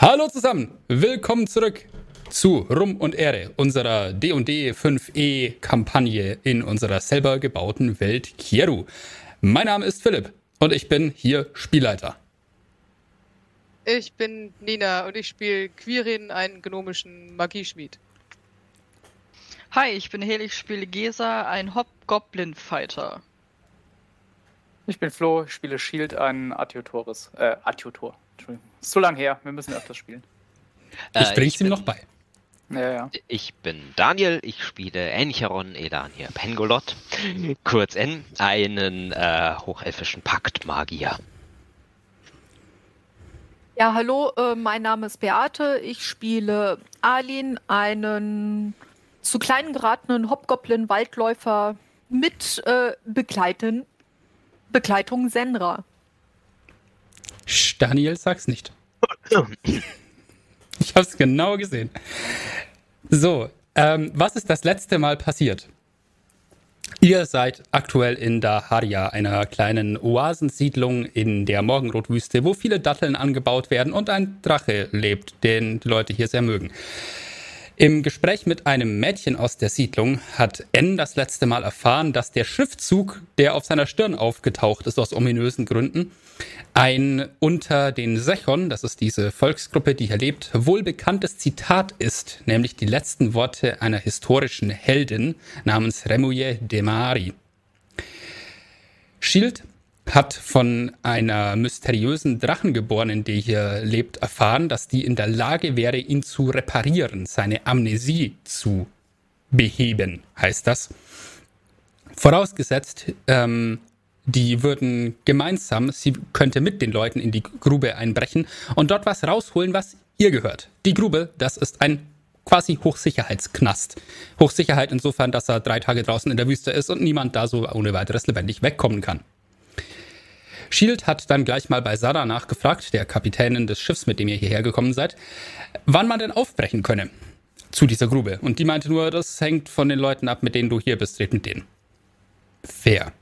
Hallo zusammen, willkommen zurück zu Rum und Ehre, unserer D&D 5e Kampagne in unserer selber gebauten Welt Kieru. Mein Name ist Philipp und ich bin hier Spielleiter. Ich bin Nina und ich spiele Quirin, einen gnomischen Magieschmied. Hi, ich bin Heli, ich spiele Gesa, ein Hobgoblin-Fighter. Ich bin Flo, ich spiele Shield, ein Adjutores. Äh, Adjutor. Entschuldigung. Ist zu lang her, wir müssen öfters spielen. Ich Äh, bring's ihm bin- noch bei. Ja, ja. Ich bin Daniel, ich spiele Encheron Edanir Pengolot, kurz N, einen äh, hochelfischen Paktmagier. Ja, hallo, äh, mein Name ist Beate. Ich spiele Alin, einen zu klein geratenen Hobgoblin-Waldläufer mit äh, Begleiten, Begleitung Senra. Daniel, sag's nicht. Ich hab's genau gesehen. So, ähm, was ist das letzte Mal passiert? Ihr seid aktuell in Daharia, einer kleinen Oasensiedlung in der Morgenrotwüste, wo viele Datteln angebaut werden und ein Drache lebt, den die Leute hier sehr mögen. Im Gespräch mit einem Mädchen aus der Siedlung hat N das letzte Mal erfahren, dass der Schriftzug, der auf seiner Stirn aufgetaucht ist aus ominösen Gründen, ein unter den Sechon, das ist diese Volksgruppe, die hier lebt, wohlbekanntes Zitat ist, nämlich die letzten Worte einer historischen Heldin namens Remuye de Mari. Schild hat von einer mysteriösen Drachengeborenen, die hier lebt, erfahren, dass die in der Lage wäre, ihn zu reparieren, seine Amnesie zu beheben, heißt das. Vorausgesetzt, ähm, die würden gemeinsam, sie könnte mit den Leuten in die Grube einbrechen und dort was rausholen, was ihr gehört. Die Grube, das ist ein quasi Hochsicherheitsknast. Hochsicherheit insofern, dass er drei Tage draußen in der Wüste ist und niemand da so ohne weiteres lebendig wegkommen kann. Shield hat dann gleich mal bei Sada nachgefragt, der Kapitänin des Schiffs, mit dem ihr hierher gekommen seid, wann man denn aufbrechen könne zu dieser Grube. Und die meinte nur, das hängt von den Leuten ab, mit denen du hier bist, red mit denen. Fair.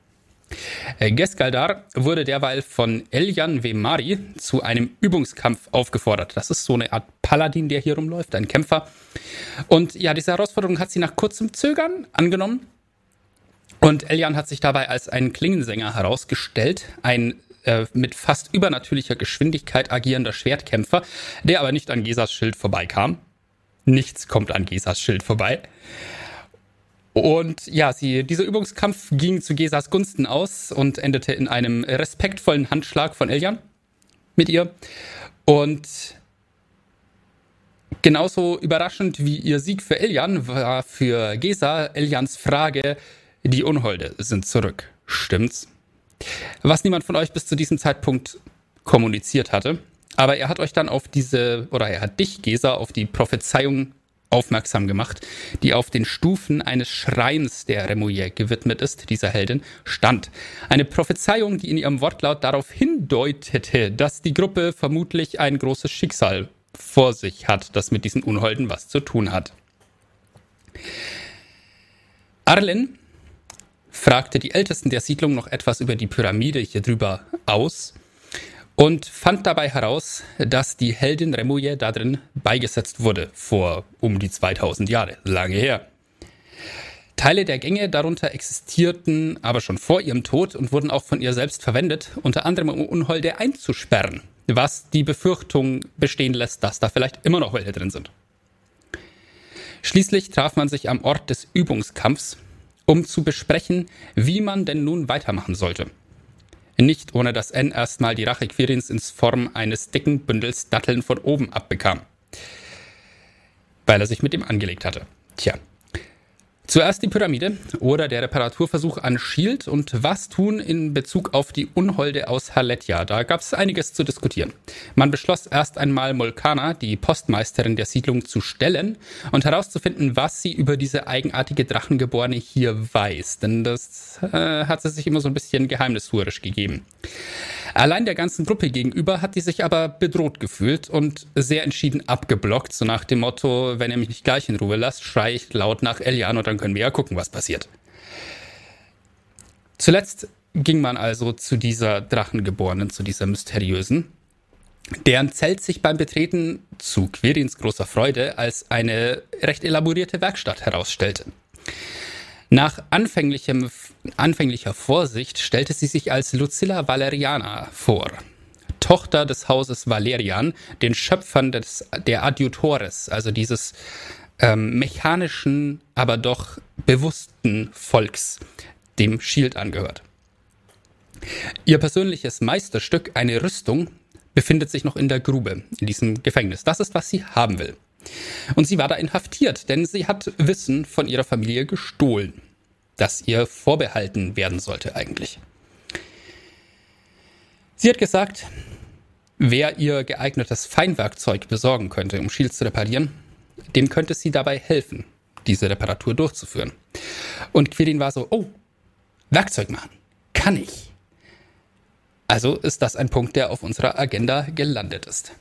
Äh, Geskaldar wurde derweil von Eljan Vemari zu einem Übungskampf aufgefordert. Das ist so eine Art Paladin, der hier rumläuft, ein Kämpfer. Und ja, diese Herausforderung hat sie nach kurzem Zögern angenommen. Und Eljan hat sich dabei als einen Klingensänger herausgestellt, ein äh, mit fast übernatürlicher Geschwindigkeit agierender Schwertkämpfer, der aber nicht an Gesas Schild vorbeikam. Nichts kommt an Gesas Schild vorbei. Und ja, sie, dieser Übungskampf ging zu Gesas Gunsten aus und endete in einem respektvollen Handschlag von Eljan mit ihr. Und genauso überraschend wie ihr Sieg für Eljan war für Gesa Eljans Frage, die Unholde sind zurück. Stimmt's? Was niemand von euch bis zu diesem Zeitpunkt kommuniziert hatte. Aber er hat euch dann auf diese, oder er hat dich, Gesa, auf die Prophezeiung aufmerksam gemacht, die auf den Stufen eines Schreins der Remuye gewidmet ist, dieser Heldin, stand. Eine Prophezeiung, die in ihrem Wortlaut darauf hindeutete, dass die Gruppe vermutlich ein großes Schicksal vor sich hat, das mit diesen Unholden was zu tun hat. Arlen fragte die Ältesten der Siedlung noch etwas über die Pyramide hier drüber aus und fand dabei heraus, dass die Heldin Remuye da drin beigesetzt wurde, vor um die 2000 Jahre, lange her. Teile der Gänge darunter existierten aber schon vor ihrem Tod und wurden auch von ihr selbst verwendet, unter anderem um Unholde einzusperren, was die Befürchtung bestehen lässt, dass da vielleicht immer noch welche drin sind. Schließlich traf man sich am Ort des Übungskampfs, um zu besprechen, wie man denn nun weitermachen sollte. Nicht ohne dass N erstmal die Rache Quirins ins Form eines dicken Bündels Datteln von oben abbekam. Weil er sich mit ihm angelegt hatte. Tja. Zuerst die Pyramide oder der Reparaturversuch an Shield und was tun in Bezug auf die Unholde aus Haletja. Da gab es einiges zu diskutieren. Man beschloss erst einmal Molkana, die Postmeisterin der Siedlung, zu stellen und herauszufinden, was sie über diese eigenartige Drachengeborene hier weiß. Denn das äh, hat sie sich immer so ein bisschen geheimnishuerisch gegeben. Allein der ganzen Gruppe gegenüber hat die sich aber bedroht gefühlt und sehr entschieden abgeblockt, so nach dem Motto, wenn ihr mich nicht gleich in Ruhe lasst, schrei ich laut nach Elian und dann können wir ja gucken, was passiert. Zuletzt ging man also zu dieser Drachengeborenen, zu dieser mysteriösen. deren Zelt sich beim Betreten zu Quirins großer Freude als eine recht elaborierte Werkstatt herausstellte. Nach anfänglichem, anfänglicher Vorsicht stellte sie sich als Lucilla Valeriana vor, Tochter des Hauses Valerian, den Schöpfern des, der Adjutores, also dieses ähm, mechanischen, aber doch bewussten Volks, dem Shield angehört. Ihr persönliches Meisterstück, eine Rüstung, befindet sich noch in der Grube, in diesem Gefängnis. Das ist, was sie haben will. Und sie war da inhaftiert, denn sie hat Wissen von ihrer Familie gestohlen, das ihr vorbehalten werden sollte eigentlich. Sie hat gesagt, wer ihr geeignetes Feinwerkzeug besorgen könnte, um Shields zu reparieren, dem könnte sie dabei helfen, diese Reparatur durchzuführen. Und Quirin war so, oh, Werkzeug machen, kann ich. Also ist das ein Punkt, der auf unserer Agenda gelandet ist.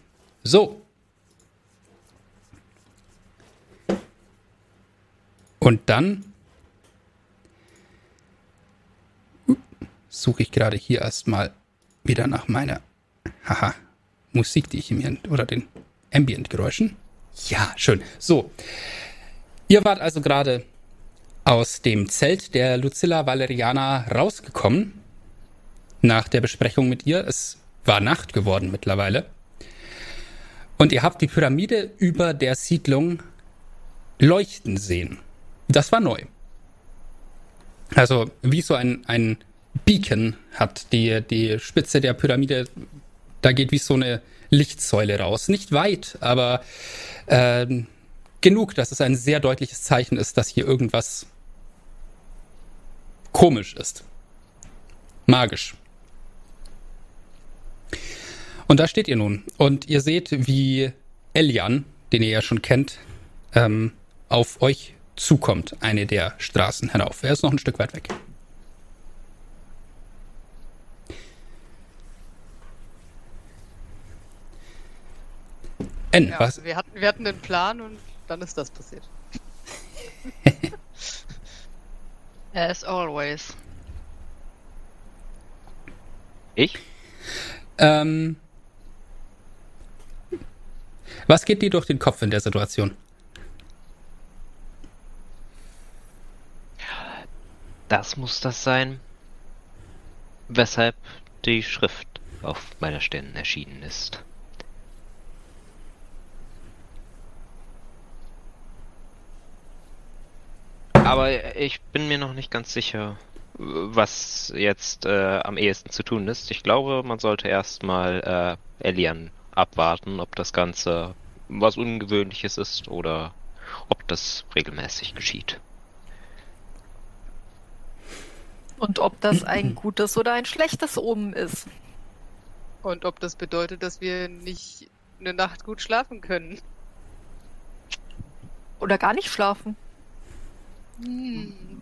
So. Und dann suche ich gerade hier erstmal wieder nach meiner haha, Musik, die ich im oder den Ambient-Geräuschen. Ja, schön. So. Ihr wart also gerade aus dem Zelt der Lucilla Valeriana rausgekommen. Nach der Besprechung mit ihr. Es war Nacht geworden mittlerweile. Und ihr habt die Pyramide über der Siedlung leuchten sehen. Das war neu. Also wie so ein, ein Beacon hat die, die Spitze der Pyramide, da geht wie so eine Lichtsäule raus. Nicht weit, aber äh, genug, dass es ein sehr deutliches Zeichen ist, dass hier irgendwas komisch ist. Magisch. Und da steht ihr nun. Und ihr seht, wie Elian, den ihr ja schon kennt, ähm, auf euch zukommt, eine der Straßen herauf. Er ist noch ein Stück weit weg. N, Ja, was? wir, hatten, wir hatten den Plan und dann ist das passiert. As always. Ich? Ähm, was geht dir durch den Kopf in der Situation? Das muss das sein, weshalb die Schrift auf meiner Stirn erschienen ist. Aber ich bin mir noch nicht ganz sicher, was jetzt äh, am ehesten zu tun ist. Ich glaube, man sollte erstmal äh, Elian abwarten, ob das Ganze was Ungewöhnliches ist oder ob das regelmäßig geschieht. Und ob das ein gutes oder ein schlechtes Omen ist. Und ob das bedeutet, dass wir nicht eine Nacht gut schlafen können. Oder gar nicht schlafen.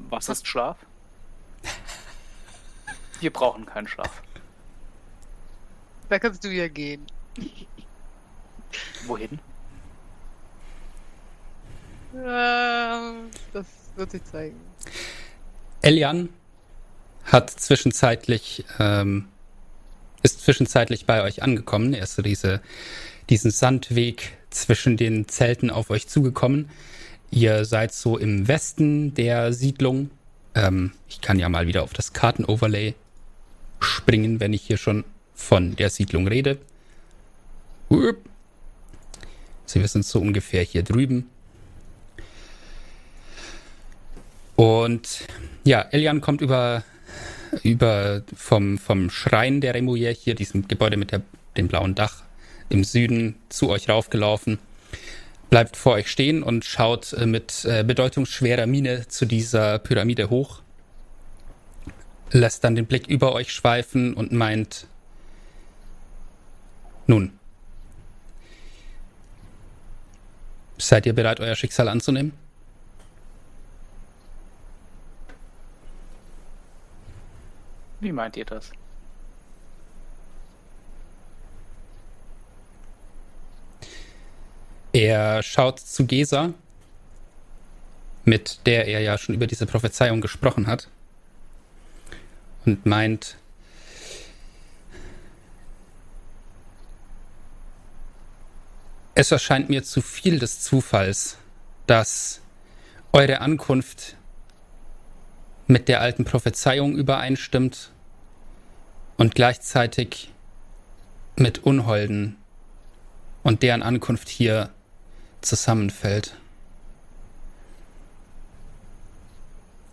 Was ist Schlaf? Wir brauchen keinen Schlaf. Da kannst du ja gehen. Wohin? Das wird sich zeigen. Elian hat zwischenzeitlich, ähm, ist zwischenzeitlich bei euch angekommen. Er ist so diese, diesen Sandweg zwischen den Zelten auf euch zugekommen. Ihr seid so im Westen der Siedlung. Ähm, ich kann ja mal wieder auf das Kartenoverlay springen, wenn ich hier schon von der Siedlung rede. Sie wissen so ungefähr hier drüben. Und ja, Elian kommt über, über vom, vom Schrein der Remouillet hier, diesem Gebäude mit der, dem blauen Dach im Süden, zu euch raufgelaufen. Bleibt vor euch stehen und schaut äh, mit äh, bedeutungsschwerer Miene zu dieser Pyramide hoch. Lässt dann den Blick über euch schweifen und meint, nun, seid ihr bereit, euer Schicksal anzunehmen? Wie meint ihr das? Er schaut zu Gesa, mit der er ja schon über diese Prophezeiung gesprochen hat, und meint, Es erscheint mir zu viel des Zufalls, dass eure Ankunft mit der alten Prophezeiung übereinstimmt und gleichzeitig mit Unholden und deren Ankunft hier zusammenfällt.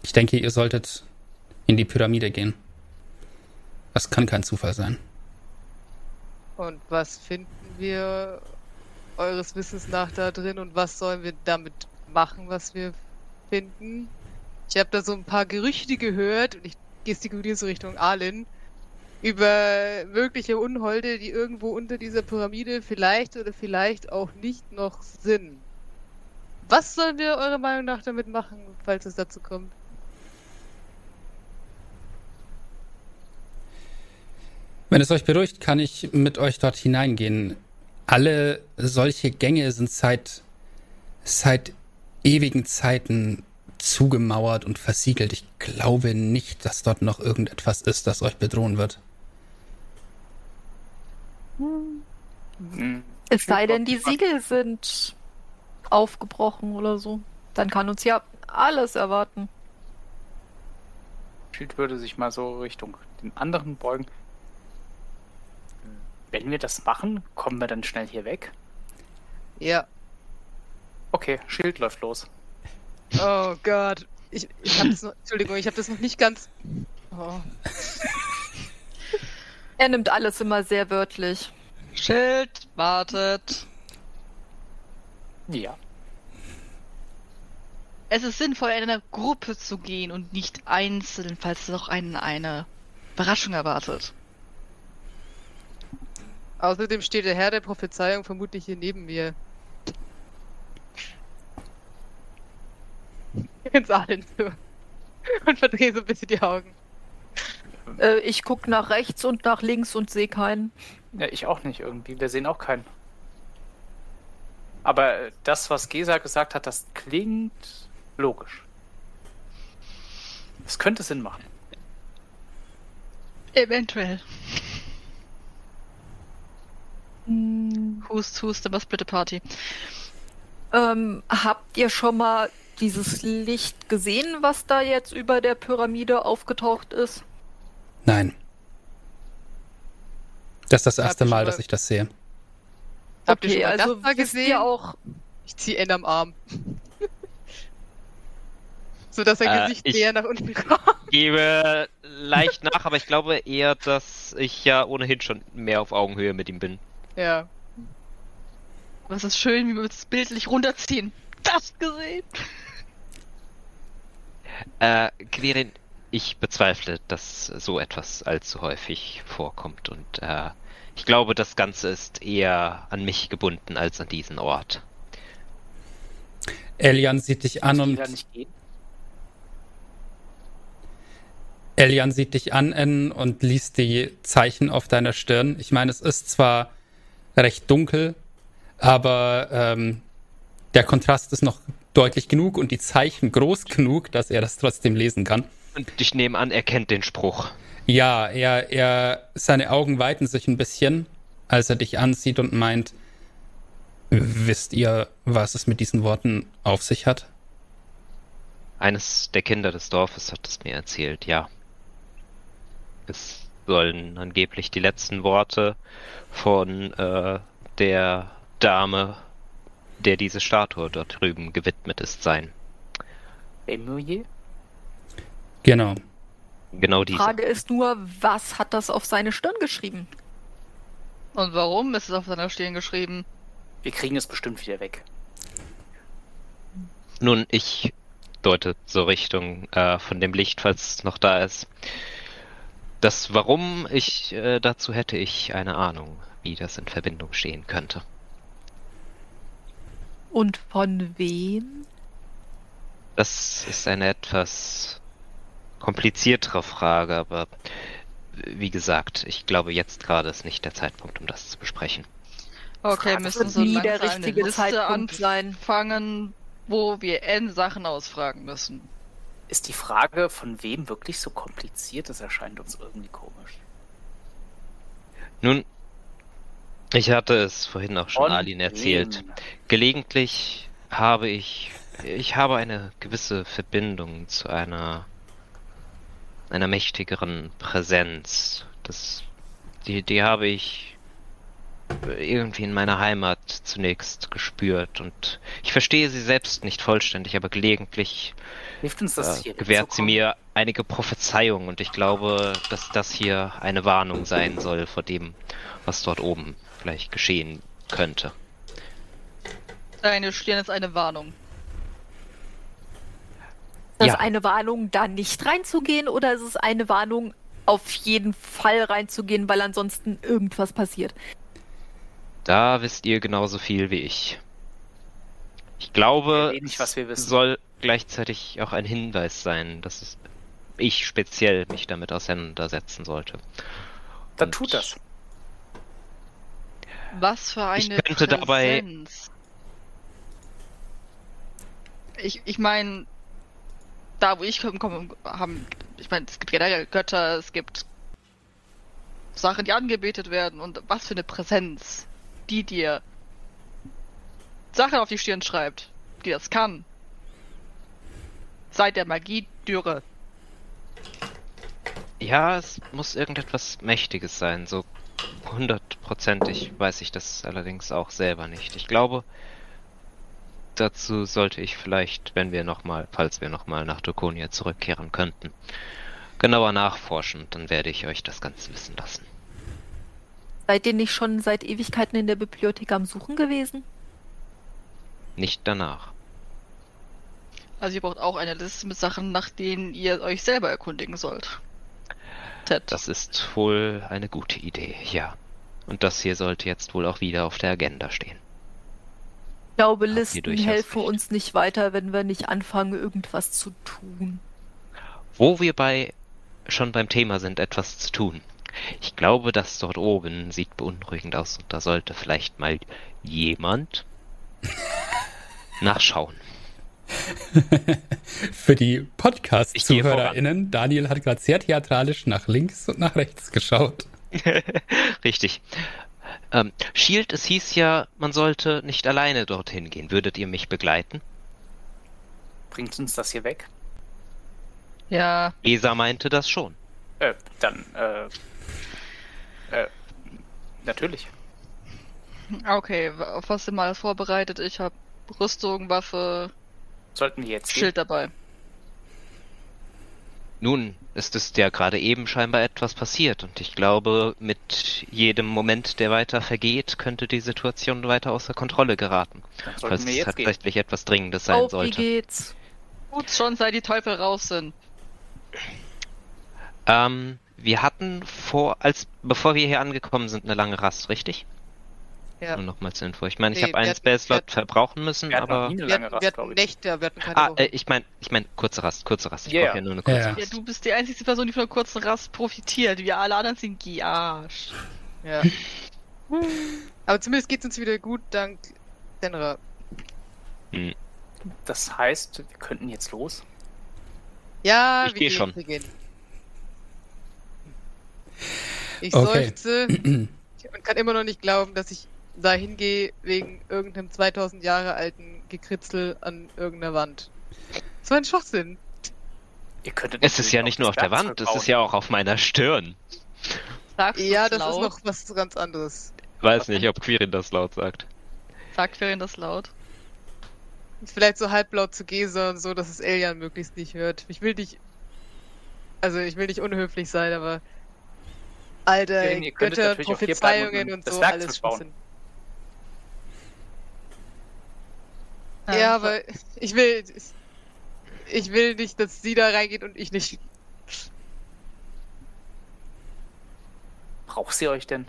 Ich denke, ihr solltet in die Pyramide gehen. Das kann kein Zufall sein. Und was finden wir eures Wissens nach da drin und was sollen wir damit machen, was wir finden? Ich habe da so ein paar Gerüchte gehört und ich gestikuliere so Richtung Arlen über mögliche Unholde, die irgendwo unter dieser Pyramide vielleicht oder vielleicht auch nicht noch sind. Was sollen wir eurer Meinung nach damit machen, falls es dazu kommt? Wenn es euch beruhigt, kann ich mit euch dort hineingehen. Alle solche Gänge sind seit, seit ewigen Zeiten zugemauert und versiegelt. Ich glaube nicht, dass dort noch irgendetwas ist, das euch bedrohen wird. Hm. Es sei denn, die Siegel sind aufgebrochen oder so. Dann kann uns ja alles erwarten. Schild würde sich mal so Richtung den anderen beugen. Wenn wir das machen, kommen wir dann schnell hier weg. Ja. Okay, Schild läuft los. Oh Gott. Ich, ich habe das noch, Entschuldigung, ich habe das noch nicht ganz. Oh. Er nimmt alles immer sehr wörtlich. Schild, wartet. Ja. Es ist sinnvoll, in einer Gruppe zu gehen und nicht einzeln, falls noch einen eine Überraschung erwartet. Außerdem steht der Herr der Prophezeiung vermutlich hier neben mir. Ins Allen zu. Und verdrehe so ein bisschen die Augen. Äh, ich guck nach rechts und nach links und sehe keinen. ja. Ich auch nicht irgendwie. Wir sehen auch keinen. Aber äh, das, was Gesa gesagt hat, das klingt logisch. Das könnte Sinn machen. Eventuell. Hm, Hust, hust, aber bitte Party. ähm, habt ihr schon mal dieses Licht gesehen, was da jetzt über der Pyramide aufgetaucht ist? Nein. Das ist das Hab erste Mal, dass ich das sehe. Habt ihr schon mal also das mal gesehen? auch, Ich ziehe N am Arm. so dass sein Äh, Gesicht ich- näher nach unten kommt. Gebe leicht nach, aber ich glaube eher, dass ich ja ohnehin schon mehr auf Augenhöhe mit ihm bin. Ja. Es ist schön, wie wir es bildlich runterziehen. Das gesehen? Äh, Quirin, ich bezweifle, dass so etwas allzu häufig vorkommt und äh, ich glaube, das Ganze ist eher an mich gebunden als an diesen Ort. Elian sieht dich an und? Elian sieht dich an N, und liest die Zeichen auf deiner Stirn. Ich meine, es ist zwar recht dunkel, aber ähm, der Kontrast ist noch deutlich genug und die Zeichen groß genug, dass er das trotzdem lesen kann. Und ich nehme an, er kennt den Spruch. Ja, er, er, seine Augen weiten sich ein bisschen, als er dich ansieht und meint, wisst ihr, was es mit diesen Worten auf sich hat? Eines der Kinder des Dorfes hat es mir erzählt, ja. Es sollen angeblich die letzten Worte von äh, der Dame, der diese Statue dort drüben gewidmet ist, sein. Emilie? Genau. Genau diese. Frage ist nur, was hat das auf seine Stirn geschrieben? Und warum ist es auf seiner Stirn geschrieben? Wir kriegen es bestimmt wieder weg. Nun, ich deute so Richtung äh, von dem Licht, falls es noch da ist. Das Warum ich äh, dazu hätte ich eine Ahnung, wie das in Verbindung stehen könnte. Und von wem? Das ist eine etwas kompliziertere Frage, aber wie gesagt, ich glaube, jetzt gerade ist nicht der Zeitpunkt, um das zu besprechen. Okay, Das müssen so nie der richtige Liste Zeitpunkt sein. anfangen, wo wir N Sachen ausfragen müssen. Ist die Frage von wem wirklich so kompliziert? Das erscheint uns irgendwie komisch. Nun, Ich hatte es vorhin auch schon Von Alin erzählt. wem? Gelegentlich habe ich, ich habe eine gewisse Verbindung zu einer, einer mächtigeren Präsenz. Das, die, die habe ich irgendwie in meiner Heimat zunächst gespürt und ich verstehe sie selbst nicht vollständig, aber gelegentlich Hilft uns das äh, gewährt sie mir einige Prophezeiungen und ich glaube, dass das hier eine Warnung sein soll vor dem, was dort oben vielleicht geschehen könnte. Deine Stirn ist eine Warnung. Ist das Ja. eine Warnung, da nicht reinzugehen oder ist es eine Warnung, auf jeden Fall reinzugehen, weil ansonsten irgendwas passiert? Da wisst ihr genauso viel wie ich. Ich glaube, nicht, was wir wissen. es soll gleichzeitig auch ein Hinweis sein, dass es ich speziell mich damit auseinandersetzen sollte. Dann Und tut das. Was für Ich eine könnte dabei- Präsenz. Ich, ich meine, da wo ich komme, haben, ich meine, es gibt generell Götter, es gibt Sachen, die angebetet werden und was für eine Präsenz, die dir Sachen auf die Stirn schreibt, die das kann. Seit der Magie Dürre. Ja, es muss irgendetwas Mächtiges sein. So hundertprozentig weiß ich das allerdings auch selber nicht. Ich glaube, dazu sollte ich vielleicht, wenn wir nochmal, falls wir nochmal nach Dokonia zurückkehren könnten, genauer nachforschen. Dann werde ich euch das Ganze wissen lassen. Seid ihr nicht schon seit Ewigkeiten in der Bibliothek am Suchen gewesen? Nicht danach. Also ihr braucht auch eine Liste mit Sachen, nach denen ihr euch selber erkundigen sollt. Ted. Das ist wohl eine gute Idee, ja. Und das hier sollte jetzt wohl auch wieder auf der Agenda stehen. Ich glaube, Listen helfen uns nicht weiter, wenn wir nicht anfangen, irgendwas zu tun. Wo wir bei schon beim Thema sind, etwas zu tun. Ich glaube, das dort oben sieht beunruhigend aus und da sollte vielleicht mal jemand nachschauen. Für die Podcast-ZuhörerInnen, Daniel hat gerade sehr theatralisch nach links und nach rechts geschaut. Richtig. Ähm, Shield, es hieß ja, man sollte nicht alleine dorthin gehen. Würdet ihr mich begleiten? Bringt uns das hier weg? Ja, Esa meinte das schon. Äh, dann, äh, äh, natürlich. okay, auf was sind mal vorbereitet? Ich habe Rüstung, Waffe, Sollten wir jetzt gehen? Schild dabei. Nun, es ist ja gerade eben scheinbar etwas passiert und ich glaube, mit jedem Moment, der weiter vergeht, könnte die Situation weiter außer Kontrolle geraten. Falls es gehen. tatsächlich etwas Dringendes sein Auf, wie sollte. geht's? Gut schon, seit die Teufel raus sind. Ähm, wir hatten vor, als bevor wir hier angekommen sind, eine lange Rast, richtig? Ja. Nur nochmal zur Info. Ich meine, ich Nee, habe wir einen wir verbrauchen müssen, Wir aber. Wir hatten, Rast, wir hatten glaube ich. Nächte, wir hatten keine Ah, äh, ich meine, ich meine, kurze Rast, kurze Rast. Ich Ja, brauche ja. nur eine kurze Ja. Rast. Ja, du bist die einzige Person, die von einer kurzen Rast profitiert. Wir alle anderen sind gearscht. Ja. Aber zumindest geht's uns wieder gut, dank Senra. Das heißt, wir könnten jetzt los. Ja, Ich wir gehen, schon. Wir gehen. Ich Okay. seufze und kann immer noch nicht glauben, dass ich dahin gehe wegen irgendeinem 2000 Jahre alten Gekritzel an irgendeiner Wand. So ein Schwachsinn. Ihr könntet Es ist ja nicht nur auf der Wand, es ist ja auch auf meiner Stirn. Sagst Ja, das ist laut? noch was ganz anderes. Weiß nicht, ob Quirin das laut sagt. Sagt Ferin das laut? Vielleicht so halblaut zu Gesa und so, dass es Elian möglichst nicht hört. Ich will nicht. Also, ich will nicht unhöflich sein, aber. Alter, könntet Götter, Prophezeiungen und so, alles bauen. Schwachsinn. Ja, aber ich will. Ich will nicht, dass sie da reingeht und ich nicht. Braucht sie euch denn?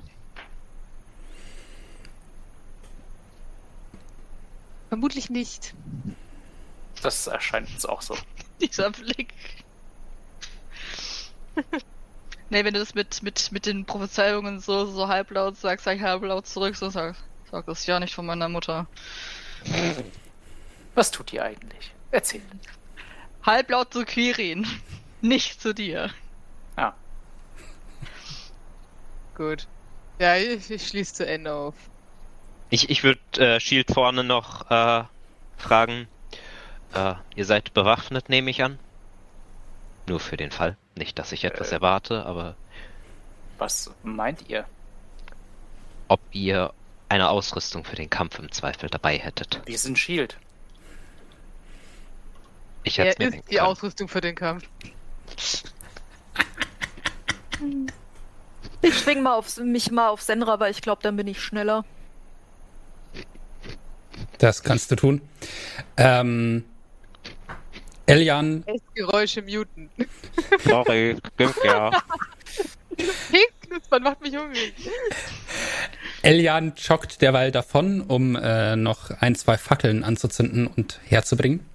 Vermutlich nicht. Das erscheint uns auch so. Dieser Blick. nee, wenn du das mit, mit, mit den Prophezeiungen so, so halblaut sagst, sag ich halblaut zurück, so sag, sag das ja nicht von meiner Mutter. Was tut ihr eigentlich? Erzählt. Halblaut zu Quirin, nicht zu dir. Ah, Gut. Ja, ich, ich schließe zu Ende auf. Ich, ich würde äh, Shield vorne noch äh, fragen. Äh, ihr seid bewaffnet, nehme ich an. Nur für den Fall. Nicht, dass ich etwas Äh. erwarte, aber Was meint ihr? ob ihr eine Ausrüstung für den Kampf im Zweifel dabei hättet. Wir sind Shield. Ich hätte Er ist die können. Ausrüstung für den Kampf. Ich schwing mal auf, mich mal auf Senra, weil ich glaube, dann bin ich schneller. Das kannst du tun. Ähm, Elian, Geräusche muten. Sorry, stimmt ja. Man macht mich hungrig. Elian joggt derweil davon, um äh, noch ein, zwei Fackeln anzuzünden und herzubringen.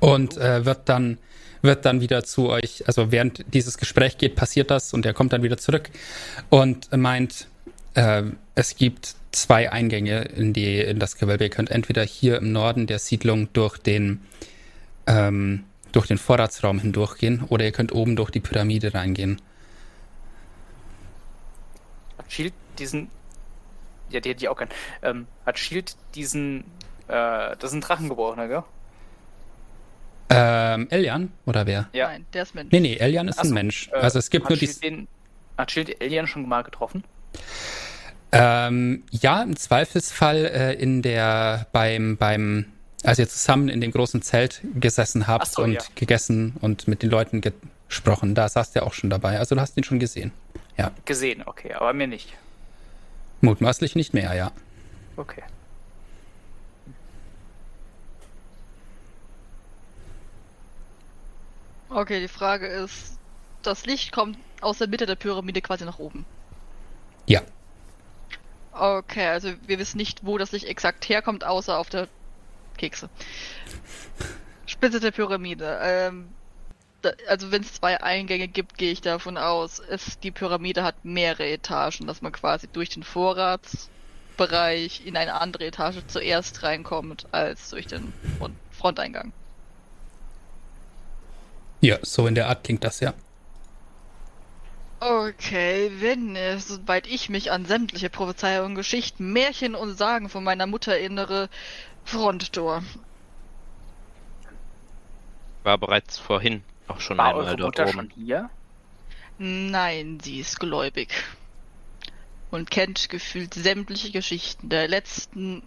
Und äh, wird dann wird dann wieder zu euch, also während dieses Gespräch geht, passiert das und er kommt dann wieder zurück und meint, äh, es gibt zwei Eingänge in die in das Gewölbe. Ihr könnt entweder hier im Norden der Siedlung durch den ähm, durch den Vorratsraum hindurchgehen oder ihr könnt oben durch die Pyramide reingehen. Hat Shield diesen. Ja, die hätte ich auch gern. Ähm, hat Shield diesen. Äh, das ist ein Drachengeborener, gell? Ähm, Elian oder wer? Ja. Nein, der ist Mensch. Nee, nee, Elian ist Ach ein Mensch. Äh, also es gibt hat nur die. den, Hat Shield Alien schon mal getroffen? Ähm, ja, im Zweifelsfall äh, in der beim beim als ihr zusammen in dem großen Zelt gesessen habt so, und ja. gegessen und mit den Leuten gesprochen, da saß der auch schon dabei. Also du hast ihn schon gesehen. Ja, Gesehen, okay, aber mir nicht. mutmaßlich nicht mehr, ja. Okay. Okay, die Frage ist, das Licht kommt aus der Mitte der Pyramide quasi nach oben. Ja. Okay, also wir wissen nicht, wo das Licht exakt herkommt, außer auf der Kekse. Spitze der Pyramide. Ähm, da, also wenn es zwei Eingänge gibt, gehe ich davon aus, es, die Pyramide hat mehrere Etagen, dass man quasi durch den Vorratsbereich in eine andere Etage zuerst reinkommt, als durch den Front Fronteingang. Ja, so in der Art klingt das ja. Okay, wenn es, soweit ich mich an sämtliche Prophezeiungen, Geschichten, Märchen und Sagen von meiner Mutter erinnere, Fronttor. War bereits vorhin auch schon War einmal eure dort Mutter oben. schon hier? Nein, sie ist gläubig. Und kennt gefühlt sämtliche Geschichten der letzten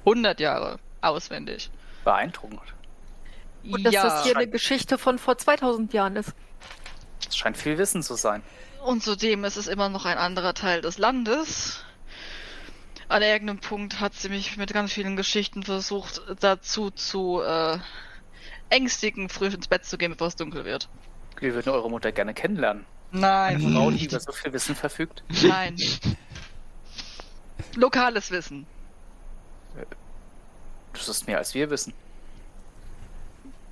100 Jahre auswendig. Beeindruckend. Und dass ja, das hier eine Geschichte von vor 2000 Jahren ist. Das scheint viel Wissen zu sein. und zudem ist es immer noch ein anderer Teil des Landes. An irgendeinem Punkt hat sie mich mit ganz vielen Geschichten versucht, dazu zu äh, ängstigen, früh ins Bett zu gehen, bevor es dunkel wird. Wir würden eure Mutter gerne kennenlernen. Nein, Eine Frau, die über so viel Wissen verfügt. nein. Lokales Wissen. Das ist mehr als wir wissen.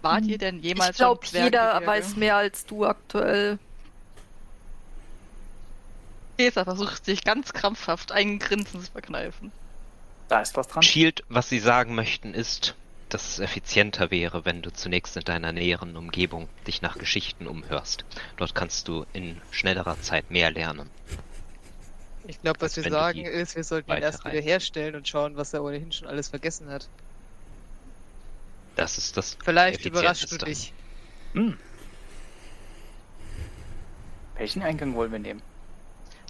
Wart ihr denn jemals ich glaube, jeder weiß mehr als du aktuell. Cäsar versucht sich ganz krampfhaft ein Grinsen zu verkneifen. Da ist was dran. Shield, was sie sagen möchten, ist, dass es effizienter wäre, wenn du zunächst in deiner näheren Umgebung dich nach Geschichten umhörst. Dort kannst du in schnellerer Zeit mehr lernen. Ich glaube, was wir sagen ist, wir sollten ihn erst wieder herstellen und schauen, was er ohnehin schon alles vergessen hat. Das ist das Vielleicht überraschst du dich. Hm. Welchen Eingang wollen wir nehmen?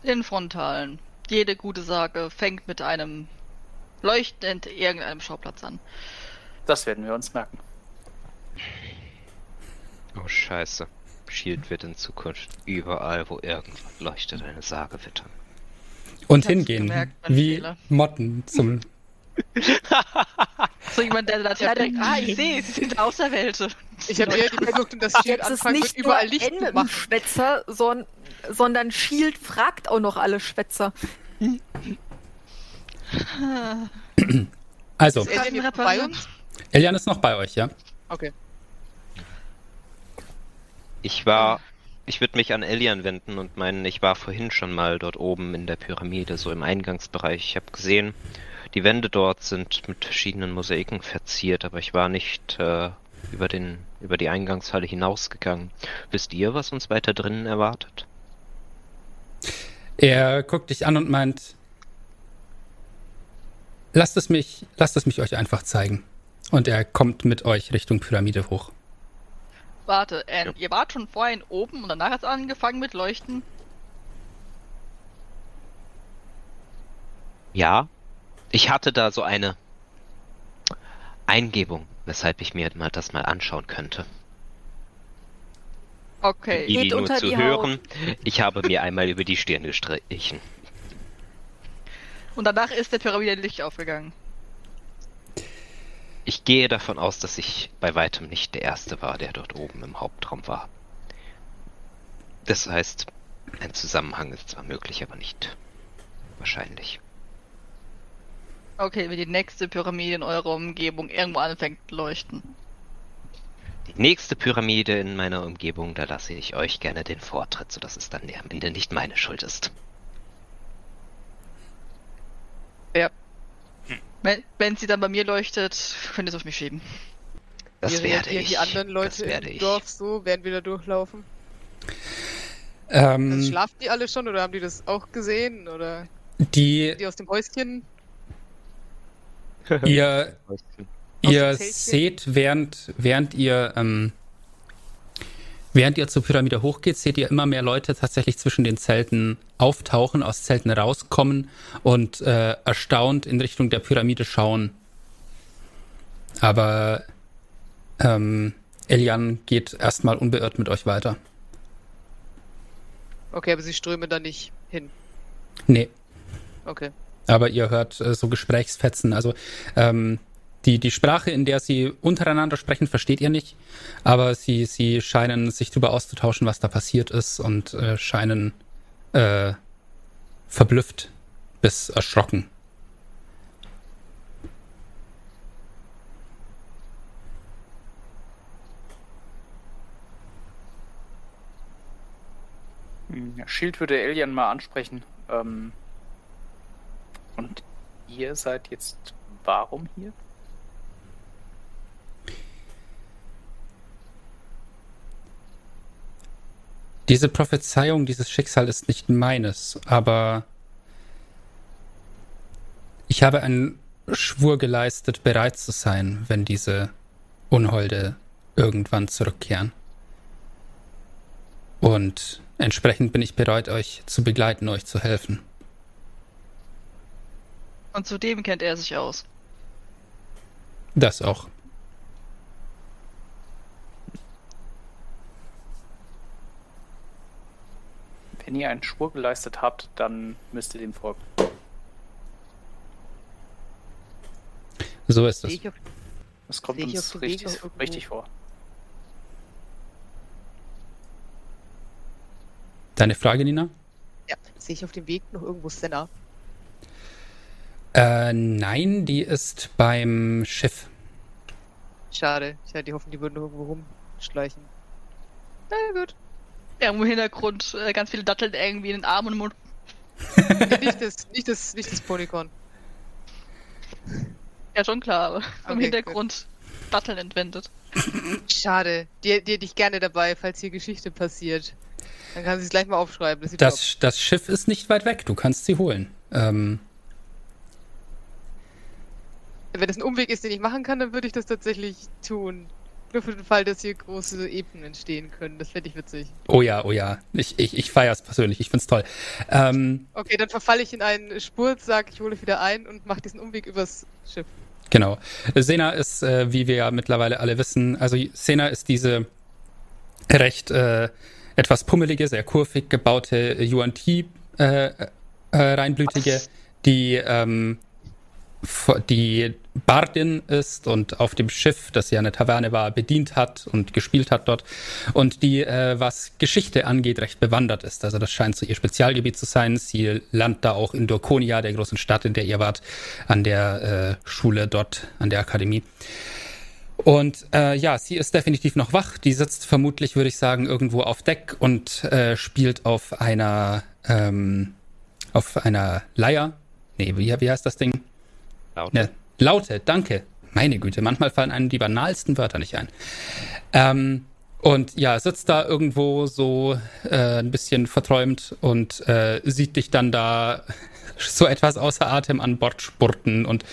Den Frontalen. Jede gute Sage fängt mit einem leuchtend irgendeinem Schauplatz an. Das werden wir uns merken. Oh scheiße. Shield wird in Zukunft überall, wo irgendwas leuchtet, eine Sage wittern. Und hingehen, gemerkt, wie Fehler. Motten zum So jemand, der da Ja, denkt, ah, ich sehe, sie sind Auserwählte. Ich habe eher die Befürchtung, dass Shield anfangen wird, nicht überall nur Licht zu machen. Schwätzer, son sondern Shield fragt auch noch alle Schwätzer. Also, Ist noch bei uns? Elian ist noch bei euch, ja? Okay. Ich war. Ich würde mich an Elian wenden und meinen, ich war vorhin schon mal dort oben in der Pyramide, so im Eingangsbereich. Ich habe gesehen, die Wände dort sind mit verschiedenen Mosaiken verziert, aber ich war nicht äh, über, den, über die Eingangshalle hinausgegangen. Wisst ihr, was uns weiter drinnen erwartet? Er guckt dich an und meint, lasst es mich, lasst es mich euch einfach zeigen. Und er kommt mit euch Richtung Pyramide hoch. Warte, äh, ihr wart schon vorhin oben und danach hat es angefangen mit Leuchten. Ja, ich hatte da so eine Eingebung, weshalb ich mir mal das mal anschauen könnte. Okay. Die, die nur zu die hören, ich habe mir einmal über die Stirn gestrichen. Und danach ist der Pyramide Licht aufgegangen. Ich gehe davon aus, dass ich bei weitem nicht der Erste war, der dort oben im Hauptraum war. Das heißt, ein Zusammenhang ist zwar möglich, aber nicht wahrscheinlich. Okay, wenn die nächste Pyramide in eurer Umgebung irgendwo anfängt zu leuchten. Die nächste Pyramide in meiner Umgebung, da lasse ich euch gerne den Vortritt, sodass es dann am Ende nicht meine Schuld ist. Wenn, wenn sie dann bei mir leuchtet, könnt ihr es auf mich schieben. Das Wie werde ich. die anderen das Leute werde im ich. Dorf so, wir da durchlaufen? Also Ähm, schlafen die alle schon oder haben die das auch gesehen? Oder die, die aus dem Häuschen? Ihr, ihr seht, während, während ihr, ähm, während ihr zur Pyramide hochgeht, seht ihr immer mehr Leute tatsächlich zwischen den Zelten auftauchen, aus Zelten rauskommen und äh, erstaunt in Richtung der Pyramide schauen. Aber ähm, Elian geht erstmal unbeirrt mit euch weiter. Okay, aber sie strömen da nicht hin. Nee, Okay. Aber ihr hört äh, so Gesprächsfetzen. Also ähm, die, die Sprache, in der sie untereinander sprechen, versteht ihr nicht, aber sie, sie scheinen sich darüber auszutauschen, was da passiert ist und äh, scheinen äh, verblüfft bis erschrocken. Hm, Schild würde Elian mal ansprechen. Ähm, und ihr seid jetzt warum hier? Diese Prophezeiung, dieses Schicksal ist nicht meines, aber ich habe einen Schwur geleistet, bereit zu sein, wenn diese Unholde irgendwann zurückkehren. Und entsprechend bin ich bereit, euch zu begleiten, euch zu helfen. Und zudem kennt er sich aus. Das auch. Wenn ihr einen Schwur geleistet habt, dann müsst ihr dem folgen. So ist es. auf Das kommt uns richtig, richtig vor. Deine Frage, Nina? Ja, sehe ich auf dem Weg noch irgendwo Senna? Äh, nein, die ist beim Schiff. Schade. Ich hatte die hoffen, die würden irgendwo rumschleichen. Na gut. Irgendwo im Hintergrund äh, ganz viele Datteln irgendwie in den Arm und im Mund. Nee, nicht das, nicht das, nicht das Ponycorn. Ja, schon klar, aber im Okay, Hintergrund Datteln entwendet. Schade. Die, die hätte ich gerne dabei, falls hier Geschichte passiert. Dann kann sie es gleich mal aufschreiben. Das. Das, das Schiff ist nicht weit weg, du kannst sie holen. Ähm, Wenn das ein Umweg ist, den ich machen kann, dann würde ich das tatsächlich tun. Nur für den Fall, dass hier große Ebenen entstehen können. Das fände ich witzig. oh ja, oh ja. Ich, ich, ich feiere es persönlich, ich find's toll. Ähm, Okay, dann verfalle ich in einen Spurt, sag, ich hole wieder ein und mache diesen Umweg übers Schiff. Genau. Sena ist, äh, wie wir ja mittlerweile alle wissen, also Sena ist diese recht äh, etwas pummelige, sehr kurvig gebaute Yuan Ti äh, äh, reinblütige, die ähm, die Bardin ist und auf dem Schiff, das ja eine Taverne war, bedient hat und gespielt hat dort und die, äh, was Geschichte angeht, recht bewandert ist. Also das scheint so ihr Spezialgebiet zu sein. Sie lernt da auch in Dorkonia, der großen Stadt, in der ihr wart, an der äh, Schule dort, an der Akademie. Und äh, ja, sie ist definitiv noch wach. Die sitzt vermutlich, würde ich sagen, irgendwo auf Deck und äh, spielt auf einer ähm, auf einer Leier. Nee, wie, wie heißt das Ding? Laut. Ne, Laute, danke. Meine Güte, manchmal fallen einem die banalsten Wörter nicht ein. Ähm, Und ja, sitzt da irgendwo so äh, ein bisschen verträumt und äh, sieht dich dann da so etwas außer Atem an Bord spurten und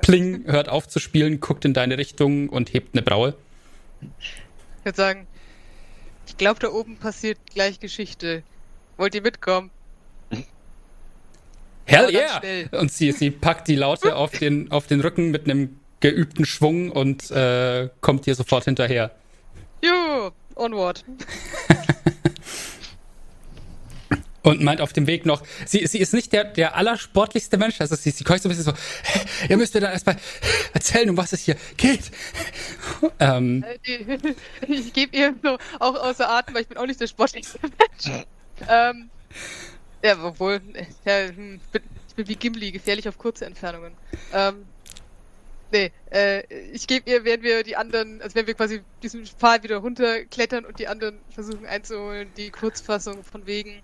Pling hört auf zu spielen, guckt in deine Richtung und hebt eine Braue. Ich würde sagen, ich glaube, da oben passiert gleich Geschichte. Wollt ihr mitkommen? Hell yeah! schnell. Und sie, sie packt die Laute auf den, auf den Rücken mit einem geübten Schwung und äh, kommt dir sofort hinterher. Juhu, onward. Und meint auf dem Weg noch, sie, sie ist nicht der, der allersportlichste Mensch, also sie, sie keucht so ein bisschen so, ihr müsst mir dann erstmal erzählen, um was es hier geht. Ähm, Äh, Ich gebe ihr so auch außer Atem, weil ich bin auch nicht der sportlichste Mensch. ähm, ja, obwohl, äh, ja, hm, ich bin, ich bin wie Gimli, gefährlich auf kurze Entfernungen. Ähm, nee, äh, ich gebe ihr, während wir die anderen, also wenn wir quasi diesen Pfad wieder runterklettern und die anderen versuchen einzuholen, die Kurzfassung von wegen.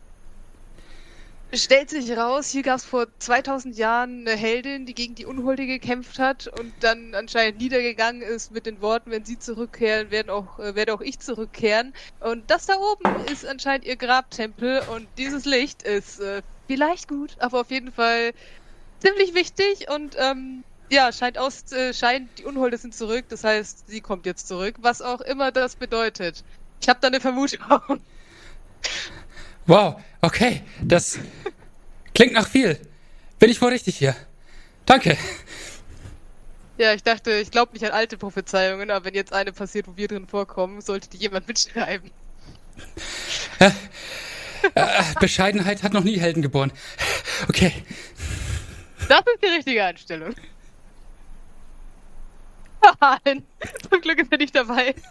Stellt sich raus, hier gab es vor 2000 Jahren eine Heldin, die gegen die Unholde gekämpft hat und dann anscheinend niedergegangen ist mit den Worten, wenn sie zurückkehren, werden auch, äh, werde auch ich zurückkehren. Und das da oben ist anscheinend ihr Grabtempel und dieses Licht ist äh, vielleicht gut, aber auf jeden Fall ziemlich wichtig und ähm, ja, scheint aus, äh, scheint, die Unholde sind zurück, das heißt, sie kommt jetzt zurück, was auch immer das bedeutet. Ich habe da eine Vermutung. Wow, okay, das klingt nach viel. Bin ich wohl richtig hier? Danke. Ja, ich dachte, ich glaube nicht an alte Prophezeiungen, aber wenn jetzt eine passiert, wo wir drin vorkommen, sollte die jemand mitschreiben. Äh, Bescheidenheit hat noch nie Helden geboren. Okay, Das ist die richtige Einstellung. Nein, zum Glück ist er nicht dabei.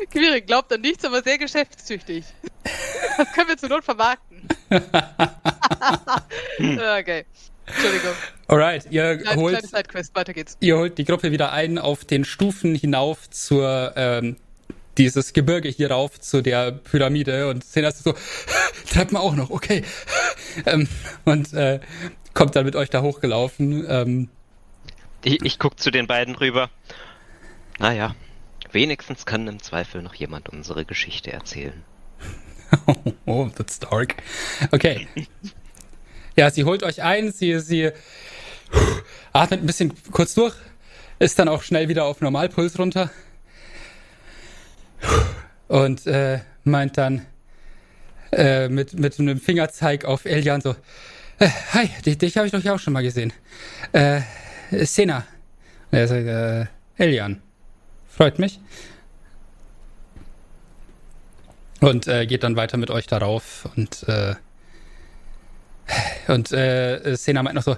Quirin glaubt an nichts, aber sehr geschäftstüchtig. Das können wir zur Not vermarkten. okay. Entschuldigung. alright, ihr Kleine, holt weiter geht's. Ihr holt die Gruppe wieder ein auf den Stufen hinauf zur ähm, dieses Gebirge hier rauf zu der Pyramide und sehen das so Treppen auch noch, okay. ähm, und äh, kommt dann mit euch da hochgelaufen. Ähm, Ich, ich guck zu den beiden rüber. Naja, wenigstens kann im Zweifel noch jemand unsere Geschichte erzählen. oh, that's dark. Okay. Ja, sie holt euch ein, sie, sie atmet ein bisschen kurz durch, ist dann auch schnell wieder auf Normalpuls runter und äh, meint dann äh, mit, mit einem Fingerzeig auf Elian so, äh, hi, dich, dich habe ich doch ja auch schon mal gesehen. Äh, Sena. Er sagt, äh, Elian. Freut mich. Und äh, geht dann weiter mit euch darauf und äh, und äh, Sena meint noch so,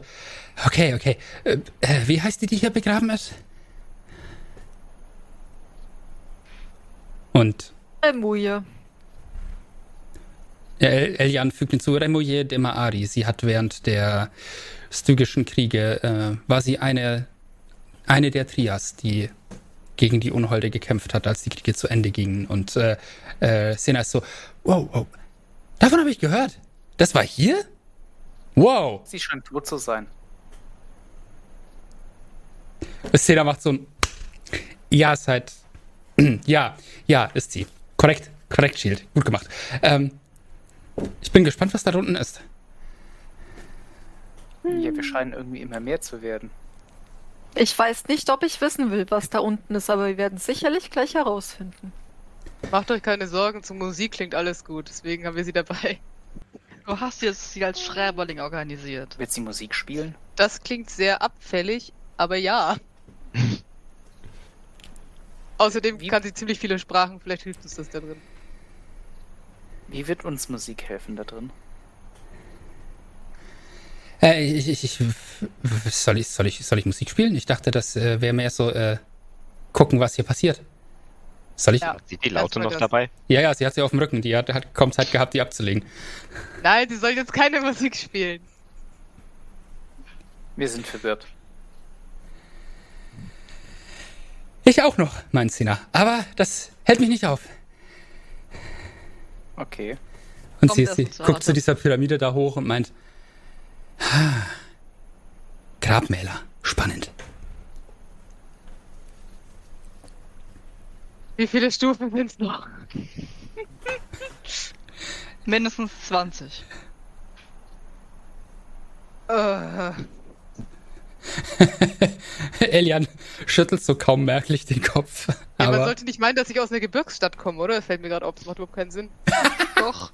okay, okay, äh, äh, wie heißt die, die hier begraben ist? Und Muje. El Elian fügt hinzu, Remoye de Maari. Sie hat während der stygischen Kriege, äh, war sie eine, eine der Trias, die gegen die Unholde gekämpft hat, als die Kriege zu Ende gingen. Und äh, äh, Sena ist so, wow, wow, davon habe ich gehört. Das war hier? Wow. Sie scheint tot zu sein. Sena macht so ein, ja, ist halt, ja, ja, ist sie. Korrekt, korrekt, Shield. Gut gemacht. Ähm, ich bin gespannt, was da unten ist. Ja, wir scheinen irgendwie immer mehr zu werden. Ich weiß nicht, ob ich wissen will, was da unten ist, aber wir werden sicherlich gleich herausfinden. Macht euch keine Sorgen, zur Musik klingt alles gut, deswegen haben wir sie dabei. Du hast jetzt sie als Schreiberling organisiert. Wird sie Musik spielen? Das klingt sehr abfällig, aber ja. Außerdem Wie- kann sie ziemlich viele Sprachen, vielleicht hilft uns das da drin. Wie wird uns Musik helfen da drin? Äh, ich, ich, ich, soll, ich, soll, ich, soll ich Musik spielen? Ich dachte, das äh, wäre mehr so äh, gucken, was hier passiert. Soll ich? Ja. Ja, Sieht die Laute noch das. dabei? ja, sie hat sie auf dem Rücken. Die hat, hat kaum Zeit gehabt, die abzulegen. Nein, sie soll jetzt keine Musik spielen. Wir sind verwirrt. Ich auch noch, meint Sina. Aber das hält mich nicht auf. Okay. Und Kommt sie, sie guckt zu dieser Pyramide da hoch und meint, "Ah, Grabmäler. Spannend. Wie viele Stufen sind es noch? Mindestens 20. Uh. Äh. Elian schüttelt so kaum merklich den Kopf. Ja, man sollte nicht meinen, dass ich aus einer Gebirgsstadt komme, oder? Das fällt mir gerade auf, das macht überhaupt keinen Sinn. Doch.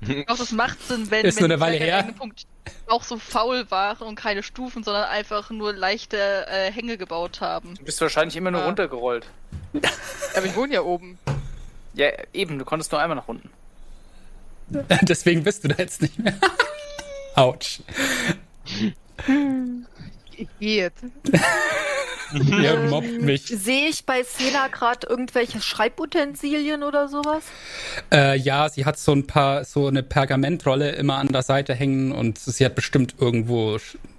Doch, das macht Sinn, wenn, Ist wenn nur eine Weile Punkt auch so faul waren und keine Stufen, sondern einfach nur leichte äh, Hänge gebaut haben. Du bist wahrscheinlich immer nur Ah. runtergerollt. Aber ich wohne ja oben. Ja, eben, du konntest nur einmal nach unten. deswegen bist du da jetzt nicht mehr. Autsch. Ich gehe jetzt. Ihr mobbt mich. Sehe ich bei Sela gerade irgendwelche Schreibutensilien oder sowas? Äh, ja, sie hat so ein paar, so eine Pergamentrolle immer an der Seite hängen und sie hat bestimmt irgendwo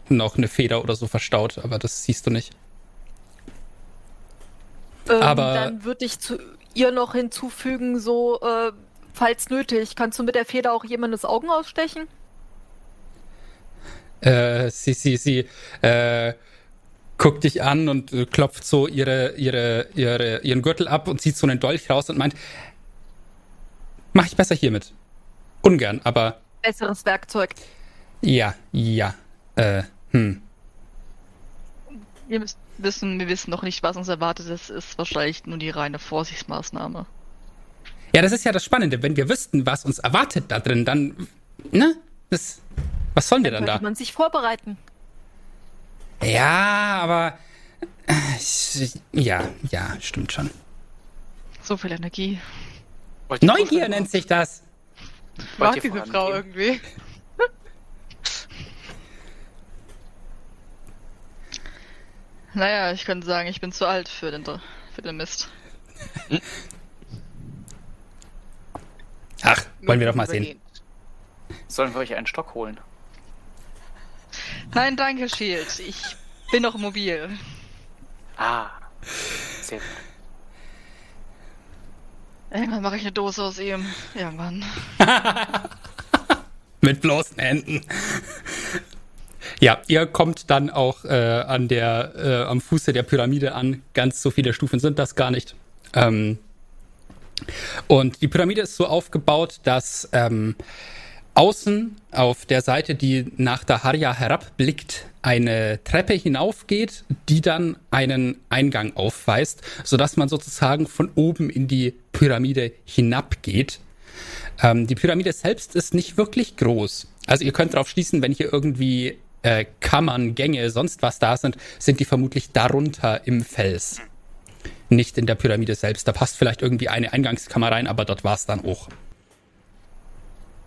noch eine Feder oder so verstaut, aber das siehst du nicht. Ähm, Aber- dann würde ich zu ihr noch hinzufügen, so, äh, falls nötig, kannst du mit der Feder auch jemandes Augen ausstechen? Äh, sie, sie, sie, äh, guckt dich an und klopft so ihre, ihre, ihre, ihren Gürtel ab und zieht so einen Dolch raus und meint, mach ich besser hiermit. Ungern, aber Besseres Werkzeug. ja, ja, äh, hm. Wir müssen wissen, wir wissen noch nicht, was uns erwartet. Das ist wahrscheinlich nur die reine Vorsichtsmaßnahme. Ja, das ist ja das Spannende. Wenn wir wüssten, was uns erwartet da drin, dann, ne? Das, was sollen wir dann Könnte da? man sich vorbereiten. Ja, aber, äh, ja, ja, stimmt schon. So viel Energie. Neugier nennt sich das. Ich mag diese vorangehen? Frau irgendwie. Naja, ich könnte sagen, ich bin zu alt für den, für den Mist. Ach, wollen wir doch mal sehen. Sollen wir euch einen Stock holen? Nein, danke, Shield. Ich bin noch mobil. Ah. Sehr gut. Irgendwann mache ich eine Dose aus ihm. Irgendwann. Mit bloßen Händen. Ja, ihr kommt dann auch äh, an der, äh, am Fuße der Pyramide an. Ganz so viele Stufen sind das gar nicht. Ähm, und die Pyramide ist so aufgebaut, dass ähm, außen auf der Seite, die nach Daharia herabblickt, eine Treppe hinaufgeht, die dann einen Eingang aufweist, sodass man sozusagen von oben in die Pyramide hinabgeht. Ähm, die Pyramide selbst ist nicht wirklich groß. Also ihr könnt darauf schließen, wenn hier irgendwie äh, Kammern, Gänge, sonst was da sind, sind die vermutlich darunter im Fels. Nicht in der Pyramide selbst. Da passt vielleicht irgendwie eine Eingangskammer rein, aber dort war es dann auch.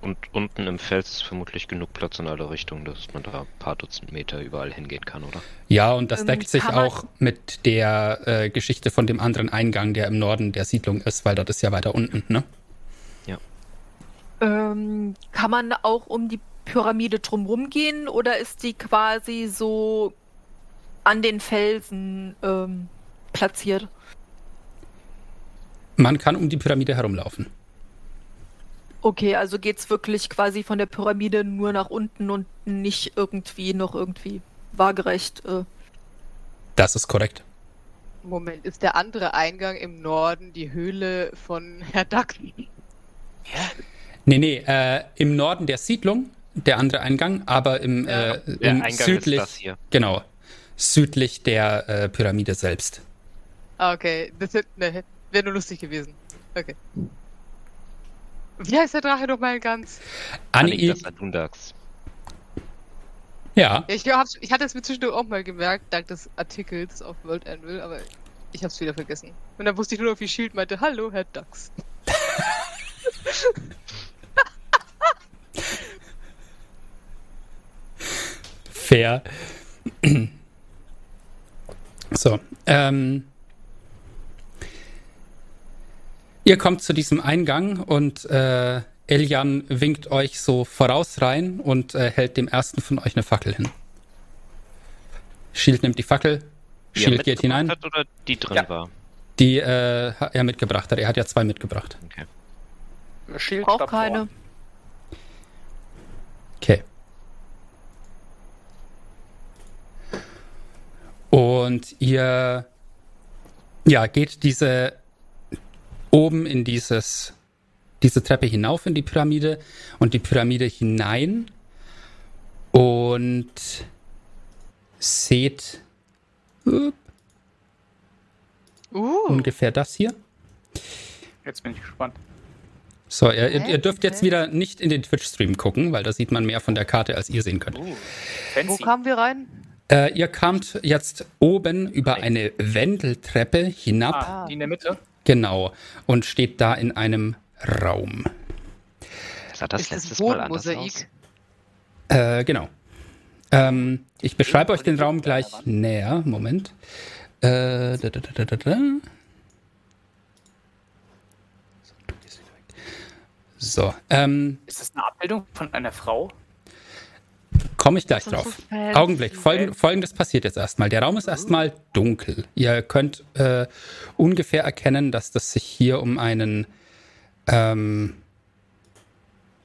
Und unten im Fels ist vermutlich genug Platz in alle Richtungen, dass man da ein paar Dutzend Meter überall hingehen kann, oder? Ja, und das Ähm, deckt sich auch mit der äh, Geschichte von dem anderen Eingang, der im Norden der Siedlung ist, weil dort ist ja weiter unten, ne? Ähm, kann man auch um die Pyramide drumherum gehen oder ist die quasi so an den Felsen ähm, platziert? Man kann um die Pyramide herumlaufen. Okay, also geht's wirklich quasi von der Pyramide nur nach unten und nicht irgendwie noch irgendwie waagerecht. Äh. Das ist korrekt. Moment, ist der andere Eingang im Norden die Höhle von Herr Duck? Nee, nee, äh, im Norden der Siedlung, der andere Eingang, aber im, Ja. äh, Der im Eingang südlich, ist das hier. genau, südlich der äh, Pyramide selbst. Ah, okay. Das wäre ne, wär nur lustig gewesen. Okay. Wie heißt der Drache nochmal ganz? Ani, Anitas Adundax. ja, Ja, ich, glaub, ich hatte es mir zwischendurch auch mal gemerkt, dank des Artikels auf World Anvil, aber ich hab's wieder vergessen. Und dann wusste ich nur noch, wie Shield meinte, hallo, Herr Dux. fair. so, ähm, ihr kommt zu diesem Eingang und äh, Elian winkt euch so voraus rein und äh, hält dem ersten von euch eine Fackel hin. Shield nimmt die Fackel, Die er Shield geht mitgebracht hinein. Hat oder die drin Ja. war? Die äh, hat er mitgebracht hat. Er hat ja zwei mitgebracht. Okay. Shield Braucht keine. Okay. Und ihr ja, geht diese oben in dieses, diese Treppe hinauf in die Pyramide und die Pyramide hinein und seht uh, ungefähr das hier. Jetzt bin ich gespannt. So, ihr, ihr, dürft jetzt wieder nicht in den Twitch-Stream gucken, weil da sieht man mehr von der Karte, als ihr sehen könnt. Uh, Wo kamen wir rein? Äh, ihr kamt jetzt oben über eine Wendeltreppe hinab, Ah, die in der Mitte. Genau, und steht da in einem Raum. Sah das ist das letztes Mal anders aus? Äh, genau. Ähm, ich beschreibe euch den Raum gleich näher. Moment. Äh, da, da, da, da, da. So, ähm, Ist das eine Abbildung von einer Frau? Komme ich gleich drauf. Augenblick. Folgend, Folgendes passiert jetzt erstmal. Der Raum ist erstmal dunkel. Ihr könnt äh, ungefähr erkennen, dass das sich hier um einen. Ähm,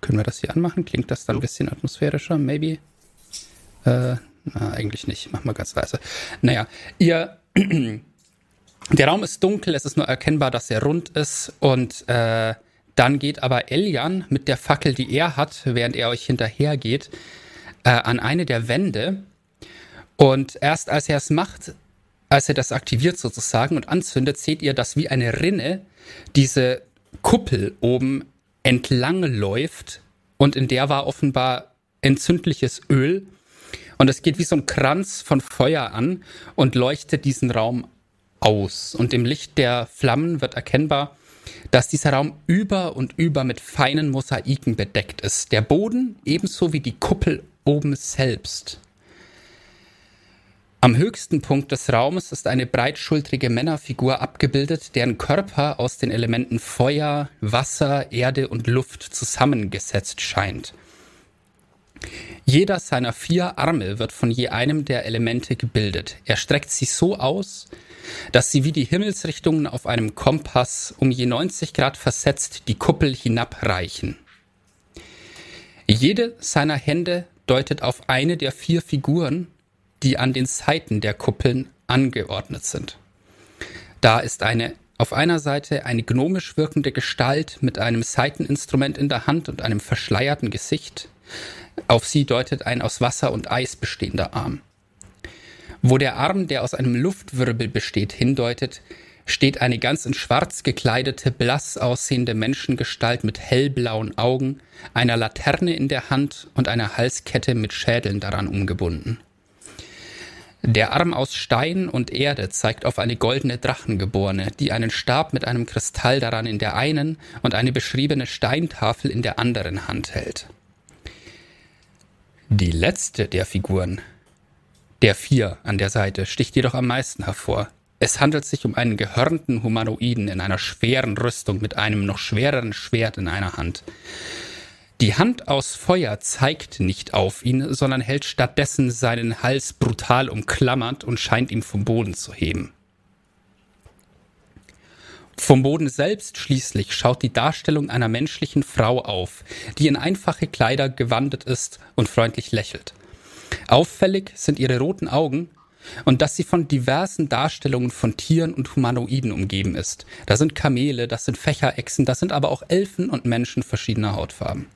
können wir das hier anmachen? Klingt das dann ein bisschen atmosphärischer? Maybe? Äh, na, eigentlich nicht. Machen wir ganz leise. Naja, ihr. Der Raum ist dunkel, es ist nur erkennbar, dass er rund ist und äh, dann geht aber Elian mit der Fackel, die er hat, während er euch hinterhergeht, äh, an eine der Wände. Und erst als er es macht, als er das aktiviert sozusagen und anzündet, seht ihr, dass wie eine Rinne diese Kuppel oben entlang läuft und in der war offenbar entzündliches Öl und es geht wie so ein Kranz von Feuer an und leuchtet diesen Raum aus. Und im Licht der Flammen wird erkennbar, dass dieser Raum über und über mit feinen Mosaiken bedeckt ist. Der Boden ebenso wie die Kuppel oben selbst. Am höchsten Punkt des Raumes ist eine breitschultrige Männerfigur abgebildet, deren Körper aus den Elementen Feuer, Wasser, Erde und Luft zusammengesetzt scheint. Jeder seiner vier Arme wird von je einem der Elemente gebildet. Er streckt sie so aus, dass sie wie die Himmelsrichtungen auf einem Kompass um je 90 Grad versetzt die Kuppel hinabreichen. Jede seiner Hände deutet auf eine der vier Figuren, die an den Seiten der Kuppeln angeordnet sind. Da ist eine auf einer Seite eine gnomisch wirkende Gestalt mit einem Saiteninstrument in der Hand und einem verschleierten Gesicht. Auf sie deutet ein aus Wasser und Eis bestehender Arm. Wo der Arm, der aus einem Luftwirbel besteht, hindeutet, steht eine ganz in schwarz gekleidete, blass aussehende Menschengestalt mit hellblauen Augen, einer Laterne in der Hand und einer Halskette mit Schädeln daran umgebunden. Der Arm aus Stein und Erde zeigt auf eine goldene Drachengeborene, die einen Stab mit einem Kristall daran in der einen und eine beschriebene Steintafel in der anderen Hand hält. Die letzte der Figuren, der vier an der Seite, sticht jedoch am meisten hervor. Es handelt sich um einen gehörnten Humanoiden in einer schweren Rüstung mit einem noch schwereren Schwert in einer Hand. Die Hand aus Feuer zeigt nicht auf ihn, sondern hält stattdessen seinen Hals brutal umklammert und scheint ihn vom Boden zu heben. Vom Boden selbst schließlich schaut die Darstellung einer menschlichen Frau auf, die in einfache Kleider gewandet ist und freundlich lächelt. Auffällig sind ihre roten Augen und dass sie von diversen Darstellungen von Tieren und Humanoiden umgeben ist. Da sind Kamele, das sind Fächerechsen, das sind aber auch Elfen und Menschen verschiedener Hautfarben.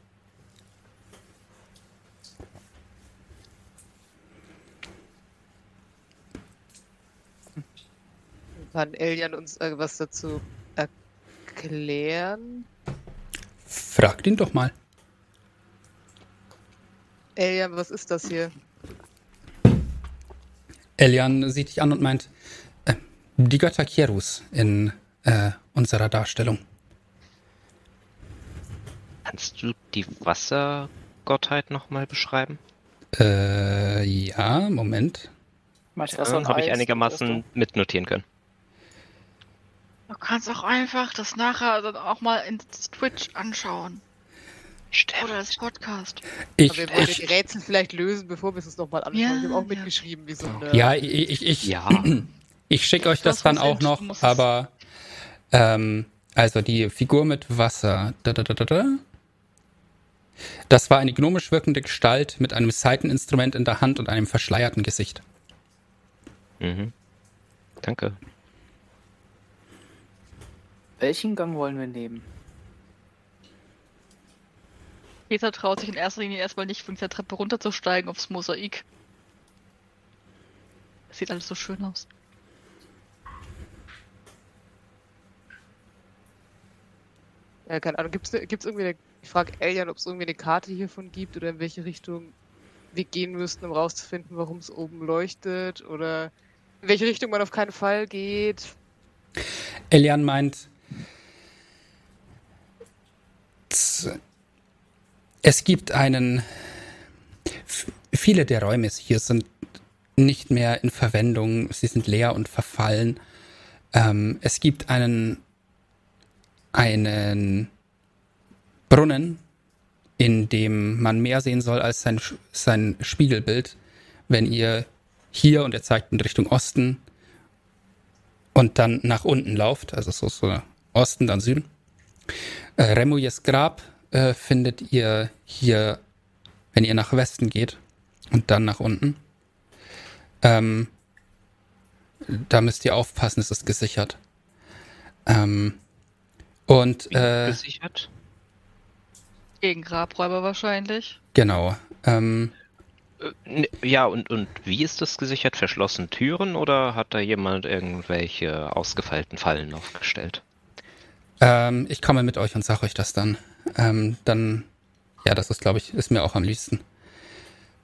Kann Elian uns irgendwas dazu erklären? Fragt ihn doch mal. Elian, was ist das hier? Elian sieht dich an und meint, äh, die Götter Kierus in äh, unserer Darstellung. Kannst du die Wassergottheit nochmal beschreiben? Äh, ja, Moment. Wasser und habe ich einigermaßen mitnotieren können. Du kannst auch einfach das nachher dann auch mal ins Twitch anschauen. Stimmt. Oder das Podcast. Ich, Aber wir wollen die Rätsel vielleicht lösen, bevor wir es uns nochmal anschauen. Ja, wir haben auch ja. mitgeschrieben, wie so eine. ja, ich, ich, ich, Ja, ich schicke euch das dann auch noch, aber ähm, also die Figur mit Wasser. Da, da, da, da, da. Das war eine gnomisch wirkende Gestalt mit einem Saiteninstrument in der Hand und einem verschleierten Gesicht. mhm. Danke. Welchen Gang wollen wir nehmen? Peter traut sich in erster Linie erstmal nicht von dieser Treppe runterzusteigen aufs Mosaik. Es sieht alles so schön aus. Ja, keine Ahnung. Gibt's, gibt's irgendwie eine, ich frage Elian, ob es irgendwie eine Karte hiervon gibt oder in welche Richtung wir gehen müssten, um rauszufinden, warum es oben leuchtet oder in welche Richtung man auf keinen Fall geht. Elian meint, es gibt einen. Viele der Räume hier sind nicht mehr in Verwendung, sie sind leer und verfallen. Ähm, es gibt einen, einen Brunnen, in dem man mehr sehen soll als sein, sein Spiegelbild, wenn ihr hier und er zeigt in Richtung Osten und dann nach unten lauft, also so, so Osten, dann Süden. Äh, Remouilles Grab äh, findet ihr hier, wenn ihr nach Westen geht und dann nach unten. Ähm, da müsst ihr aufpassen, es ist gesichert. Ähm, und äh, gesichert? Gegen Grabräuber wahrscheinlich. genau. Ähm, Äh, n- Ja, und, und wie ist das gesichert? Verschlossene Türen oder hat da jemand irgendwelche ausgefeilten Fallen aufgestellt? Ähm, ich komme mit euch und sage euch das dann. Ähm, dann, ja, das ist, glaube ich, ist mir auch am liebsten.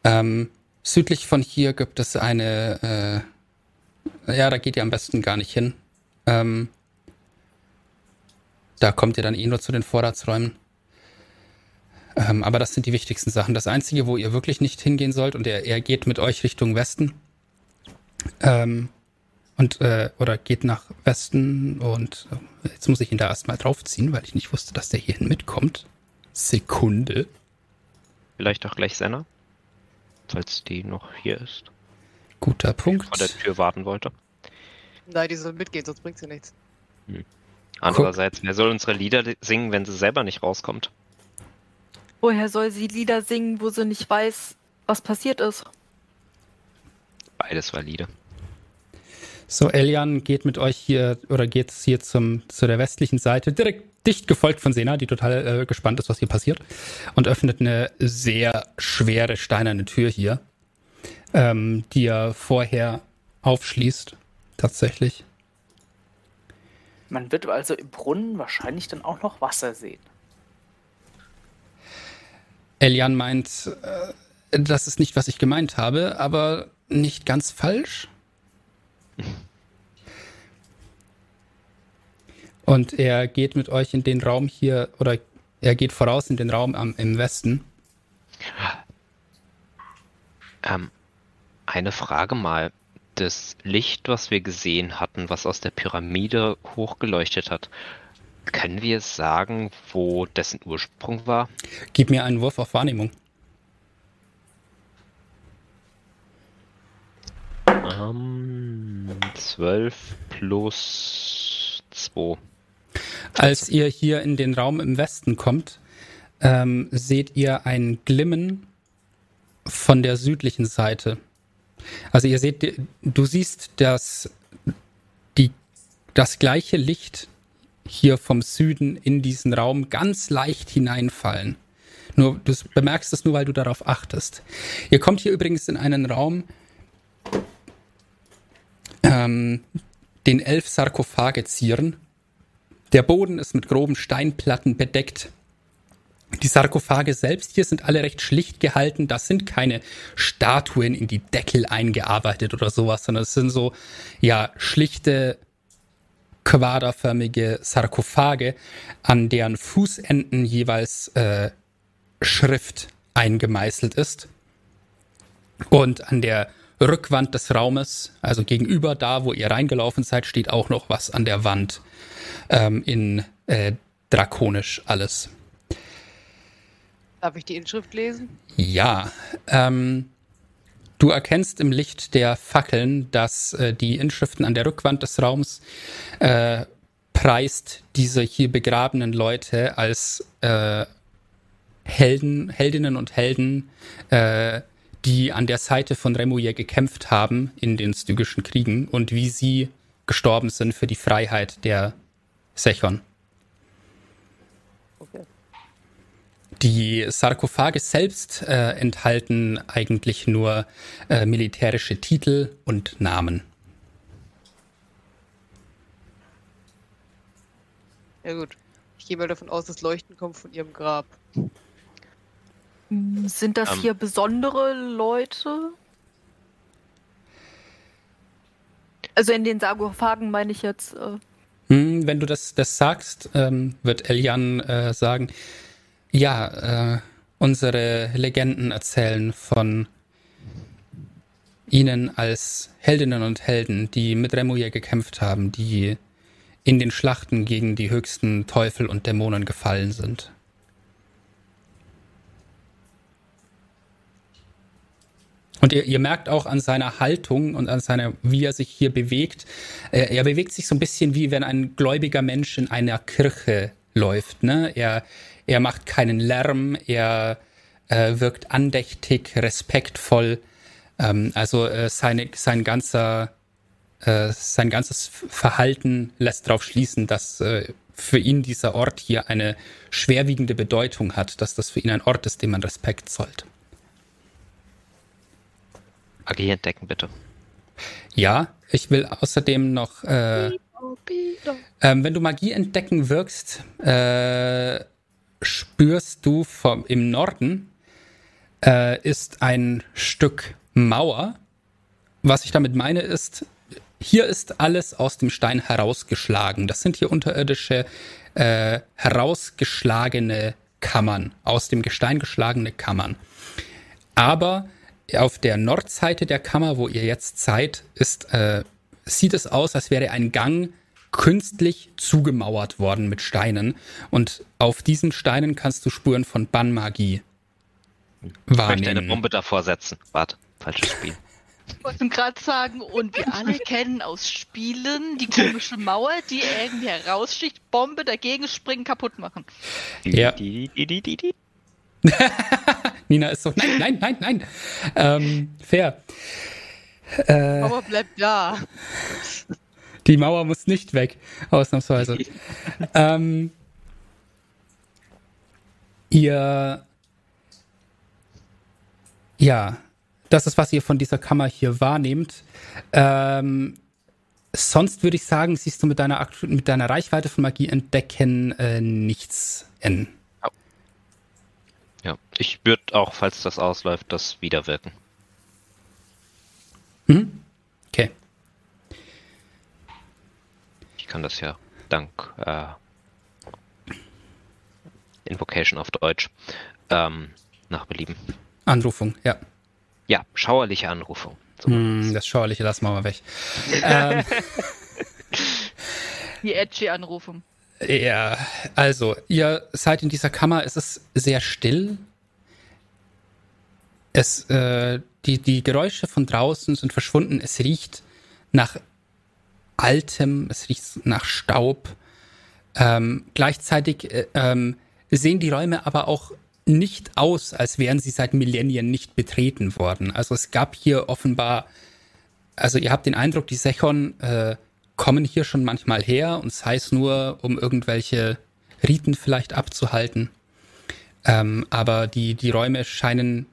Ähm, südlich von hier gibt es eine, äh, ja, da geht ihr am besten gar nicht hin. Ähm, da kommt ihr dann eh nur zu den Vorratsräumen. Ähm, aber das sind die wichtigsten Sachen. Das Einzige, wo ihr wirklich nicht hingehen sollt, und er, er geht mit euch Richtung Westen. Ähm, und, äh, oder geht nach Westen und äh, jetzt muss ich ihn da erstmal draufziehen, weil ich nicht wusste, dass der hierhin mitkommt. Sekunde. Vielleicht auch gleich Senna? Falls die noch hier ist. Guter Punkt. Vor der Tür warten wollte. Nein, die soll mitgehen, sonst bringt sie nichts. Andererseits, wer soll unsere Lieder singen, wenn sie selber nicht rauskommt? Woher soll sie Lieder singen, wo sie nicht weiß, was passiert ist? Beides valide. So, Elian geht mit euch hier oder geht hier zum, zu der westlichen Seite, direkt dicht gefolgt von Sena, die total äh, gespannt ist, was hier passiert, und öffnet eine sehr schwere steinerne Tür hier, ähm, die er vorher aufschließt, tatsächlich. Man wird also im Brunnen wahrscheinlich dann auch noch Wasser sehen. Elian meint, äh, das ist nicht, was ich gemeint habe, aber nicht ganz falsch. Und er geht mit euch in den Raum hier, oder er geht voraus in den Raum am, im Westen. Ähm, eine Frage mal. Das Licht, was wir gesehen hatten, was aus der Pyramide hochgeleuchtet hat, können wir sagen, wo dessen Ursprung war? Gib mir einen Wurf auf Wahrnehmung. Ähm, 12 plus 2. Als ihr hier in den Raum im Westen kommt, ähm, seht ihr ein Glimmen von der südlichen Seite. Also ihr seht, du siehst das, die, das gleiche Licht hier vom Süden in diesen Raum ganz leicht hineinfallen. Nur, du bemerkst es nur, weil du darauf achtest. Ihr kommt hier übrigens in einen Raum, ähm, den elf Sarkophage zieren. Der Boden ist mit groben Steinplatten bedeckt. Die Sarkophage selbst hier sind alle recht schlicht gehalten. Das sind keine Statuen in die Deckel eingearbeitet oder sowas, sondern es sind so, ja, schlichte, quaderförmige Sarkophage, an deren Fußenden jeweils äh, Schrift eingemeißelt ist. Und an der Rückwand des Raumes, also gegenüber da, wo ihr reingelaufen seid, steht auch noch was an der Wand ähm, in äh, drakonisch alles. Darf ich die Inschrift lesen? Ja, ähm, du erkennst im Licht der Fackeln, dass äh, die Inschriften an der Rückwand des Raums äh, preist diese hier begrabenen Leute als äh, Helden, Heldinnen und Helden, äh, die an der Seite von Remouillet gekämpft haben in den stygischen Kriegen und wie sie gestorben sind für die Freiheit der Sechon. Okay. Die Sarkophage selbst äh, enthalten eigentlich nur äh, militärische Titel und Namen. Ja gut. Ich gehe mal davon aus, das Leuchten kommt von ihrem Grab. Hm, Sind das Ähm. hier besondere Leute? Also in den Sarkophagen meine ich jetzt. Äh, Hm, wenn du das, das sagst, ähm, wird Elian äh, sagen, ja, äh, unsere Legenden erzählen von ihnen als Heldinnen und Helden, die mit Remuye gekämpft haben, die in den Schlachten gegen die höchsten Teufel und Dämonen gefallen sind. Und ihr, ihr merkt auch an seiner Haltung und an seiner, wie er sich hier bewegt, äh, er bewegt sich so ein bisschen wie wenn ein gläubiger Mensch in einer Kirche läuft. Ne? Er, er macht keinen Lärm, er äh, wirkt andächtig, respektvoll. Ähm, also äh, seine, sein ganzer äh, sein ganzes Verhalten lässt darauf schließen, dass äh, für ihn dieser Ort hier eine schwerwiegende Bedeutung hat, dass das für ihn ein Ort ist, dem man Respekt zollt. Magie entdecken, bitte. Ja, ich will außerdem noch, äh, ähm, wenn du Magie entdecken wirkst, äh, spürst du vom, im Norden äh, ist ein Stück Mauer. Was ich damit meine ist, hier ist alles aus dem Stein herausgeschlagen. Das sind hier unterirdische, äh, herausgeschlagene Kammern, aus dem Gestein geschlagene Kammern. Aber auf der Nordseite der Kammer, wo ihr jetzt seid, ist, äh, sieht es aus, als wäre ein Gang künstlich zugemauert worden mit Steinen. Und auf diesen Steinen kannst du Spuren von Bannmagie Ich möchte eine wahrnehmen. Bombe davor setzen. Warte, falsches Spiel. Ich wollte gerade sagen, und wir alle kennen aus Spielen die komische Mauer, die irgendwie heraussticht, Bombe dagegen springen, kaputt machen. Ja. Nina ist so, nein, nein, nein, nein. Ähm, fair. Äh, Aber bleib da. Die Mauer muss nicht weg, ausnahmsweise. ähm, ihr, ja, das ist, was ihr von dieser Kammer hier wahrnehmt. Ähm, sonst würde ich sagen, siehst du mit deiner, mit deiner Reichweite von Magie entdecken äh, nichts in. Ja, ich würde auch, falls das ausläuft, das wieder wirken. Mhm. Okay. Ich kann das ja dank äh, Invocation auf Deutsch ähm, nach Belieben. Anrufung, ja. Ja, schauerliche Anrufung. So. Hm, das Schauerliche lassen wir mal weg. ähm, Die edgy Anrufung. Ja, also, ihr seid in dieser Kammer, es ist sehr still. Es, äh, die, die Geräusche von draußen sind verschwunden. Es riecht nach Altem, es riecht nach Staub. Ähm, gleichzeitig äh, ähm, sehen die Räume aber auch nicht aus, als wären sie seit Millennien nicht betreten worden. Also es gab hier offenbar, also ihr habt den Eindruck, die Sechon äh, kommen hier schon manchmal her und sei es nur, um irgendwelche Riten vielleicht abzuhalten. Ähm, aber die, die Räume scheinen,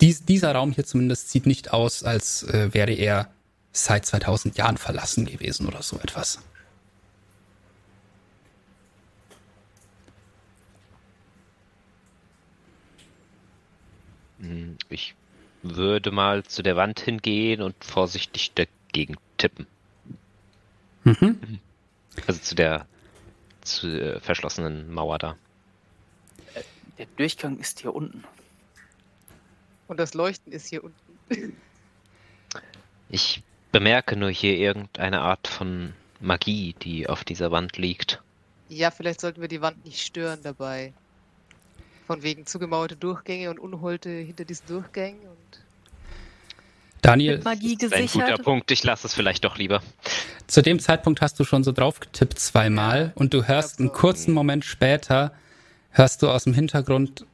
dies, dieser Raum hier zumindest sieht nicht aus, als äh, wäre er seit 2000 Jahren verlassen gewesen oder so etwas. Hm, Ich würde mal zu der Wand hingehen und vorsichtig dagegen tippen. Mhm. Also zu der zu, äh, verschlossenen Mauer da. Der Durchgang ist hier unten. Und das Leuchten ist hier unten. Ich bemerke nur hier irgendeine Art von Magie, die auf dieser Wand liegt. Ja, vielleicht sollten wir die Wand nicht stören dabei. Von wegen zugemauerte Durchgänge und Unholte hinter diesen Durchgängen und Daniel, Mit Magie Das ist ein guter gesichert. Punkt, ich lasse es vielleicht doch lieber. zu dem Zeitpunkt hast du schon so drauf getippt zweimal und du hörst einen so. kurzen Moment später, hörst du aus dem Hintergrund,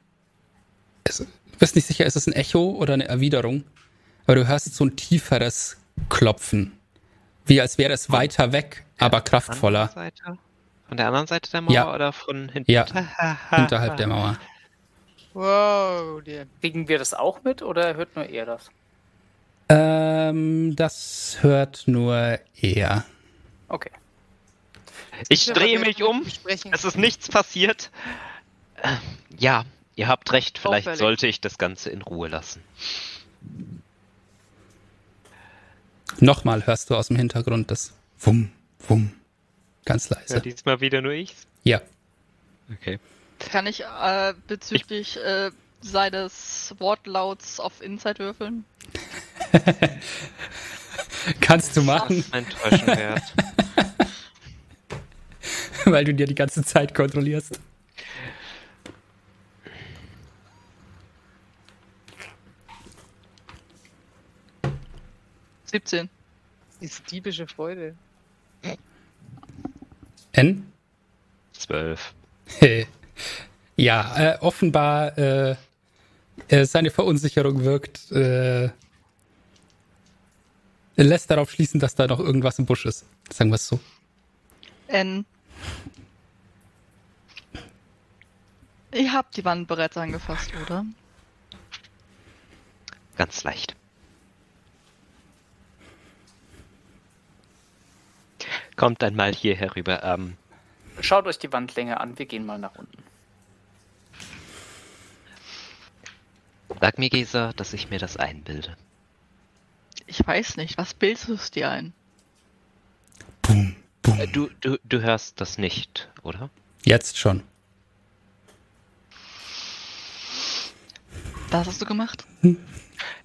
es, du bist nicht sicher, ist es ein Echo oder eine Erwiderung, aber du hörst so ein tieferes Klopfen, wie als wäre es weiter weg, aber kraftvoller. Von der anderen Seite der Mauer Ja. oder von hinten? Ja, hinterhalb der Mauer. Wow, Kriegen wir das auch mit oder hört nur er das? Ähm, das hört nur er. Okay. Ich drehe mich um. Es ist nichts passiert. Äh, ja, ihr habt recht. Vielleicht Auffällig. sollte ich das Ganze in Ruhe lassen. Nochmal hörst du aus dem Hintergrund das Wumm, Wumm. Ganz Ja, leise. diesmal wieder nur ich. Ja. Okay. Kann ich äh, bezüglich äh, seines Wortlauts auf Inside würfeln? Kannst du machen, wert. weil du dir die ganze Zeit kontrollierst. – 17. Diese diebische Freude. N? Zwölf. ja, äh, offenbar äh, äh, seine Verunsicherung wirkt, äh, lässt darauf schließen, dass da noch irgendwas im Busch ist. Sagen wir es so. N. Ihr habt die Wand bereits angefasst, oder? Ganz leicht. Kommt einmal hier herüber. Ähm, Schaut euch die Wandlänge an, wir gehen mal nach unten. sag mir, Gesa, dass ich mir das einbilde. Ich weiß nicht, was bildest du es dir ein? Boom, boom. Äh, du, du, du hörst das nicht, oder? Jetzt schon. Was hast du gemacht?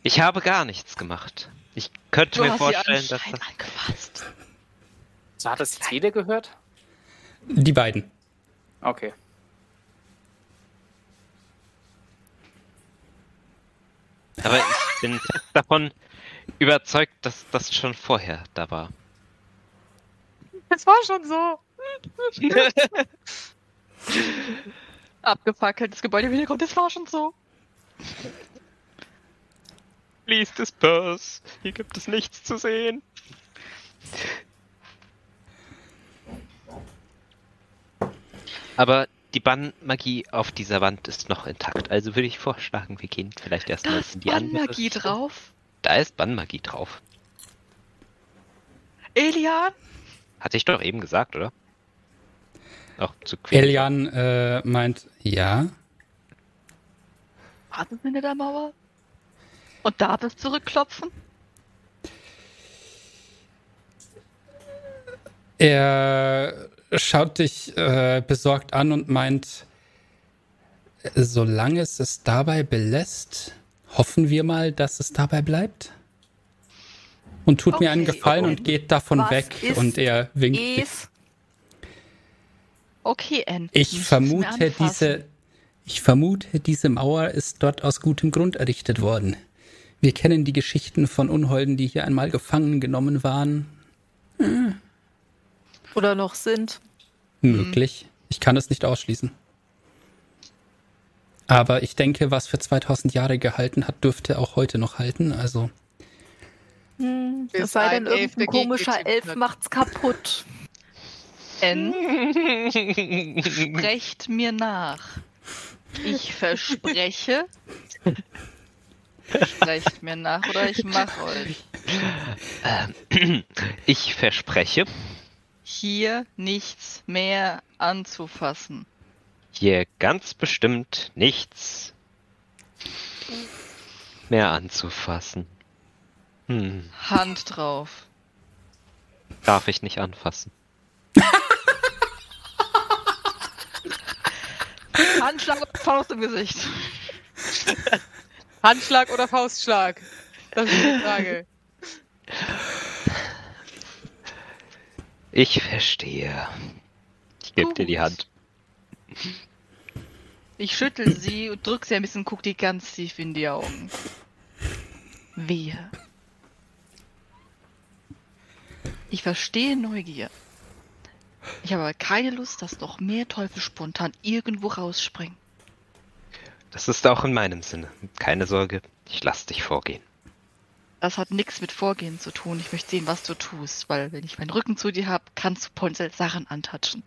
Ich habe gar nichts gemacht. Ich könnte Du mir hast vorstellen, dass das. angefasst. So hat das jetzt jeder gehört? Die beiden. Okay. Aber ich bin fest davon überzeugt, dass das schon vorher da war. Es war schon so. Abgefackeltes Gebäude im Hintergrund, das war schon so. Please disperse. Hier gibt es nichts zu sehen. Aber die Bannmagie auf dieser Wand ist noch intakt. Also würde ich vorschlagen, wir gehen vielleicht erstmal in die andere. Bannmagie drauf. Da ist Bannmagie drauf. Elian? Hatte ich doch eben gesagt, oder? Auch zu Queen. Elian äh, meint, ja. Warten Sie hinter der Mauer? Und darf es zurückklopfen? Er schaut dich äh, besorgt an und meint, solange es es dabei belässt, hoffen wir mal, dass es dabei bleibt. Und tut mir einen Okay. Gefallen und geht davon Was weg. Und er winkt. Es, Okay, N. Ich vermute, diese, ich vermute, diese Mauer ist dort aus gutem Grund errichtet worden. Wir kennen die Geschichten von Unholden, die hier einmal gefangen genommen waren. oder noch sind. Möglich. Ich kann es nicht ausschließen. Aber ich denke, was für 2000 Jahre gehalten hat, dürfte auch heute noch halten. Also, Hm, es sei denn, irgendein komischer Elf macht's kaputt. N. Sprecht mir nach. Ich verspreche. Sprecht mir nach oder ich mach euch. Ich verspreche, Hier nichts mehr anzufassen. Hier ganz bestimmt nichts mehr anzufassen. Hm, Hand drauf. darf ich nicht anfassen. Handschlag und Faust im Gesicht. Handschlag oder Faustschlag? Das ist die Frage. Ich verstehe. Ich gebe dir die. Hand. Ich schüttel sie und drück sie ein bisschen, guck die ganz tief in die Augen. Wehe. Ich verstehe Neugier. Ich habe aber keine Lust, dass noch mehr Teufel spontan irgendwo rausspringen. Das ist auch in meinem Sinne. Keine Sorge, ich lass dich vorgehen. Das hat nichts mit Vorgehen zu tun. Ich möchte sehen, was du tust, weil wenn ich meinen Rücken zu dir habe, kannst du potenziell Sachen antatschen.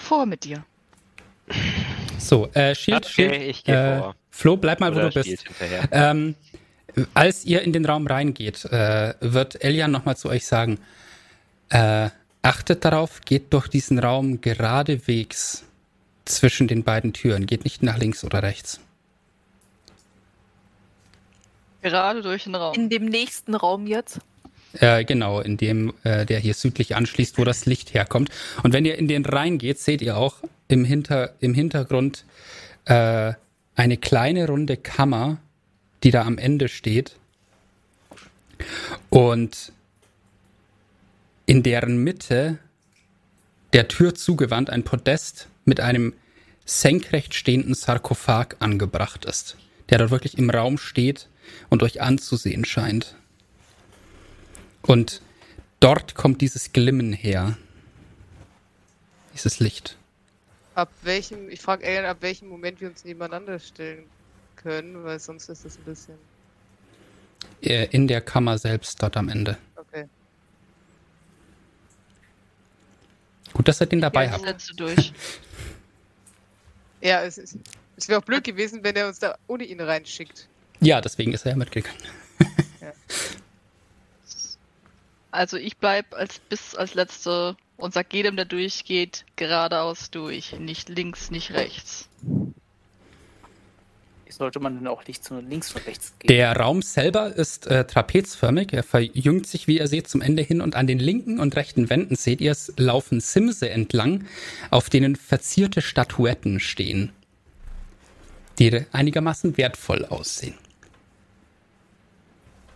Vor mit dir. So, äh, Shield, Okay, Shield. ich geh äh, vor. Flo, bleib mal, wo Oder du bist. Ähm, als ihr in den Raum reingeht, äh, wird Elian nochmal zu euch sagen, äh, achtet darauf, geht durch diesen Raum geradewegs zwischen den beiden Türen, geht nicht nach links oder rechts. Gerade durch den Raum. In dem nächsten Raum jetzt. Äh, genau, in dem, äh, der hier südlich anschließt, wo das Licht herkommt. Und wenn ihr in den reingeht, seht ihr auch im, Hinter, im Hintergrund äh, eine kleine runde Kammer, die da am Ende steht. Und in deren Mitte der Tür zugewandt ein Podest mit einem senkrecht stehenden Sarkophag angebracht ist, der dort wirklich im Raum steht und euch anzusehen scheint. Und dort kommt dieses Glimmen her. Dieses Licht. Ab welchem, ich frage Ellen, ab welchem Moment wir uns nebeneinander stellen können, weil sonst ist es ein bisschen. Äh, In der Kammer selbst, dort am Ende. Okay. Gut, dass ihr den dabei Ja, habt. Sätze durch. Ja, es, ist- es wäre auch blöd gewesen, wenn er uns da ohne ihn reinschickt. Ja, deswegen ist er ja mitgegangen. Also ich bleib als bis als letzte und sag jedem, der durchgeht, geradeaus durch. Nicht links, nicht rechts. Sollte man dann auch nicht zu links und rechts gehen? Der Raum selber ist äh, trapezförmig. Er verjüngt sich, wie ihr seht, zum Ende hin. Und an den linken und rechten Wänden seht ihr es laufen Simse entlang, auf denen verzierte Statuetten stehen, die einigermaßen wertvoll aussehen.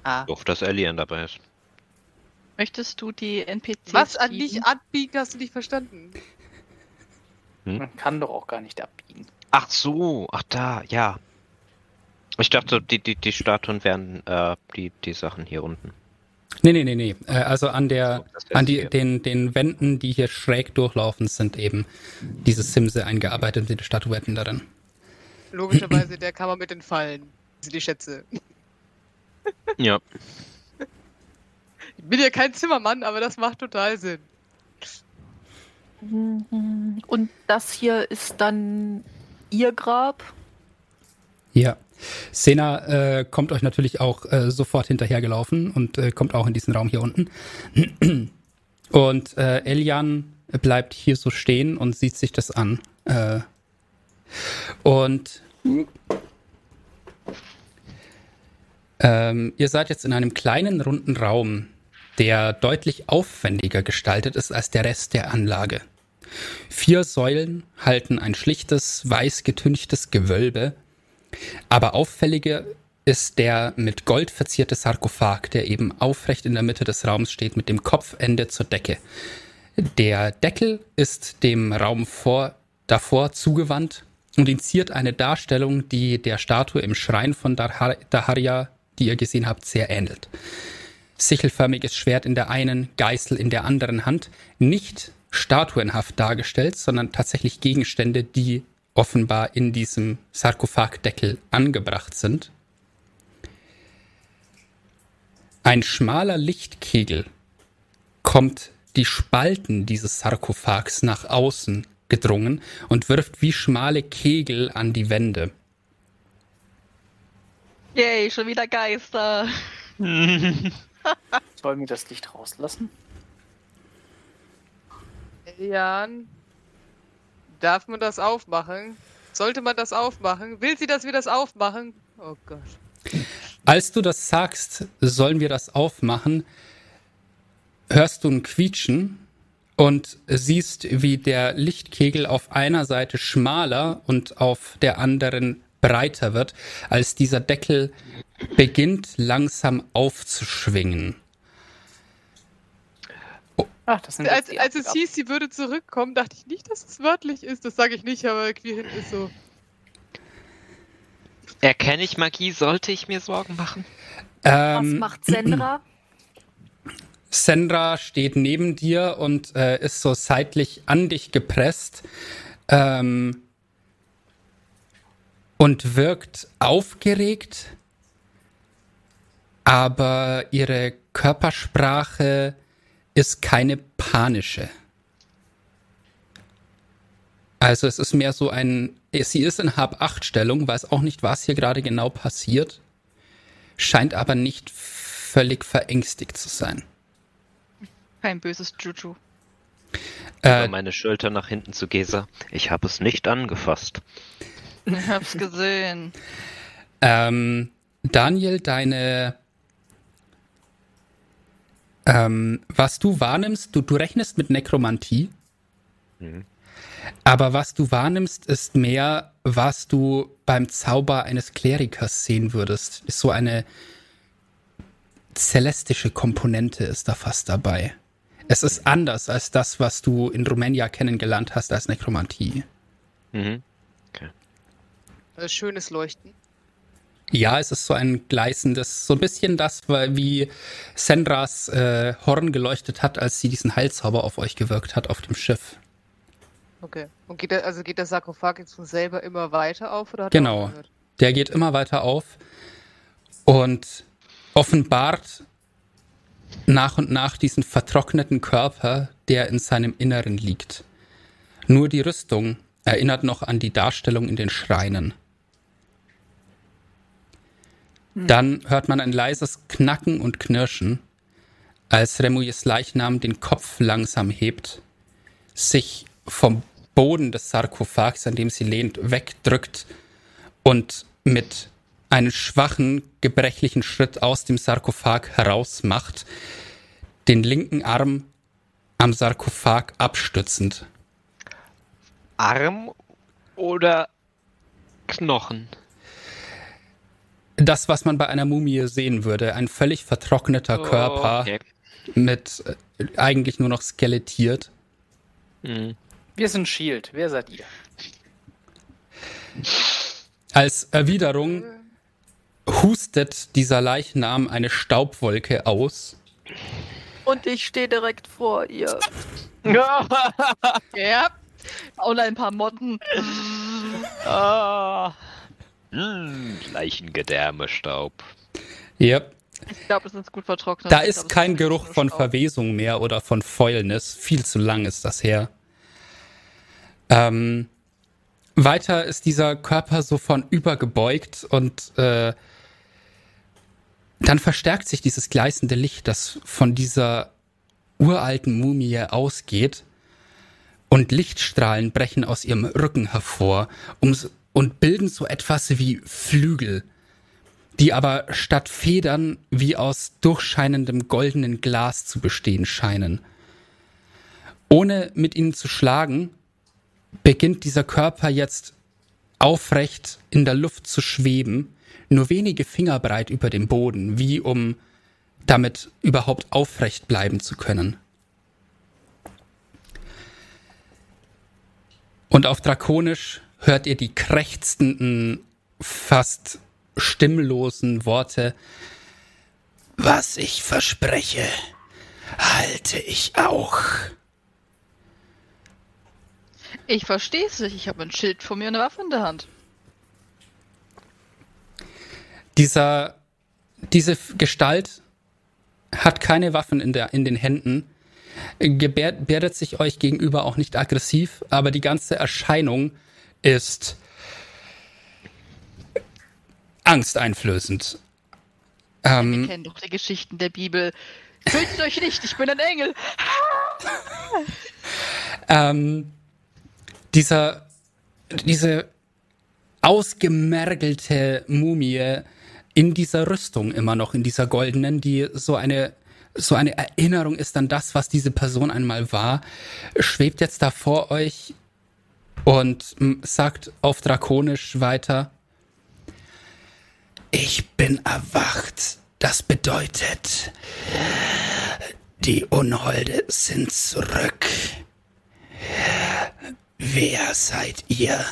Ah. Doof, dass Alien dabei ist. Möchtest du die NPCs Was an dich anbieten, hast du nicht verstanden? Man kann doch auch gar nicht abbiegen. Ach so, ach da, ja. Ich dachte, die, die, die Statuen wären äh, die, die Sachen hier unten. Nee, nee, nee, nee. Äh, also an der, So, an die, den, den Wänden, die hier schräg durchlaufen, sind eben diese Simse eingearbeitet mit den Statuetten darin. Logischerweise der Kammer mit den Fallen. Das sind die Schätze. Ja. Ich bin ja kein Zimmermann, aber das macht total Sinn. Und das hier ist dann ihr Grab. Ja. Sena äh, kommt euch natürlich auch äh, sofort hinterhergelaufen und äh, kommt auch in diesen Raum hier unten. Und äh, Elian bleibt hier so stehen und sieht sich das an. Äh, und ähm, ihr seid jetzt in einem kleinen runden Raum, der deutlich aufwendiger gestaltet ist als der Rest der Anlage. Vier Säulen halten ein schlichtes, weiß getünchtes Gewölbe, aber auffälliger ist der mit Gold verzierte Sarkophag, der eben aufrecht in der Mitte des Raums steht, mit dem Kopfende zur Decke. Der Deckel ist dem Raum vor, davor zugewandt und ihn ziert eine Darstellung, die der Statue im Schrein von Dahar Daharia, die ihr gesehen habt, sehr ähnelt. Sichelförmiges Schwert in der einen, Geißel in der anderen Hand, nicht statuenhaft dargestellt, sondern tatsächlich Gegenstände, die offenbar in diesem Sarkophagdeckel angebracht sind. Ein schmaler Lichtkegel kommt die Spalten dieses Sarkophags nach außen gedrungen und wirft wie schmale Kegel an die Wände. Yay, schon wieder Geister. Sollen wir das Licht rauslassen? Jan, darf man das aufmachen? Sollte man das aufmachen? Will sie, dass wir das aufmachen? Oh Gott. Als du das sagst, sollen wir das aufmachen, hörst du ein Quietschen und siehst, wie der Lichtkegel auf einer Seite schmaler und auf der anderen breiter wird, als dieser Deckel beginnt langsam aufzuschwingen. Ach, das sind Als, als es hieß, sie würde zurückkommen, dachte ich nicht, dass es wörtlich ist. Das sage ich nicht, aber hinten ist so. Erkenne ich Magie? Sollte ich mir Sorgen machen? Was Ähm, macht Sendra? Sandra steht neben dir und äh, ist so seitlich an dich gepresst ähm, und wirkt aufgeregt, aber ihre Körpersprache ist keine panische. Also es ist mehr so ein, sie ist in Hab-8-Stellung, weiß auch nicht, was hier gerade genau passiert, scheint aber nicht völlig verängstigt zu sein. Kein böses Juju. Über Äh, meine Schulter nach hinten zu Gesa. Ich habe es nicht angefasst. Ich hab's gesehen. ähm, Daniel, deine, ähm, was du wahrnimmst, du, du rechnest mit Nekromantie, Mhm. aber was du wahrnimmst, ist mehr, was du beim Zauber eines Klerikers sehen würdest. Ist so eine celestische Komponente ist da fast dabei. Es ist anders als das, was du in Rumänien kennengelernt hast als Nekromantie. Mhm. Äh, schönes Leuchten. Ja, es ist so ein gleißendes, so ein bisschen das, wie Sendras äh, Horn geleuchtet hat, als sie diesen Heilzauber auf euch gewirkt hat auf dem Schiff. Okay. Und geht der, also geht der Sarkophag jetzt von selber immer weiter auf oder hat er Genau. Der geht immer weiter auf und offenbart nach und nach diesen vertrockneten Körper, der in seinem Inneren liegt. Nur die Rüstung erinnert noch an die Darstellung in den Schreinen. Dann hört man ein leises Knacken und Knirschen, als Remouilles Leichnam den Kopf langsam hebt, sich vom Boden des Sarkophags, an dem sie lehnt, wegdrückt und mit einem schwachen, gebrechlichen Schritt aus dem Sarkophag herausmacht, den linken Arm am Sarkophag abstützend. Arm oder Knochen? Das, was man bei einer Mumie sehen würde, ein völlig vertrockneter Körper Okay. mit äh, eigentlich nur noch skelettiert. Mhm. Wir sind Shield. Wer seid ihr? Als Erwiderung hustet dieser Leichnam eine Staubwolke aus. Und ich stehe direkt vor ihr. Ja. Und ein paar Motten. ah. Mm, Leichengedärme-Staub. Ja, Ich glaube, es ist gut vertrocknet. da Ich ist glaub, kein wirklich Geruch von Staub. Verwesung mehr oder von Fäulnis. Viel zu lang ist das her. Ähm, weiter ist dieser Körper so von übergebeugt und äh, dann verstärkt sich dieses gleißende Licht, das von dieser uralten Mumie ausgeht und Lichtstrahlen brechen aus ihrem Rücken hervor um, s- und bilden so etwas wie Flügel, die aber statt Federn wie aus durchscheinendem goldenen Glas zu bestehen scheinen. Ohne mit ihnen zu schlagen, beginnt dieser Körper jetzt aufrecht in der Luft zu schweben, nur wenige Finger breit über dem Boden, wie um damit überhaupt aufrecht bleiben zu können. Und auf Drakonisch hört ihr die krächzenden, fast stimmlosen Worte. Was ich verspreche, halte ich auch. Ich verstehe es nicht. Ich habe ein Schild vor mir und eine Waffe in der Hand. Dieser, diese Gestalt hat keine Waffen in, der, in den Händen, gebärdet sich euch gegenüber auch nicht aggressiv, aber die ganze Erscheinung ist angsteinflößend. Wir Ähm, kennen doch die Geschichten der Bibel. Fürchtet euch nicht, ich bin ein Engel. ähm, dieser, diese ausgemergelte Mumie in dieser Rüstung immer noch, in dieser goldenen, die so eine, so eine Erinnerung ist an das, was diese Person einmal war, schwebt jetzt da vor euch und sagt auf Drakonisch weiter. Ich bin erwacht. Das bedeutet, die Unholde sind zurück. Wer seid ihr,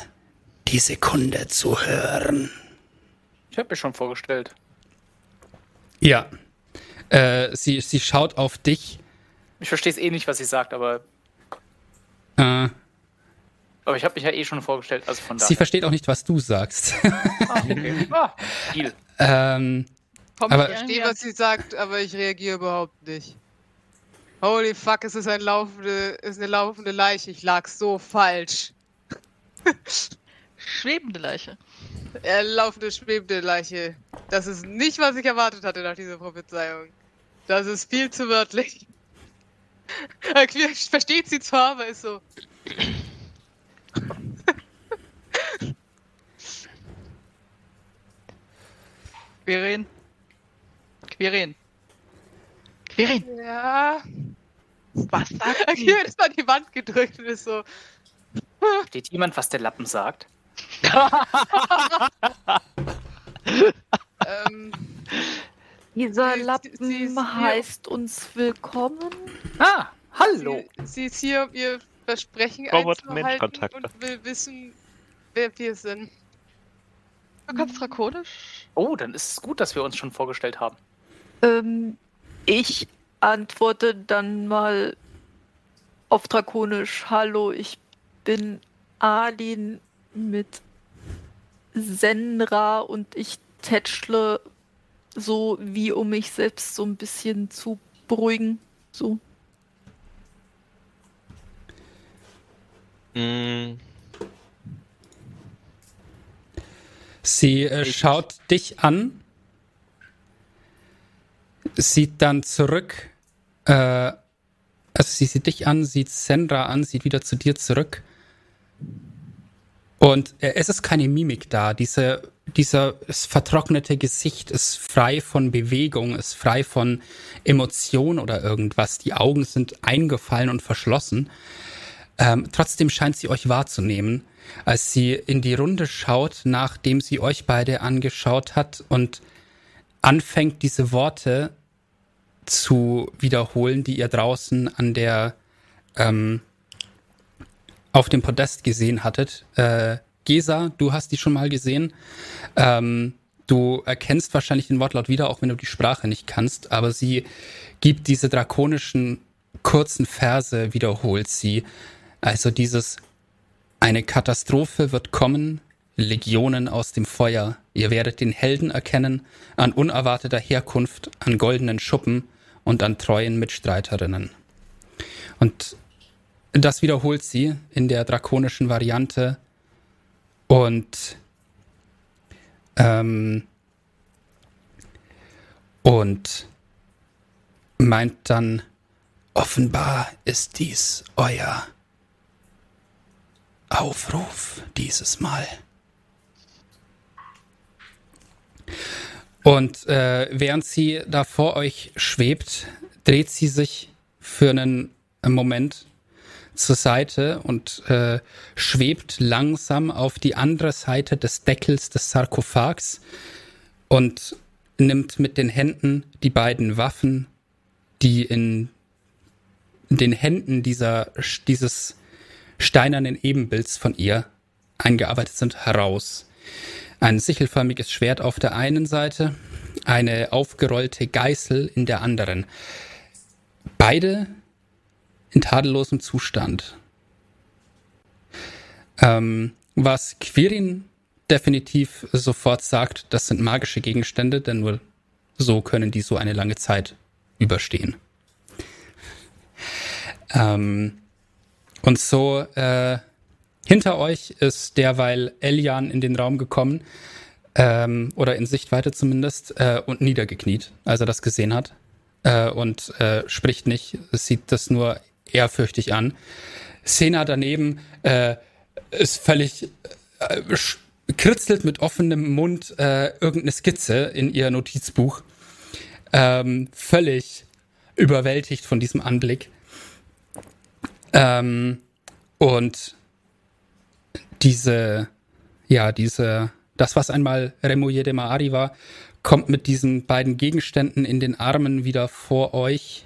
die Sekunde zu hören? Ich habe mir schon vorgestellt. Ja. Äh, sie, sie schaut auf dich. Ich verstehe es eh nicht, was sie sagt, aber, Äh, aber ich habe mich ja eh schon vorgestellt. Also von sie daher. versteht auch nicht, was du sagst. Ah, okay. ah, Deal. ähm, Komm, Aber- ich verstehe, was sie sagt, aber ich reagiere überhaupt nicht. Holy fuck, es ist, ein laufende, es ist eine laufende Leiche. Ich lag so falsch. Schwebende Leiche. Er laufende, schwebende Leiche. Das ist nicht, was ich erwartet hatte nach dieser Prophezeiung. Das ist viel zu wörtlich. Versteht sie zwar, aber ist so. Quirin. Quirin. Quirin. Ja. Was sagt? Hier ist an die Wand gedrückt und ist so. Steht jemand, was der Lappen sagt? Ähm, Dieser Sie- Lappen sie hier- heißt uns willkommen. Ah, hallo. Sie, sie ist hier, um ihr Versprechen Robert einzuhalten und will wissen, wer wir sind. Du kannst drakonisch? Oh, dann ist es gut, dass wir uns schon vorgestellt haben. Ähm, ich antworte dann mal auf Drakonisch. Hallo, ich bin Alin mit Senra und ich tätschle so wie um mich selbst so ein bisschen zu beruhigen. So. Mm, Sie äh, schaut dich an, sieht dann zurück, äh, also sie sieht dich an, sieht Sandra an, sieht wieder zu dir zurück. Und äh, es ist keine Mimik da. Diese, dieser das vertrocknete Gesicht ist frei von Bewegung, ist frei von Emotion oder irgendwas. Die Augen sind eingefallen und verschlossen. Ähm, trotzdem scheint sie euch wahrzunehmen, als sie in die Runde schaut, nachdem sie euch beide angeschaut hat und anfängt, diese Worte zu wiederholen, die ihr draußen an der ähm, auf dem Podest gesehen hattet. Äh, Gesa, du hast die schon mal gesehen. Ähm, du erkennst wahrscheinlich den Wortlaut wieder, auch wenn du die Sprache nicht kannst, aber sie gibt diese drakonischen kurzen Verse, wiederholt sie. Also dieses eine Katastrophe wird kommen, Legionen aus dem Feuer. Ihr werdet den Helden erkennen, an unerwarteter Herkunft, an goldenen Schuppen und an treuen Mitstreiterinnen. Und das wiederholt sie in der drakonischen Variante und ähm, und meint dann, offenbar ist dies euer Aufruf dieses Mal. Und äh, während sie da vor euch schwebt, dreht sie sich für einen Moment zur Seite und äh, schwebt langsam auf die andere Seite des Deckels des Sarkophags und nimmt mit den Händen die beiden Waffen, die in den Händen dieser, dieses steinernen Ebenbilds von ihr eingearbeitet sind, heraus. Ein sichelförmiges Schwert auf der einen Seite, eine aufgerollte Geißel in der anderen. Beide in tadellosem Zustand. Ähm, was Quirin definitiv sofort sagt, das sind magische Gegenstände, denn nur so können die so eine lange Zeit überstehen. Ähm, und so äh, hinter euch ist derweil Elian in den Raum gekommen, ähm, oder in Sichtweite zumindest, äh, und niedergekniet, als er das gesehen hat. Äh, und äh, spricht nicht, sieht das nur ehrfürchtig an. Sena daneben äh, ist völlig äh, kritzelt mit offenem Mund äh, irgendeine Skizze in ihr Notizbuch. Ähm, völlig überwältigt von diesem Anblick. Ähm, und diese, ja, diese, das, was einmal Remuye de Maari war, kommt mit diesen beiden Gegenständen in den Armen wieder vor euch.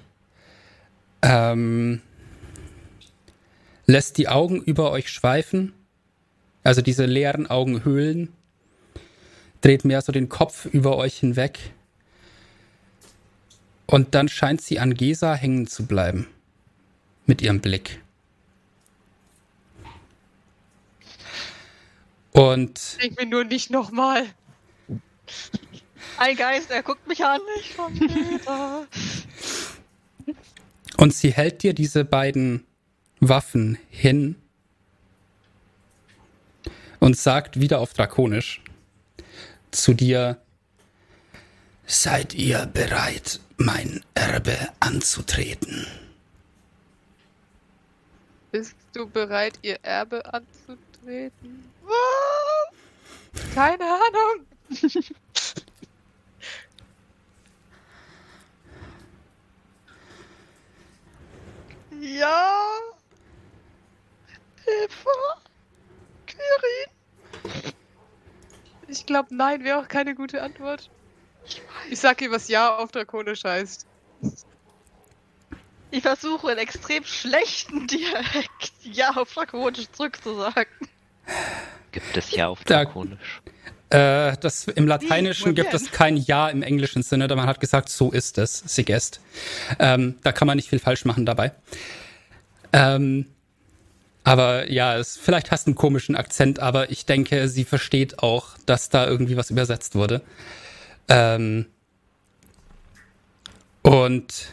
Ähm, lässt die Augen über euch schweifen, also diese leeren Augenhöhlen, dreht mehr so den Kopf über euch hinweg. Und dann scheint sie an Gesa hängen zu bleiben. Mit ihrem Blick. Und Ich will nur nicht nochmal. Ein Geist, er guckt mich an. Ich komm wieder. Und sie hält dir diese beiden Waffen hin und sagt wieder auf Drakonisch zu dir, Seid ihr bereit, mein Erbe anzutreten? Bist du bereit, ihr Erbe anzutreten? Keine Ahnung. Ja. Hilfe. Quirin. Ich glaube, nein wäre auch keine gute Antwort. Ich sag ihr, was Ja auf Drakonisch heißt. Ich versuche einen extrem schlechten Dialekt Ja auf Drakonisch zurückzusagen. Gibt es ja auf Da- Drakonisch. Äh, das, Im Lateinischen gibt es kein Ja im englischen Sinne, da man hat gesagt, so ist es, Sigest. Ähm, da kann man nicht viel falsch machen dabei. Ähm, aber ja, es, vielleicht hast du einen komischen Akzent, aber ich denke, sie versteht auch, dass da irgendwie was übersetzt wurde. Ähm, und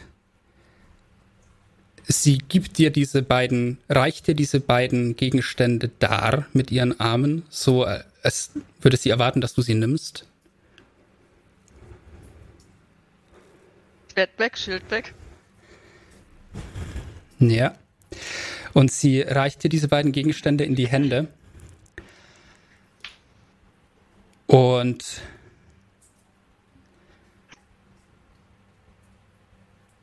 sie gibt dir diese beiden, reicht dir diese beiden Gegenstände dar mit ihren Armen, so äh, als würde sie erwarten, dass du sie nimmst. Schwert weg, Schild weg. Ja. Und sie reicht dir diese beiden Gegenstände in die Hände. Und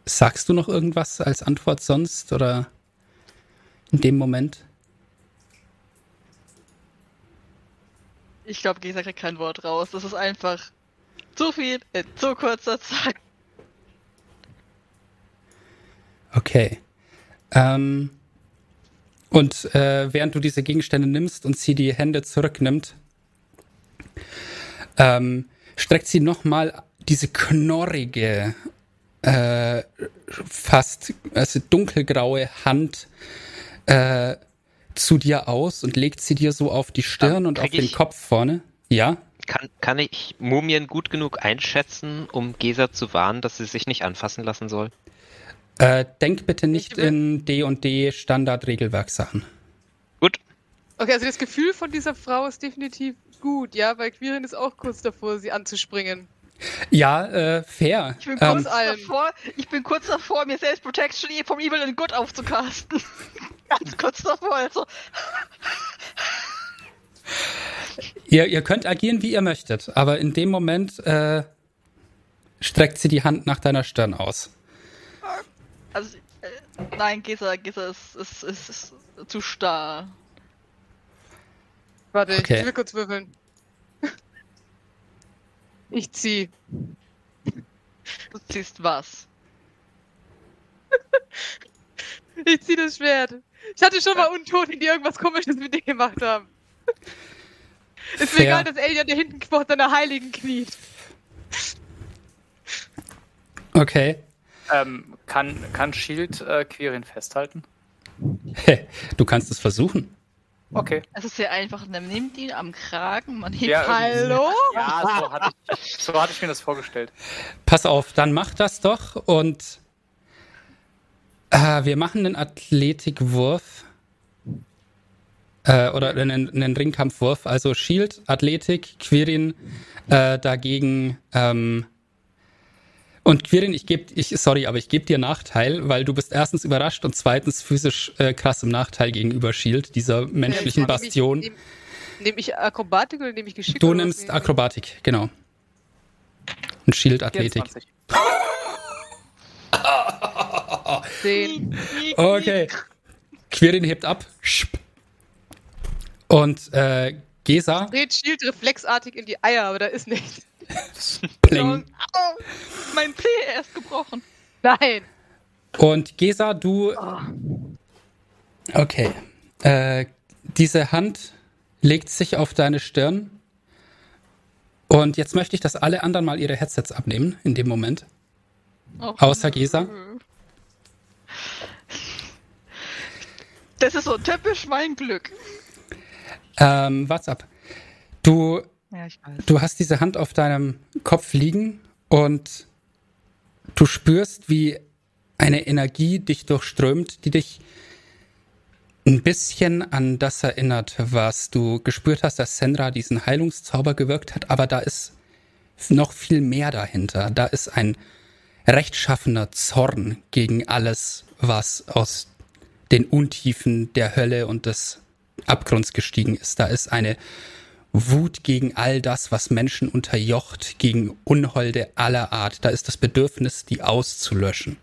sagst du noch irgendwas als Antwort sonst oder in dem Moment? Ich glaube, Gesa kriegt kein Wort raus. Das ist einfach zu viel in zu kurzer Zeit. Okay. Ähm, und äh, während du diese Gegenstände nimmst und sie die Hände zurücknimmt, ähm, streckt sie nochmal diese knorrige, äh, fast also dunkelgraue Hand äh, zu dir aus und legt sie dir so auf die Stirn und auf den Kopf vorne. Ja? Kann, kann ich Mumien gut genug einschätzen, um Gesa zu warnen, dass sie sich nicht anfassen lassen soll? Äh, denk bitte nicht in D und D Standard-Regelwerksachen. Gut. Okay, also das Gefühl von dieser Frau ist definitiv gut, ja, weil Quirin ist auch kurz davor, sie anzuspringen. Ja, äh, fair. Ich bin, Ähm, kurz davor, ich bin kurz davor, mir selbst Protection vom Evil in Good aufzucasten. Ganz kurz davor, also. Ihr, ihr könnt agieren, wie ihr möchtet, aber in dem Moment äh, streckt sie die Hand nach deiner Stirn aus. Also, äh, nein, Gesa, Gesa ist, ist, ist, ist zu starr. Warte, Okay. ich will kurz würfeln. Ich zieh. Du ziehst was? Ich zieh das Schwert. Ich hatte schon mal Untote, die irgendwas komisches mit dir gemacht haben. Ist mir egal, dass Alien da hinten vor seiner Heiligen kniet. Okay. Ähm, kann, kann Shield äh, Quirin festhalten? Du kannst es versuchen. Okay. Es ist sehr einfach. Man nimmt ihn am Kragen, man hebt Ja. Hallo? Ja, so hatte, ich, so hatte ich mir das vorgestellt. Pass auf, dann mach das doch und äh, wir machen einen Athletikwurf. Äh, oder einen, einen Ringkampfwurf. Also Shield, Athletik, Quirin äh, dagegen. Ähm, und Quirin, ich gebe, ich, sorry, aber ich gebe dir Nachteil, weil du bist erstens überrascht und zweitens physisch äh, krass im Nachteil gegenüber Shield, dieser menschlichen ich- Bastion. Nehme nehm ich Akrobatik oder nehme ich Geschick? Du nimmst? Akrobatik, genau. Und Shield Athletik. 24. Zehn. Okay. Quirin hebt ab. Und äh, Gesa, Dreht Shield reflexartig in die Eier, aber da ist nichts. pling. Au, mein P erst gebrochen. Nein. Und Gesa, du. Okay. Äh, diese Hand legt sich auf deine Stirn. Und jetzt möchte ich, dass alle anderen mal ihre Headsets abnehmen in dem Moment. Oh. Außer Gesa. Das ist so typisch mein Glück. Ähm, what's up? Du Ja, ich weiß. Du hast diese Hand auf deinem Kopf liegen und du spürst, wie eine Energie dich durchströmt, die dich ein bisschen an das erinnert, was du gespürt hast, dass Senra diesen Heilungszauber gewirkt hat, aber da ist noch viel mehr dahinter. Da ist ein rechtschaffener Zorn gegen alles, was aus den Untiefen der Hölle und des Abgrunds gestiegen ist. Da ist eine Wut gegen all das, was Menschen unterjocht, gegen Unholde aller Art. Da ist das Bedürfnis, die auszulöschen.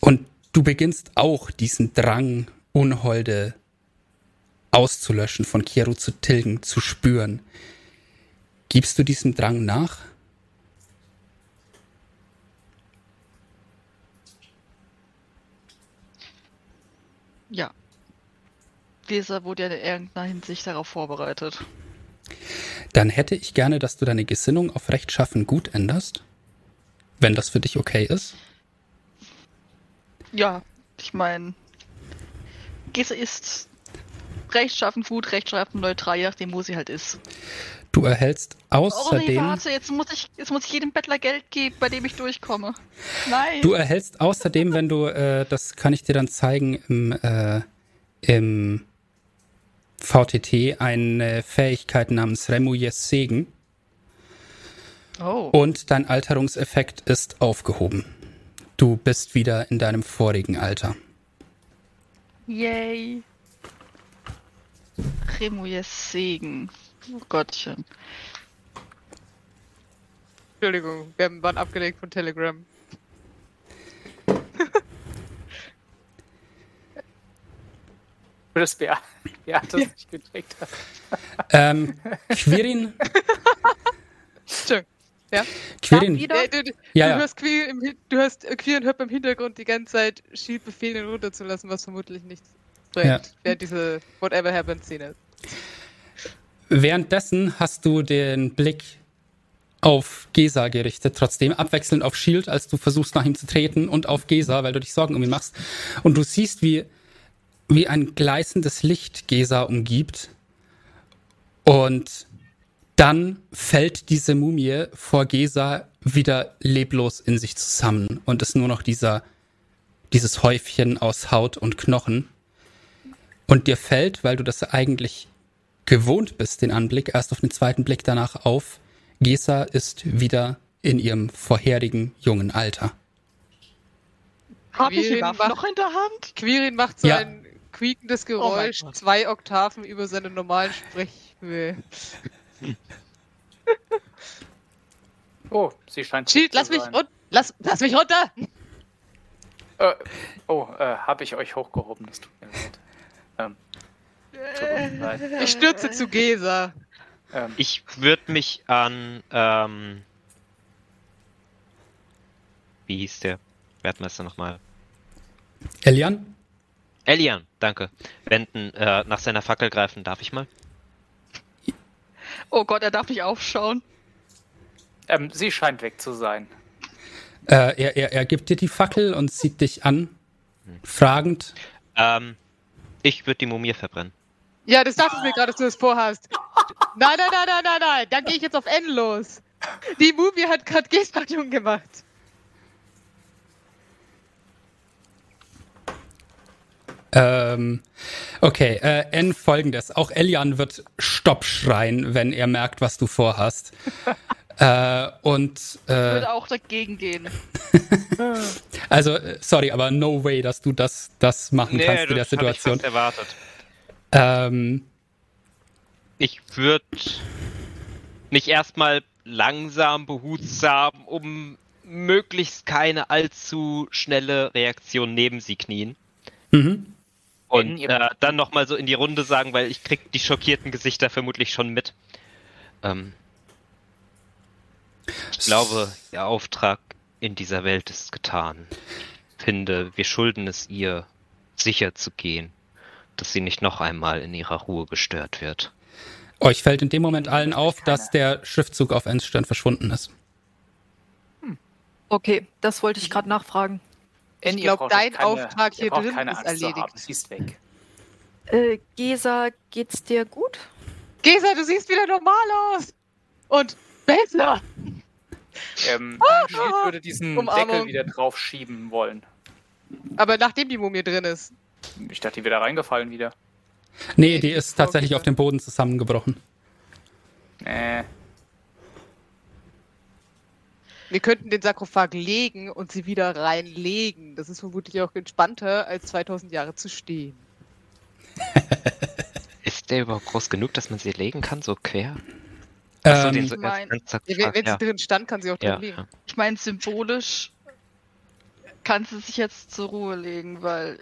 Und du beginnst auch diesen Drang, Unholde auszulöschen, von Kieru zu tilgen, zu spüren. Gibst du diesem Drang nach? Ja. Dieser wurde ja in irgendeiner Hinsicht darauf vorbereitet. Dann hätte ich gerne, dass du deine Gesinnung auf Rechtschaffen gut änderst. Wenn das für dich okay ist. Ja, ich meine, Gese ist rechtschaffen gut, rechtschaffen neutral, je nachdem, wo sie halt ist. Du erhältst Oh nee, außerdem. warte, jetzt muss ich, jetzt muss ich jedem Bettler Geld geben, bei dem ich durchkomme. Nein. Du erhältst außerdem, wenn du, äh, das kann ich dir dann zeigen im, äh, im VTT, eine Fähigkeit namens Remouilles Segen oh. und dein Alterungseffekt ist aufgehoben. Du bist wieder in deinem vorigen Alter. Yay. Remouilles Segen. Oh Gottchen. Entschuldigung, wir haben- waren abgelegt von Telegram. Für das Bär. Ja, das nicht gecheckt hat. Ähm, Quirin, Entschuldigung. Ja? Quirin, Wieder? Äh, du, du, Ja, ja. hörst Queer im, du hörst äh, Queer und hört beim Hintergrund die ganze Zeit Shield befehlen, ihn runterzulassen, was vermutlich nichts bringt. Ja. Während diese Whatever Happens Szene. Währenddessen hast du den Blick auf Gesa gerichtet, trotzdem abwechselnd auf Shield, als du versuchst nach ihm zu treten und auf Gesa, weil du dich Sorgen um ihn machst. Und du siehst, wie, wie ein gleißendes Licht Gesa umgibt. Und dann fällt diese Mumie vor Gesa wieder leblos in sich zusammen und ist nur noch dieser, dieses Häufchen aus Haut und Knochen. Und dir fällt, weil du das eigentlich gewohnt bist, den Anblick, erst auf den zweiten Blick danach auf, Gesa ist wieder in ihrem vorherigen jungen Alter. Hab ich die Quirin Waffe macht- noch in der Hand? Quirin macht so Ja. ein quiekendes Oh Geräusch, Gott. zwei Oktaven über seine normalen Sprechhöhe. Oh, sie scheint. Shield, zu lass mich sein. runter! Lass, lass mich runter! Äh, oh, äh, habe ich euch hochgehoben, das tut mir leid. Ähm, tut mir leid. Ich stürze zu Gesa. Ähm, Ich würde mich an, ähm, wie hieß der Wertmeister nochmal? Elian? Elian, danke. Wenden, äh, nach seiner Fackel greifen, darf ich mal? Oh Gott, er darf nicht aufschauen. ähm, sie scheint weg zu sein. Äh, er, er, er gibt dir die Fackel und sieht dich an, fragend. Ähm, ich würde die Mumie verbrennen. Ja, das dachte ich mir gerade, dass du das vorhast. Nein, nein, nein, nein, nein, nein. Dann gehe ich jetzt auf N los. Die Movie hat gerade Gesa jung gemacht. Ähm, okay, äh, N folgendes. Auch Elian wird Stopp schreien, wenn er merkt, was du vorhast. äh, und, Ich äh, würde auch dagegen gehen. also, äh, sorry, aber no way, dass du das, das machen kannst in der hab ich Situation. fast erwartet. Ähm, Ich würde mich erstmal langsam, behutsam, um möglichst keine allzu schnelle Reaktion neben sie knien. mhm. Und äh, dann nochmal so in die Runde sagen, weil ich krieg die schockierten Gesichter vermutlich schon mit. Ähm, ich glaube, ihr Auftrag in dieser Welt ist getan. Ich finde, wir schulden es ihr, sicher zu gehen, dass sie nicht noch einmal in ihrer Ruhe gestört wird. Euch fällt in dem Moment allen auf, dass der Schriftzug auf Ns Stirn verschwunden ist. Okay, das wollte ich gerade nachfragen. Ich ihr glaub, braucht dein keine- Auftrag hier drin keine ist Angst erledigt. Haben. Sie ist weg. Äh, Gesa, geht's dir gut? Gesa, du siehst wieder normal aus. Und besser. Ähm, Shield würde diesen Umarmung. Deckel wieder drauf schieben wollen. Aber nachdem die Mumie drin ist. Ich dachte, die wäre da reingefallen wieder. Nee, die ist tatsächlich Vorgänger. auf dem Boden zusammengebrochen. Äh, Wir könnten den Sarkophag legen und sie wieder reinlegen. Das ist vermutlich auch entspannter, als 2000 Jahre zu stehen. Ist der überhaupt groß genug, dass man sie legen kann, so quer? Achso, Ähm, den so Ich mein- Ja, wenn ja. sie drin stand, kann sie auch drin Ja, liegen. ja. Ich meine, symbolisch kann sie sich jetzt zur Ruhe legen, weil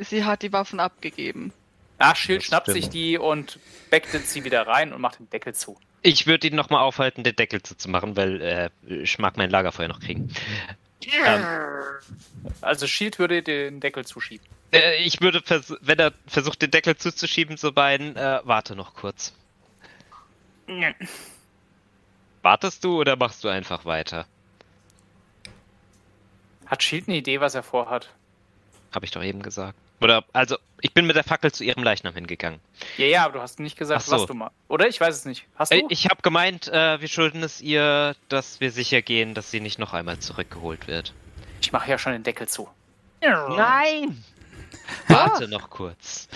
sie hat die Waffen abgegeben. ach, Schild Das schnappt stimmt. sich die und becktet sie wieder rein und macht den Deckel zu. Ich würde ihn nochmal aufhalten, den Deckel zuzumachen, weil äh, ich mag mein Lagerfeuer noch kriegen. Ähm, Also Shield würde den Deckel zuschieben. äh, ich würde, vers wenn er versucht, den Deckel zuzuschieben zu beiden, äh, warte noch kurz. Wartest du oder machst du einfach weiter? Hat Shield eine Idee, was er vorhat? Habe ich doch eben gesagt. Oder, also, ich bin mit der Fackel zu ihrem Leichnam hingegangen. Ja, ja, aber du hast nicht gesagt, so. was du machst. Oder? Ich weiß es nicht. Hast Äh, du? Ich habe gemeint, äh, wir schulden es ihr, dass wir sicher gehen, dass sie nicht noch einmal zurückgeholt wird. Ich mache ja schon den Deckel zu. Nein! Warte noch kurz.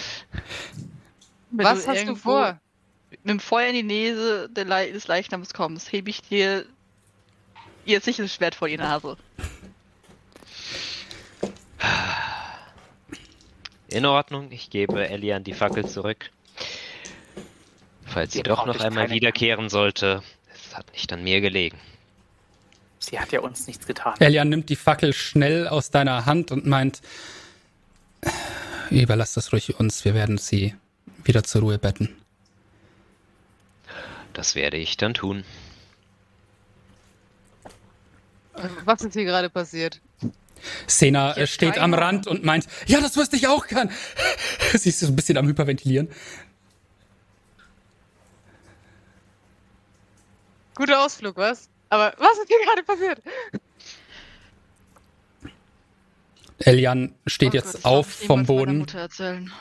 Wenn Was hast du vor? Mit dem Feuer in die Nähe Le des Leichnams kommst, hebe ich dir ihr Sicherschwert vor die Nase. In Ordnung, ich gebe Elian die Fackel zurück. Falls sie Ihr doch noch einmal keine- wiederkehren sollte, es hat nicht an mir gelegen. Sie hat ja uns nichts getan. Elian nimmt die Fackel schnell aus deiner Hand und meint, überlass das ruhig uns, wir werden sie wieder zur Ruhe betten. Das werde ich dann tun. Was ist hier gerade passiert? Sena äh, steht am. Rand und meint, ja, das wüsste ich auch gern. Sie ist so ein bisschen am Hyperventilieren. Guter Ausflug, was? Aber was ist hier gerade passiert? Elian steht Oh jetzt Gott, auf ich vom Boden. Mutter erzählen.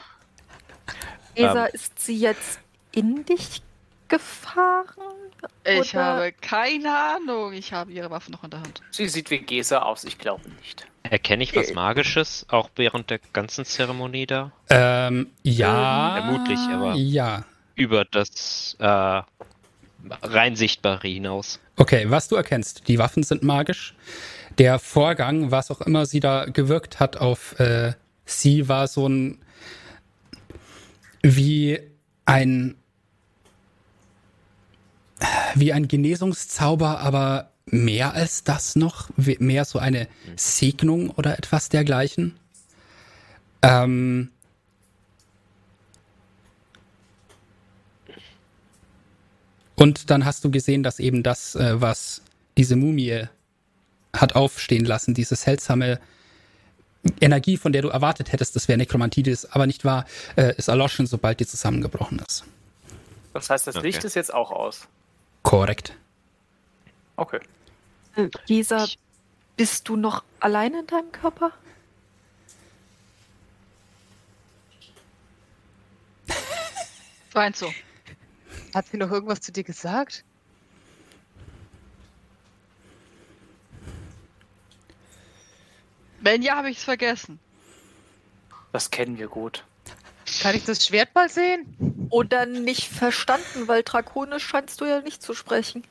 Esa, Ähm. ist sie jetzt in dich gefahren? Ich Oder- habe keine Ahnung. Ich habe ihre Waffen noch in der Hand. Sie sieht wie Gesa aus, ich glaube nicht. Erkenne ich was Äh. Magisches, auch während der ganzen Zeremonie da? Ähm, ja. Vermutlich, aber- Ja. Über das äh, rein Sichtbare hinaus. Okay, was du erkennst, die Waffen sind magisch. Der Vorgang, was auch immer sie da gewirkt hat auf äh, sie, war so ein wie ein wie ein Genesungszauber, aber mehr als das noch, mehr so eine Segnung oder etwas dergleichen. Ähm, Und dann hast du gesehen, dass eben das, äh, was diese Mumie hat aufstehen lassen, diese seltsame Energie, von der du erwartet hättest, das wäre ist aber nicht wahr, äh, ist erloschen, sobald die zusammengebrochen ist. Das heißt, das Okay. Licht ist jetzt auch aus. Korrekt. Okay. Äh, Ich- bist du noch allein in deinem Körper? Meinst du? Hat sie noch irgendwas zu dir gesagt? Wenn ja, habe ich es vergessen. Das kennen wir gut. Kann ich das Schwert mal sehen? Oder nicht verstanden, weil Drakonisch scheinst du ja nicht zu sprechen.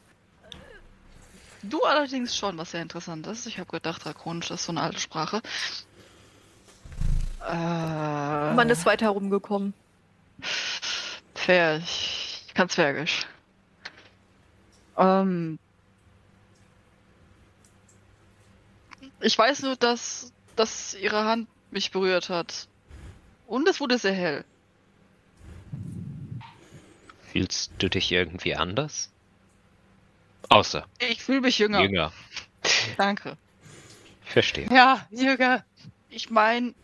Du allerdings schon, was sehr interessant ist. Ich habe gedacht, Drakonisch ist so eine alte Sprache. Äh, Man ist weit herumgekommen. Fair, ich kann Zwergisch. Ähm. Ich weiß nur, dass, dass ihre Hand mich berührt hat. Und es wurde sehr hell. Fühlst du dich irgendwie anders? Außer Ich fühle mich jünger. jünger. Danke. Verstehe. Ja, Jürger. Ich meine,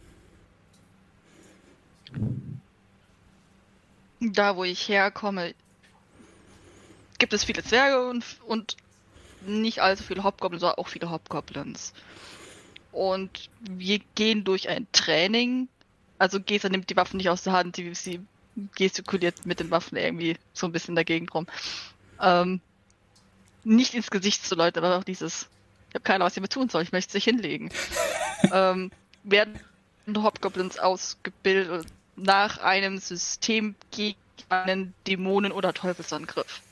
da wo ich herkomme, gibt es viele Zwerge und, und nicht allzu viele Hobgoblins, sondern auch viele Hobgoblins. Und wir gehen durch ein Training. Also Gesa nimmt die Waffen nicht aus der Hand, sie gestikuliert mit den Waffen irgendwie so ein bisschen dagegen rum. Ähm, nicht ins Gesicht zu Leuten, aber auch dieses, ich habe keine Ahnung, was ich damit tun soll, ich möchte sich hinlegen. ähm, werden Hobgoblins ausgebildet nach einem System gegen einen Dämonen- oder Teufelsangriff.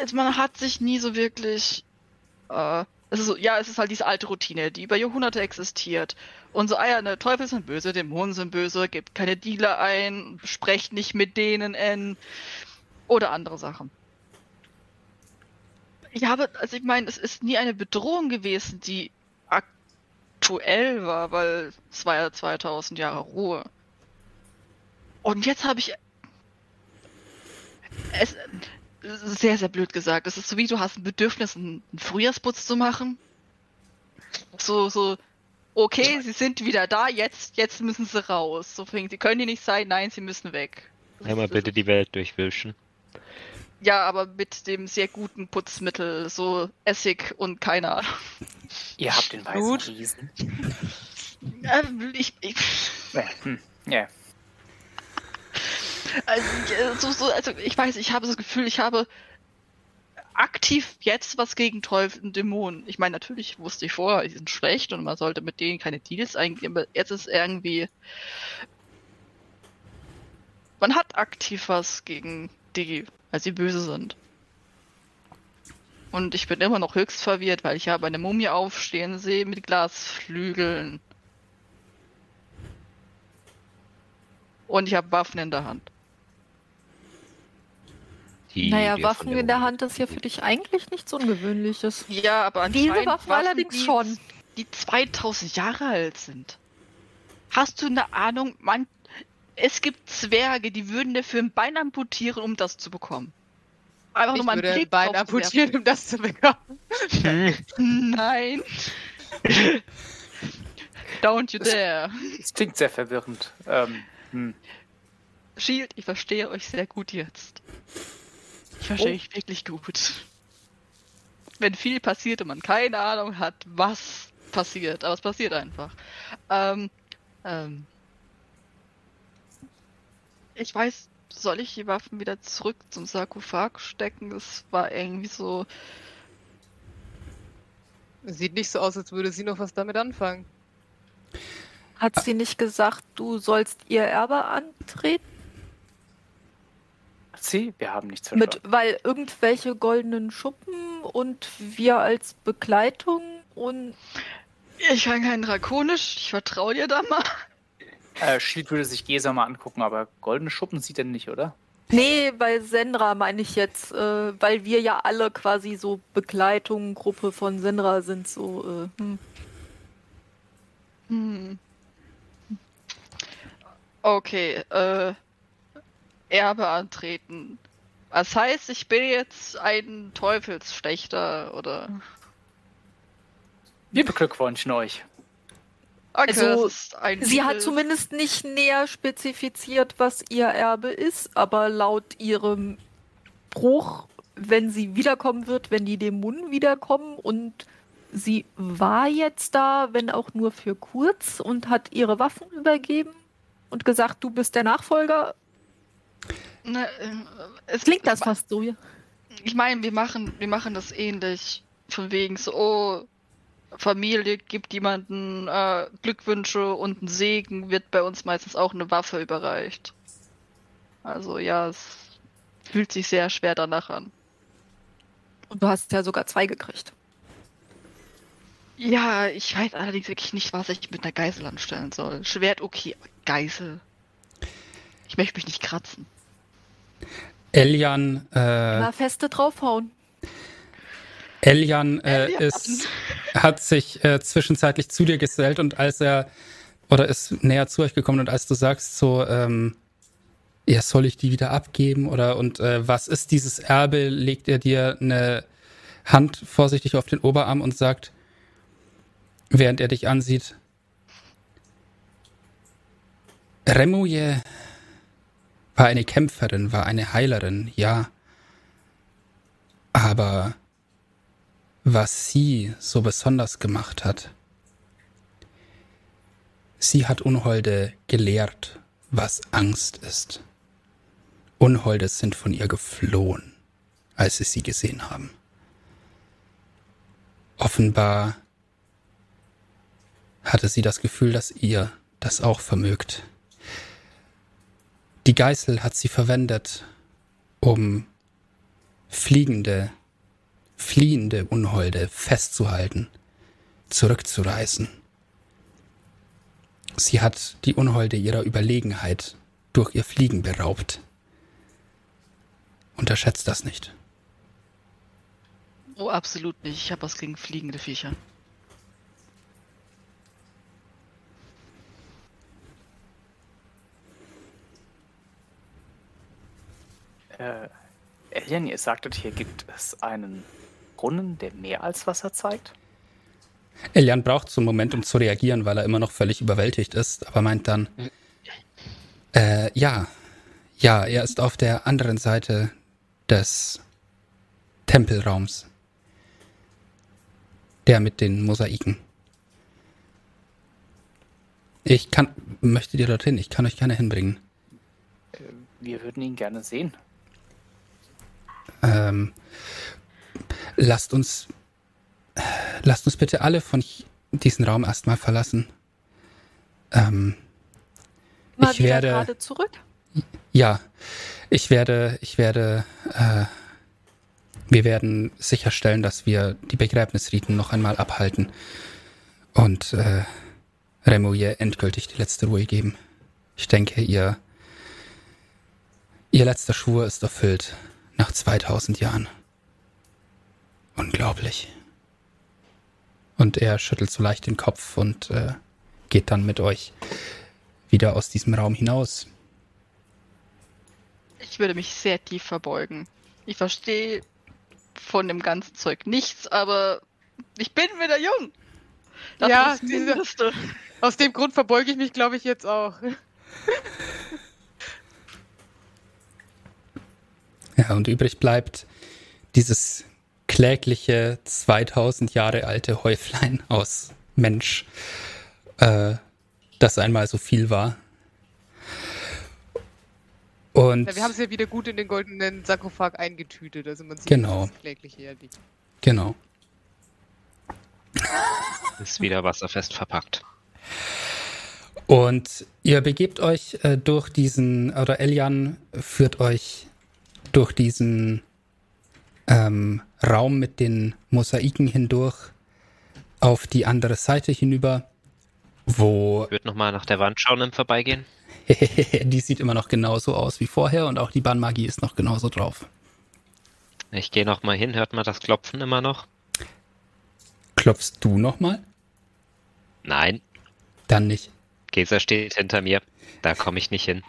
Und man hat sich nie so wirklich. Äh, es ist so, ja, es ist halt diese alte Routine, die über Jahrhunderte existiert. Und so, ah ja, ne, Teufel sind böse, Dämonen sind böse, gebt keine Dealer ein, sprecht nicht mit denen in. Oder andere Sachen. Ich habe, also ich meine, es ist nie eine Bedrohung gewesen, die aktuell war, weil es war ja 2000 Jahre Ruhe. Und jetzt habe ich es sehr, sehr blöd gesagt. Es ist so wie du hast ein Bedürfnis, einen Frühjahrsputz zu machen. So, so, okay, sie sind wieder da, jetzt, jetzt müssen sie raus. So fängt, sie können die nicht sein, nein, sie müssen weg. Einmal bitte die Welt durchwischen. Ja, aber mit dem sehr guten Putzmittel, so Essig und keine Ahnung. Ihr habt den weißen Gut. Riesen. Äh, ich, ich, Ja, hm. ja. also, äh, so, so, also ich weiß, ich habe das Gefühl, ich habe aktiv jetzt was gegen Teufel und Dämonen. Ich meine, natürlich wusste ich vorher, die sind schlecht und man sollte mit denen keine Deals eingehen, aber jetzt ist irgendwie. Man hat aktiv was gegen die, weil sie böse sind. Und ich bin immer noch höchst verwirrt, weil ich habe eine Mumie aufstehen sehe mit Glasflügeln. Und ich habe Waffen in der Hand. Die naja, Waffen in der Hand ist ja für dich eigentlich nichts Ungewöhnliches. Ja, aber Diese anscheinend Waffen allerdings die, schon. Die 2000 Jahre alt sind. Hast du eine Ahnung, man, es gibt Zwerge, die würden dafür ein Bein amputieren, um das zu bekommen. Einfach Ich nur mal würde einen ein Blick Bein drauf zu amputieren, um das zu bekommen. Nein. Don't you dare. Es klingt sehr verwirrend. Ähm, hm. Shield, ich verstehe euch sehr gut jetzt. Ich verstehe Oh. euch wirklich gut. Wenn viel passiert und man keine Ahnung hat, was passiert, aber es passiert einfach. Ähm, ähm, ich weiß, soll ich die Waffen wieder zurück zum Sarkophag stecken? Das war irgendwie so. Sieht nicht so aus, als würde sie noch was damit anfangen. Hat sie nicht gesagt, du sollst ihr Erbe antreten? Sie, wir haben nichts Mit, verstanden. weil irgendwelche goldenen Schuppen und wir als Begleitung und Ich kann kein Drakonisch, ich vertraue dir da mal. Äh, Schild würde sich Gesa mal angucken, aber goldene Schuppen sieht er nicht, oder? Nee, bei Sendra meine ich jetzt, äh, weil wir ja alle quasi so Begleitung, Gruppe von Sendra sind, so, äh, hm. Hm. Okay, äh, Erbe antreten. Was heißt, ich bin jetzt ein Teufelsschlechter oder? Wir beglückwünschen euch. Okay, Also, Sie hat zumindest nicht näher spezifiziert, was ihr Erbe ist, aber laut ihrem Bruch, wenn sie wiederkommen wird, wenn die Dämonen wiederkommen und sie war jetzt da, wenn auch nur für kurz und hat ihre Waffen übergeben und gesagt, du bist der Nachfolger. Ne, äh, es Klingt das fast so? ja? Ich meine, wir machen, wir machen das ähnlich. Von wegen so, oh, Familie gibt jemanden äh, Glückwünsche und einen Segen, wird bei uns meistens auch eine Waffe überreicht. Also ja, es fühlt sich sehr schwer danach an. Und du hast ja sogar zwei gekriegt. Ja, ich weiß allerdings wirklich nicht, was ich mit einer Geisel anstellen soll. Schwert okay, aber Geisel. Ich möchte mich nicht kratzen. Elian, äh, Mal feste draufhauen. Elian äh, Elian. ist, hat sich äh, zwischenzeitlich zu dir gesellt und als er oder ist näher zu euch gekommen und als du sagst so, ähm, ja, soll ich die wieder abgeben oder und äh, was ist dieses Erbe, legt er dir eine Hand vorsichtig auf den Oberarm und sagt, während er dich ansieht, Remuye war eine Kämpferin, war eine Heilerin, ja. Aber was sie so besonders gemacht hat, sie hat Unholde gelehrt, was Angst ist. Unholde sind von ihr geflohen, als sie sie gesehen haben. Offenbar hatte sie das Gefühl, dass ihr das auch vermögt. Die Geißel hat sie verwendet, um fliegende, fliehende Unholde festzuhalten, zurückzureißen. Sie hat die Unholde ihrer Überlegenheit durch ihr Fliegen beraubt. Unterschätzt das nicht. Oh, absolut nicht. Ich habe was gegen fliegende Viecher. Äh, Alien, ihr sagtet, hier gibt es einen Brunnen, der mehr als Wasser zeigt? Elian braucht so einen Moment, um zu reagieren, weil er immer noch völlig überwältigt ist, aber meint dann, äh, ja, ja, er ist auf der anderen Seite des Tempelraums. Der mit den Mosaiken. Ich kann, möchtet ihr dorthin? Ich kann euch gerne hinbringen. Wir würden ihn gerne sehen. Ähm, lasst uns, lasst uns bitte alle von diesen Raum erstmal verlassen. Ähm, Mal ich werde, gerade zurück. ja, ich werde, ich werde, äh, wir werden sicherstellen, dass wir die Begräbnisriten noch einmal abhalten und äh, Remo ihr endgültig die letzte Ruhe geben. Ich denke, ihr, ihr letzter Schwur ist erfüllt nach 2000 Jahren. Unglaublich. Und er schüttelt so leicht den Kopf und äh, geht dann mit euch wieder aus diesem Raum hinaus. Ich würde mich sehr tief verbeugen. Ich verstehe von dem ganzen Zeug nichts, aber ich bin wieder jung. Das Ja, diese-. Aus dem Grund verbeuge ich mich, glaube ich, jetzt auch. Ja, und übrig bleibt dieses klägliche 2000 Jahre alte Häuflein aus Mensch, äh, das einmal so viel war. Und Ja, wir haben es ja wieder gut in den goldenen Sarkophag eingetütet. Also man sieht, Genau. das kläglich hier liegt. genau. Ist wieder wasserfest verpackt. Und ihr begebt euch äh, durch diesen, oder Elian führt euch durch diesen ähm, Raum mit den Mosaiken hindurch auf die andere Seite hinüber, wo Ich würde nochmal nach der Wand schauen im Vorbeigehen. die sieht immer noch genauso aus wie vorher und auch die Bannmagie ist noch genauso drauf. Ich gehe nochmal hin, hört man das Klopfen immer noch? Klopfst du nochmal? Nein, Dann nicht. Gesa steht hinter mir. Da komme ich nicht hin.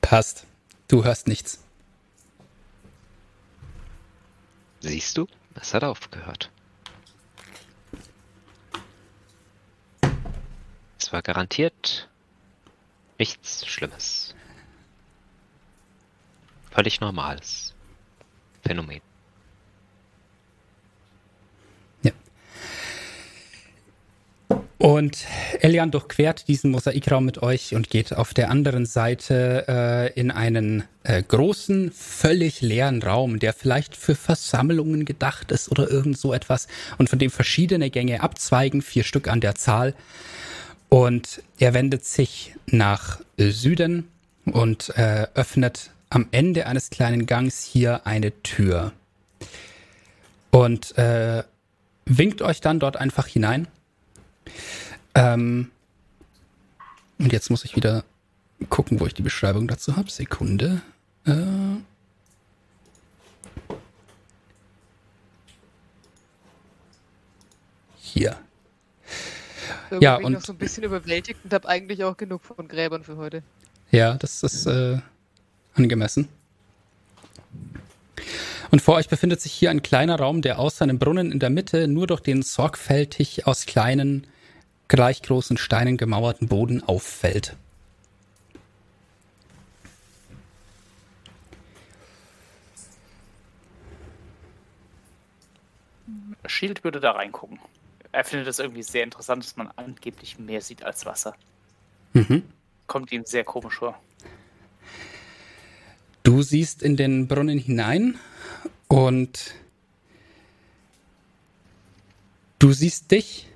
Passt. Du hörst nichts. Siehst du? Es hat aufgehört. Es war garantiert nichts Schlimmes. Völlig normales Phänomen. Und Elian durchquert diesen Mosaikraum mit euch und geht auf der anderen Seite äh, in einen äh, großen, völlig leeren Raum, der vielleicht für Versammlungen gedacht ist oder irgend so etwas und von dem verschiedene Gänge abzweigen, vier Stück an der Zahl. Und er wendet sich nach Süden und äh, öffnet am Ende eines kleinen Gangs hier eine Tür. Und äh, winkt euch dann dort einfach hinein. Ähm, und jetzt muss ich wieder gucken, wo ich die Beschreibung dazu habe. Sekunde. Äh, hier. Irgendwie Ja, bin ich und- noch so ein bisschen überwältigt und habe eigentlich auch genug von Gräbern für heute. Ja, das ist äh, angemessen. Und vor euch befindet sich hier ein kleiner Raum, der außer einem Brunnen in der Mitte nur durch den sorgfältig aus kleinen, gleich großen Steinen gemauerten Boden auffällt. Shield würde da reingucken. Er findet es irgendwie sehr interessant, dass man angeblich mehr sieht als Wasser. Mhm. Kommt ihm sehr komisch vor. Du siehst in den Brunnen hinein und du siehst dich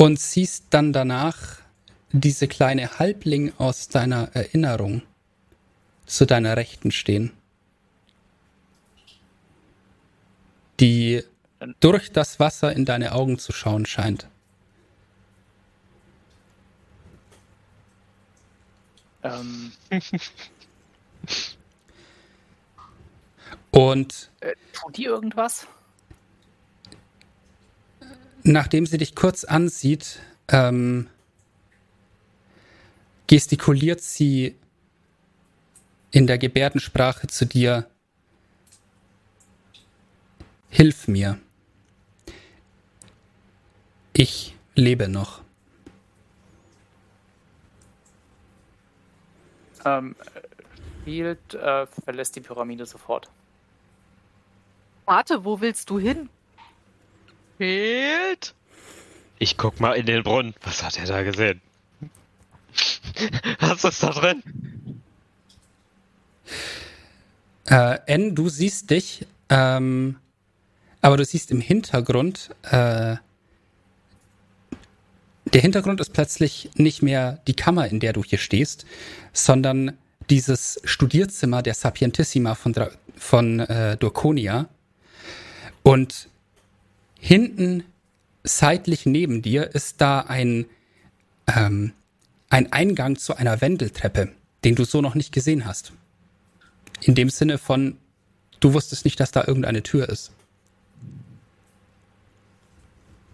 und siehst dann danach diese kleine Halbling aus deiner Erinnerung zu deiner Rechten stehen. Die durch das Wasser in deine Augen zu schauen scheint. Ähm, Und äh, tut die irgendwas? Nachdem sie dich kurz ansieht, ähm, gestikuliert sie in der Gebärdensprache zu dir, Hilf mir. Ich lebe noch. Ähm, Shield äh, verlässt die Pyramide sofort. Warte, wo willst du hin? Fehlt. Ich guck mal in den Brunnen. Was hat er da gesehen? Was ist da drin? Äh, N, du siehst dich, ähm, aber du siehst im Hintergrund, äh, der Hintergrund ist plötzlich nicht mehr die Kammer, in der du hier stehst, sondern dieses Studierzimmer der Sapientissima von, Dra von äh, Dorconia. Und hinten, seitlich neben dir, ist da ein, ähm, ein Eingang zu einer Wendeltreppe, den du so noch nicht gesehen hast. In dem Sinne von, du wusstest nicht, dass da irgendeine Tür ist.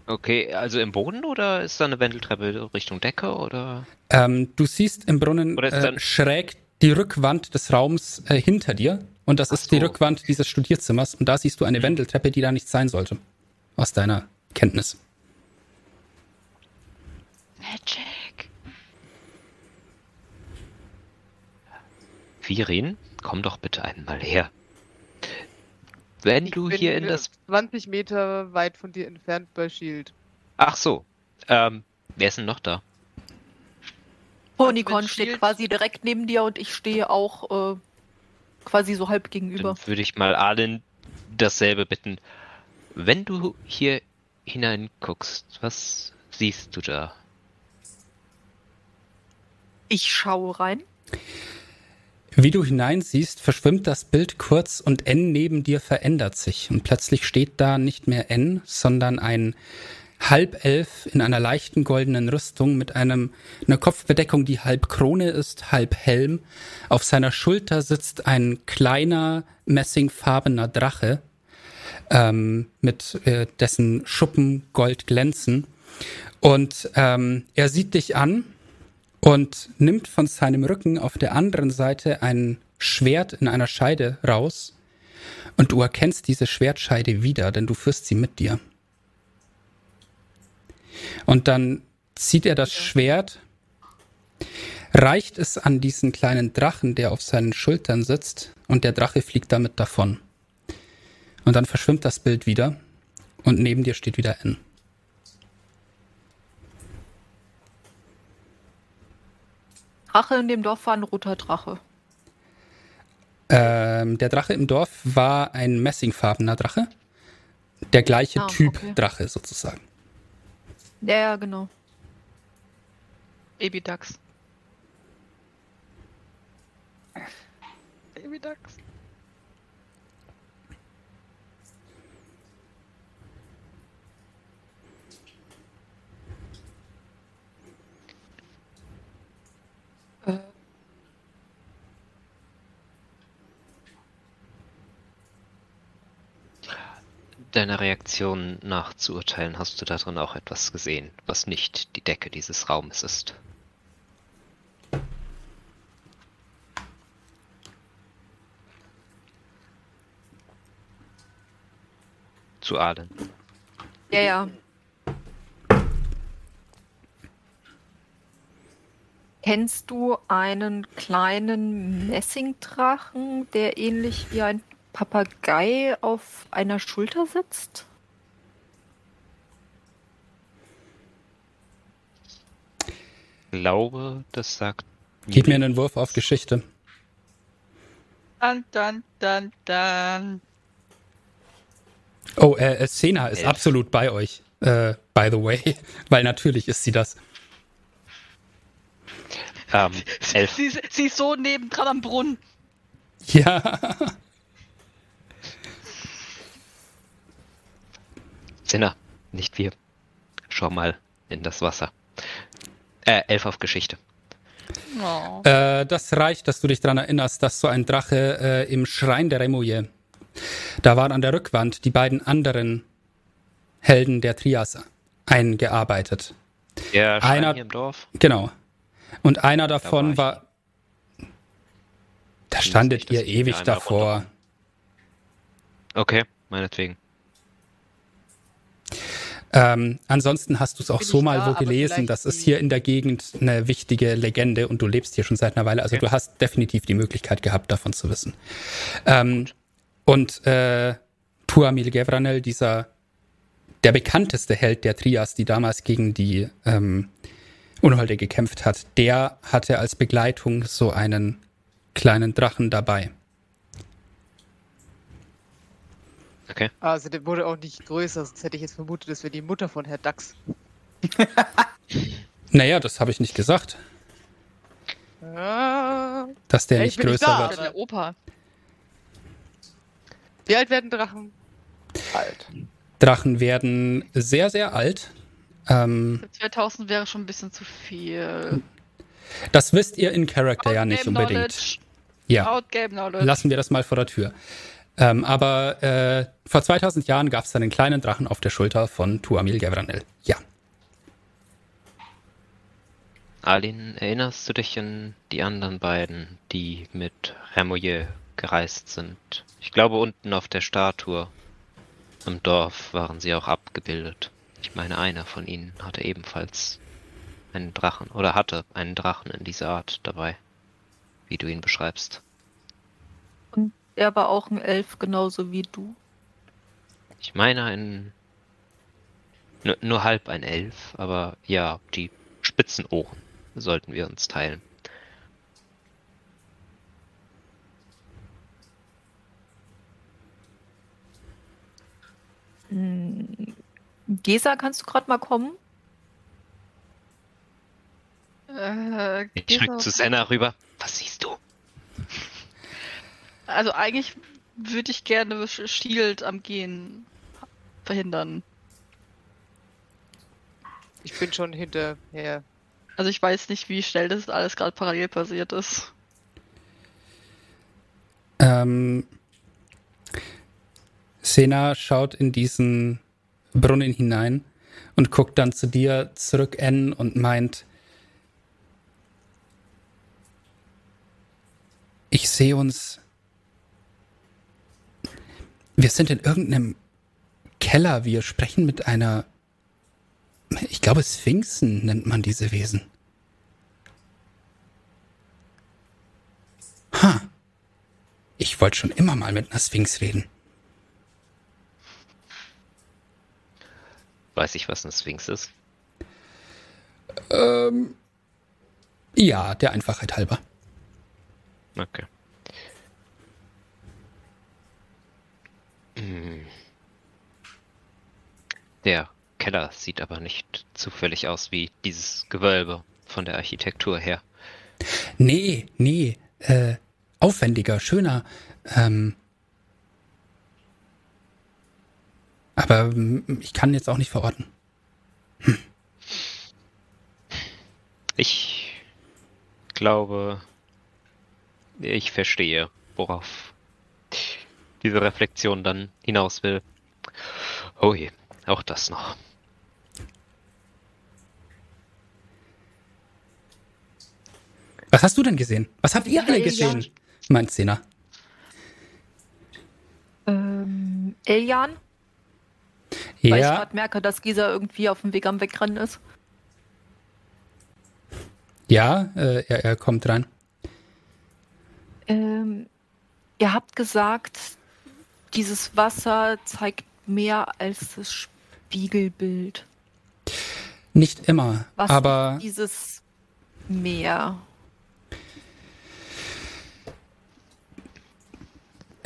Okay, also im Boden oder ist da eine Wendeltreppe Richtung Decke oder? Ähm, du siehst im Brunnen äh, schräg die Rückwand des Raums äh, hinter dir. Und das Ach ist die so. Rückwand dieses Studierzimmers. Und da siehst du eine Wendeltreppe, die da nicht sein sollte. Aus deiner Kenntnis. Magic. Virin, komm doch bitte einmal her. Wenn Ich du bin hier in das 20 Meter weit von dir entfernt bei Shield. Ach so. Ähm, wer ist denn noch da? Ponycon mit steht Shield- quasi direkt neben dir und ich stehe auch äh, quasi so halb gegenüber. Dann würde ich mal Arlen dasselbe bitten. Wenn du hier hineinguckst, was siehst du da? Ich schaue rein. Wie du hineinsiehst, verschwimmt das Bild kurz und N neben dir verändert sich. Und plötzlich steht da nicht mehr N, sondern ein Halbelf in einer leichten goldenen Rüstung mit einem, einer Kopfbedeckung, die halb Krone ist, halb Helm. Auf seiner Schulter sitzt ein kleiner, messingfarbener Drache, ähm, mit äh, dessen Schuppen Gold glänzen. Und ähm, er sieht dich an und nimmt von seinem Rücken auf der anderen Seite ein Schwert in einer Scheide raus. Und du erkennst diese Schwertscheide wieder, denn du führst sie mit dir. Und dann zieht er das Schwert, reicht es an diesen kleinen Drachen, der auf seinen Schultern sitzt, und der Drache fliegt damit davon. Und dann verschwimmt das Bild wieder und neben dir steht wieder N. Drache in dem Dorf war ein roter Drache. Ähm, der Drache im Dorf war ein messingfarbener Drache. Der gleiche Ah, Typ okay. Drache sozusagen. Ja, ja, genau. Baby Ducks. Baby Ducks. Deiner Reaktion nach zu urteilen, hast du darin auch etwas gesehen, was nicht die Decke dieses Raumes ist. Zu Arlen. Ja, ja. Kennst du einen kleinen Messingdrachen, der ähnlich wie ein Papagei auf einer Schulter sitzt? Glaube, das sagt. Gib mir einen Wurf auf Geschichte. Dann, dann, dann, dann. Oh, äh, äh, Sena ist Elf. absolut bei euch. äh, by the way, weil natürlich ist sie das. Ähm, elf. Sie, ist- sie ist so nebendran am Brunnen. Ja. Sinner, nicht wir. Schau mal in das Wasser. Äh, elf auf Geschichte. Oh. Äh, das reicht, dass du dich daran erinnerst, dass so ein Drache äh, im Schrein der Remouille, da waren an der Rückwand die beiden anderen Helden der Trias eingearbeitet. Der Schrein Einer- hier im Dorf. Genau. Und einer davon war ich. war. Da standet ihr ewig davor. Okay, meinetwegen. Ähm, ansonsten hast du es auch so mal da, wo gelesen, das ist hier in der Gegend eine wichtige Legende und du lebst hier schon seit einer Weile. Also Okay. du hast definitiv die Möglichkeit gehabt, davon zu wissen. Ähm, und äh, Tuamil Gevranel, dieser der bekannteste Held der Trias, die damals gegen die ähm, Unholde gekämpft hat, der hatte als Begleitung so einen kleinen Drachen dabei. Okay. Also der wurde auch nicht größer, sonst hätte ich jetzt vermutet, das wäre die Mutter von Herr Dax. Naja, das habe ich nicht gesagt, Ah, dass der Ja, nicht ich nicht größer da. wird. Der Opa. wie alt werden Drachen? Alt. Drachen werden sehr, sehr alt. Ähm, 2000 wäre schon ein bisschen zu viel. das wisst ihr in Character ja Out nicht Game unbedingt. Knowledge. Ja, lassen wir das mal vor der Tür. Ähm, aber äh, vor 2000 Jahren gab es einen kleinen Drachen auf der Schulter von Tuamil Gevranel. Ja. Alin, erinnerst du dich an die anderen beiden, die mit Hermoyer gereist sind? Ich glaube, unten auf der Statue im Dorf waren sie auch abgebildet. Ich meine, einer von ihnen hatte ebenfalls einen Drachen oder hatte einen Drachen in dieser Art dabei, wie du ihn beschreibst. Und er war auch ein Elf, genauso wie du. Ich meine ein nur, nur halb ein Elf, aber ja, die spitzen Ohren sollten wir uns teilen. Gesa, kannst du gerade mal kommen? Äh, Ich schreck zu Senna rüber. Was siehst du? Also eigentlich würde ich gerne Shield am Gehen verhindern. Ich bin schon hinterher. Also ich weiß nicht, wie schnell das alles gerade parallel passiert ist. Ähm, Sena schaut in diesen Brunnen hinein und guckt dann zu dir zurück, N, und meint, ich sehe uns. Wir sind in irgendeinem Keller. Wir sprechen mit einer. Ich glaube, Sphinxen nennt man diese Wesen. Ha. Ich wollte schon immer mal mit einer Sphinx reden. Weiß ich, was eine Sphinx ist? Ja, der Einfachheit halber. Okay. Der Keller sieht aber nicht zufällig aus wie dieses Gewölbe von der Architektur her. Nee, nee, äh, aufwendiger, schöner. Ähm, aber mm, ich kann jetzt auch nicht verorten. Ich glaube, ich verstehe, worauf diese Reflexion dann hinaus will. Oh je, auch das noch. Was hast du denn gesehen? Was habt ihr alle Ja, gesehen? Meint Sena. Ähm, Elian? Weil ich Ja, gerade merke, dass Gisa irgendwie auf dem Weg am Wegrennen ist. ja, äh, er, er kommt rein. Ähm, ihr habt gesagt, dieses Wasser zeigt mehr als das Spiegelbild. Nicht immer, Was aber dieses Meer?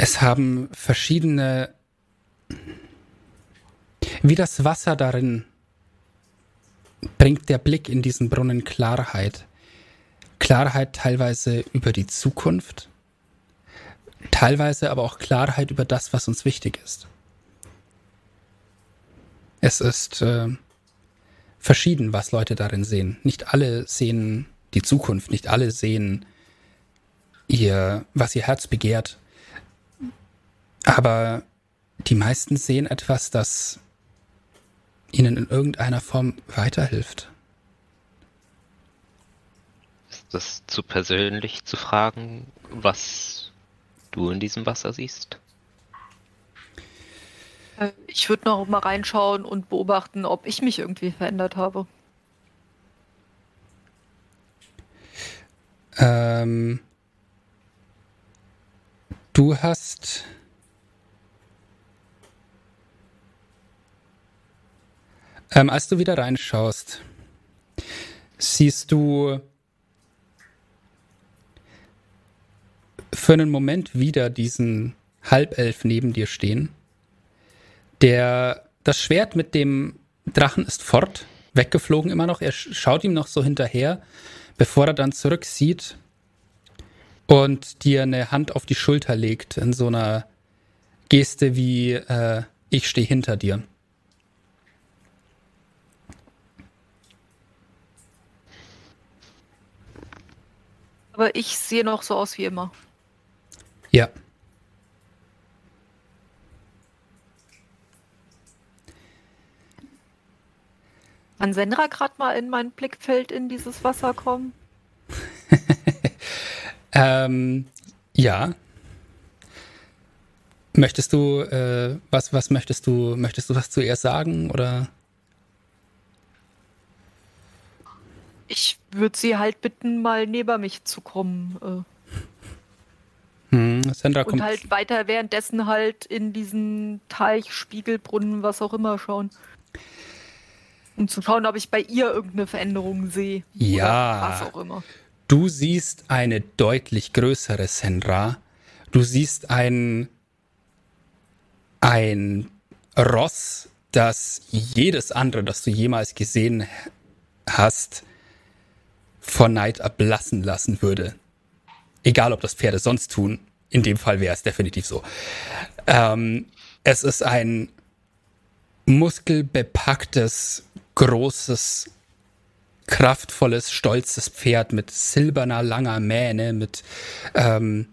es haben verschiedene. Wie das Wasser darin bringt der Blick in diesen Brunnen Klarheit. Klarheit teilweise über die Zukunft, teilweise aber auch Klarheit über das, was uns wichtig ist. Es ist äh, verschieden, was Leute darin sehen. Nicht alle sehen die Zukunft, nicht alle sehen ihr, was ihr Herz begehrt. Aber die meisten sehen etwas, das ihnen in irgendeiner Form weiterhilft. Ist das zu persönlich zu fragen, was du in diesem Wasser siehst? Äh, Ich würde noch mal reinschauen und beobachten, ob ich mich irgendwie verändert habe. Ähm, du hast. Ähm, als du wieder reinschaust, siehst du für einen Moment wieder diesen Halbelf neben dir stehen. Der, das Schwert mit dem Drachen ist fort, weggeflogen immer noch. Er sch- schaut ihm noch so hinterher, bevor er dann zurücksieht und dir eine Hand auf die Schulter legt in so einer Geste wie äh, ich stehe hinter dir. Aber ich sehe noch so aus wie immer. Ja. Kann Senra gerade mal in mein Blickfeld in dieses Wasser kommen? Ähm, ja. Möchtest du, äh, was, was möchtest du, möchtest du was zuerst sagen oder? Ich würde sie halt bitten, mal neben mich zu kommen. Hm, Sandra und kommt. halt weiter währenddessen halt in diesen Teich, Spiegelbrunnen, was auch immer schauen. Um zu schauen, ob ich bei ihr irgendeine Veränderung sehe. Ja. Was auch immer. Du siehst eine deutlich größere Senra. Du siehst ein, ein Ross, das jedes andere, das du jemals gesehen hast, vor Neid ablassen lassen würde. Egal, ob das Pferde sonst tun. In dem Fall wäre es definitiv so. Ähm, es ist ein muskelbepacktes, großes kraftvolles, stolzes Pferd mit silberner, langer Mähne, mit, ähm,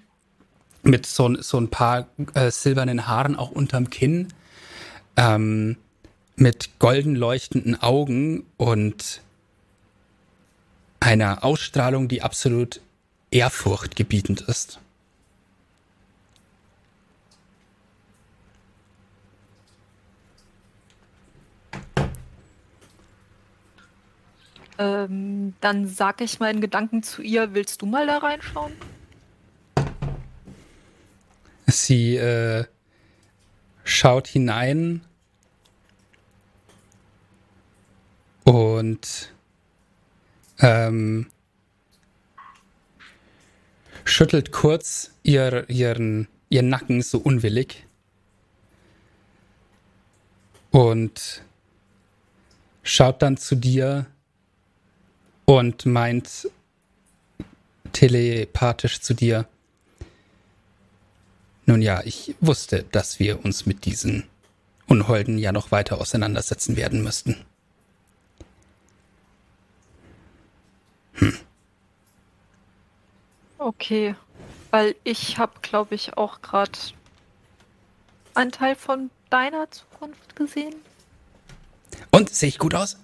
mit so, so ein paar äh, silbernen Haaren auch unterm Kinn, ähm, mit golden leuchtenden Augen und einer Ausstrahlung, die absolut ehrfurchtgebietend ist. Ähm, dann sag ich meinen Gedanken zu ihr, willst du mal da reinschauen? Sie äh, schaut hinein und ähm, schüttelt kurz ihr, ihren, ihren Nacken so unwillig und schaut dann zu dir und meint telepathisch zu dir, nun ja, ich wusste, dass wir uns mit diesen Unholden ja noch weiter auseinandersetzen werden müssten. Okay, weil ich habe, glaube ich, auch gerade einen Teil von deiner Zukunft gesehen. Und sehe ich gut aus?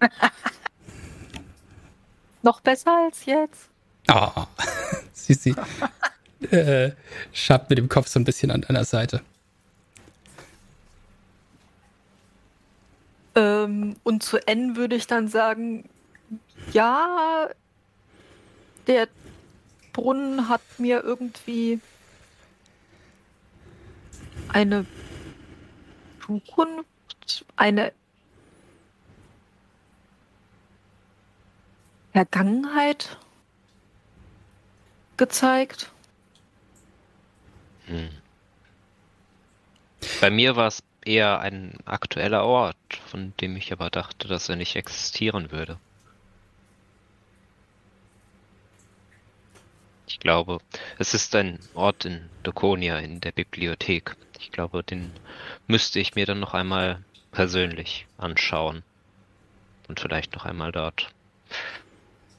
Noch besser als jetzt. Ah, sie, sie äh, schabt mit dem Kopf so ein bisschen an deiner Seite. Ähm, und zu N würde ich dann sagen, ja, der Brunnen hat mir irgendwie eine Zukunft, eine Vergangenheit gezeigt. Hm. Bei mir war es eher ein aktueller Ort, von dem ich aber dachte, dass er nicht existieren würde. Ich glaube, es ist ein Ort in Dokonia in der Bibliothek. Ich glaube, den müsste ich mir dann noch einmal persönlich anschauen. Und vielleicht noch einmal dort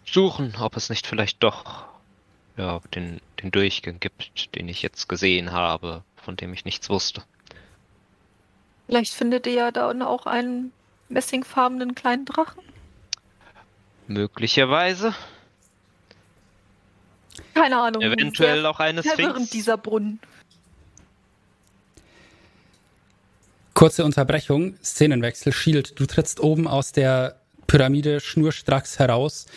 suchen, ob es nicht vielleicht doch ja, den, den Durchgang gibt, den ich jetzt gesehen habe, von dem ich nichts wusste. Vielleicht findet ihr ja da auch einen messingfarbenen kleinen Drachen. Möglicherweise. Keine Ahnung. Eventuell auch eine verwirrend Sphinx. dieser Brunnen. Kurze Unterbrechung, Szenenwechsel. Shield, du trittst oben aus der Pyramide schnurstracks heraus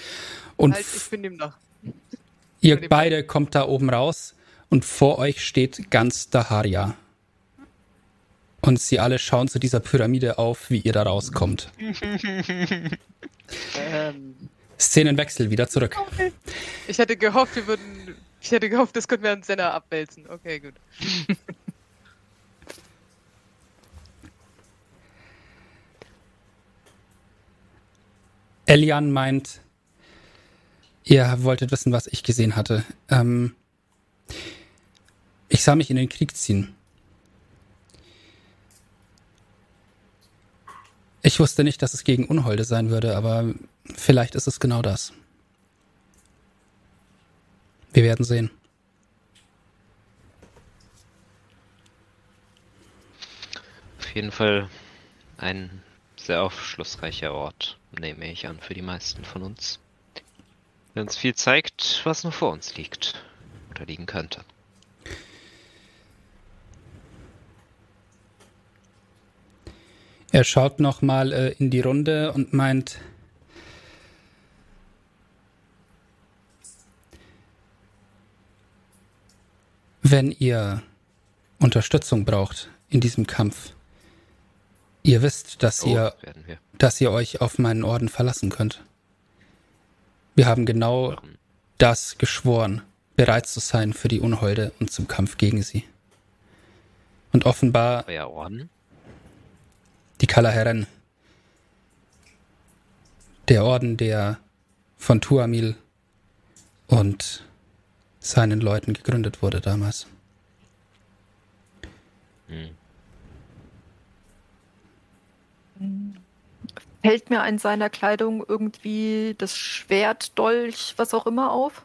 und Halt, ich bin dem nach. ihr beide kommt da oben raus und vor euch steht ganz Daharia. Und sie alle schauen zu dieser Pyramide auf, wie ihr da rauskommt. Ähm, Szenenwechsel wieder zurück. Ich hätte gehofft, wir würden. Ich hätte gehofft, das könnten wir an Senna abwälzen. Okay, gut. Elian meint, ihr wolltet wissen, was ich gesehen hatte. Ähm, ich sah mich in den Krieg ziehen. Ich wusste nicht, dass es gegen Unholde sein würde, aber vielleicht ist es genau das. Wir werden sehen. Auf jeden Fall ein sehr aufschlussreicher Ort, nehme ich an, für die meisten von uns. Der uns viel zeigt, was noch vor uns liegt oder liegen könnte. Er schaut nochmal äh, in die Runde und meint, wenn ihr Unterstützung braucht in diesem Kampf, ihr wisst, dass ihr Oh, wir. dass ihr euch auf meinen Orden verlassen könnt. Wir haben genau das geschworen, bereit zu sein für die Unholde und zum Kampf gegen sie. Und offenbar Euer Orden? die Kalaheren. Der Orden, der von Tuamil und seinen Leuten gegründet wurde damals. Hm. Fällt mir an seiner Kleidung irgendwie das Schwert, Dolch, was auch immer auf?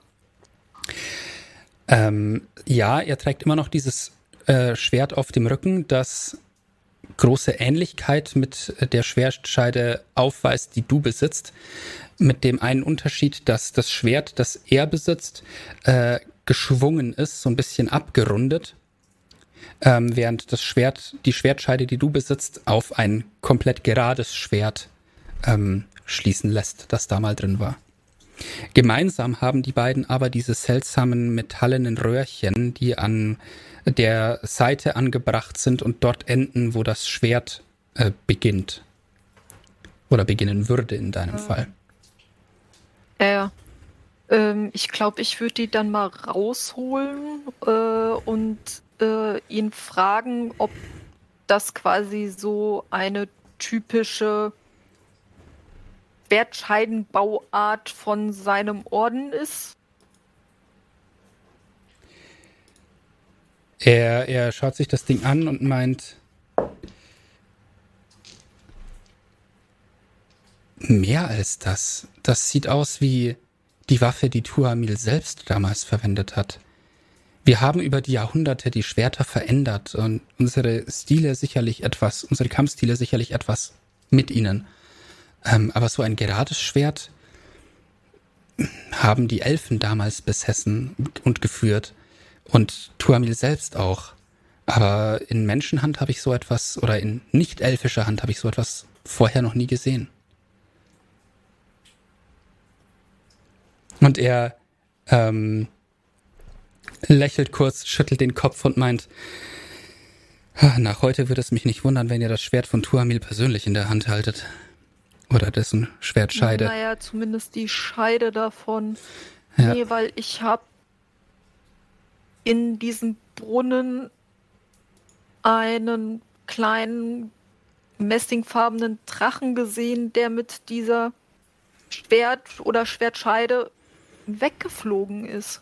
Ähm, ja, er trägt immer noch dieses äh, Schwert auf dem Rücken, das große Ähnlichkeit mit der Schwertscheide aufweist, die du besitzt. Mit dem einen Unterschied, dass das Schwert, das er besitzt, äh, geschwungen ist, so ein bisschen abgerundet. Ähm, während das Schwert, die Schwertscheide, die du besitzt, auf ein komplett gerades Schwert ähm, schließen lässt, das da mal drin war. Gemeinsam haben die beiden aber diese seltsamen metallenen Röhrchen, die an der Seite angebracht sind und dort enden, wo das Schwert äh, beginnt. Oder beginnen würde in deinem Fall. Ja, ja. Ähm, ich glaube, ich würde die dann mal rausholen äh, und äh, ihn fragen, ob das quasi so eine typische Schwertscheidenbauart von seinem Orden ist. Er, er schaut sich das Ding an und meint, mehr als das. Das sieht aus wie die Waffe, die Tuamil selbst damals verwendet hat. Wir haben über die Jahrhunderte die Schwerter verändert und unsere Stile sicherlich etwas, unsere Kampfstile sicherlich etwas mit ihnen. Ähm, aber so ein gerades Schwert haben die Elfen damals besessen und geführt und Tuamil selbst auch. Aber in Menschenhand habe ich so etwas, oder in nicht-elfischer Hand habe ich so etwas vorher noch nie gesehen. Und er ähm, lächelt kurz, schüttelt den Kopf und meint, "Ah, nach heute würde es mich nicht wundern, wenn ihr das Schwert von Tuamil persönlich in der Hand haltet. Oder dessen Schwertscheide. Naja, zumindest die Scheide davon. Ja. Nee, weil ich habe in diesem Brunnen einen kleinen messingfarbenen Drachen gesehen, der mit dieser Schwert oder Schwertscheide weggeflogen ist.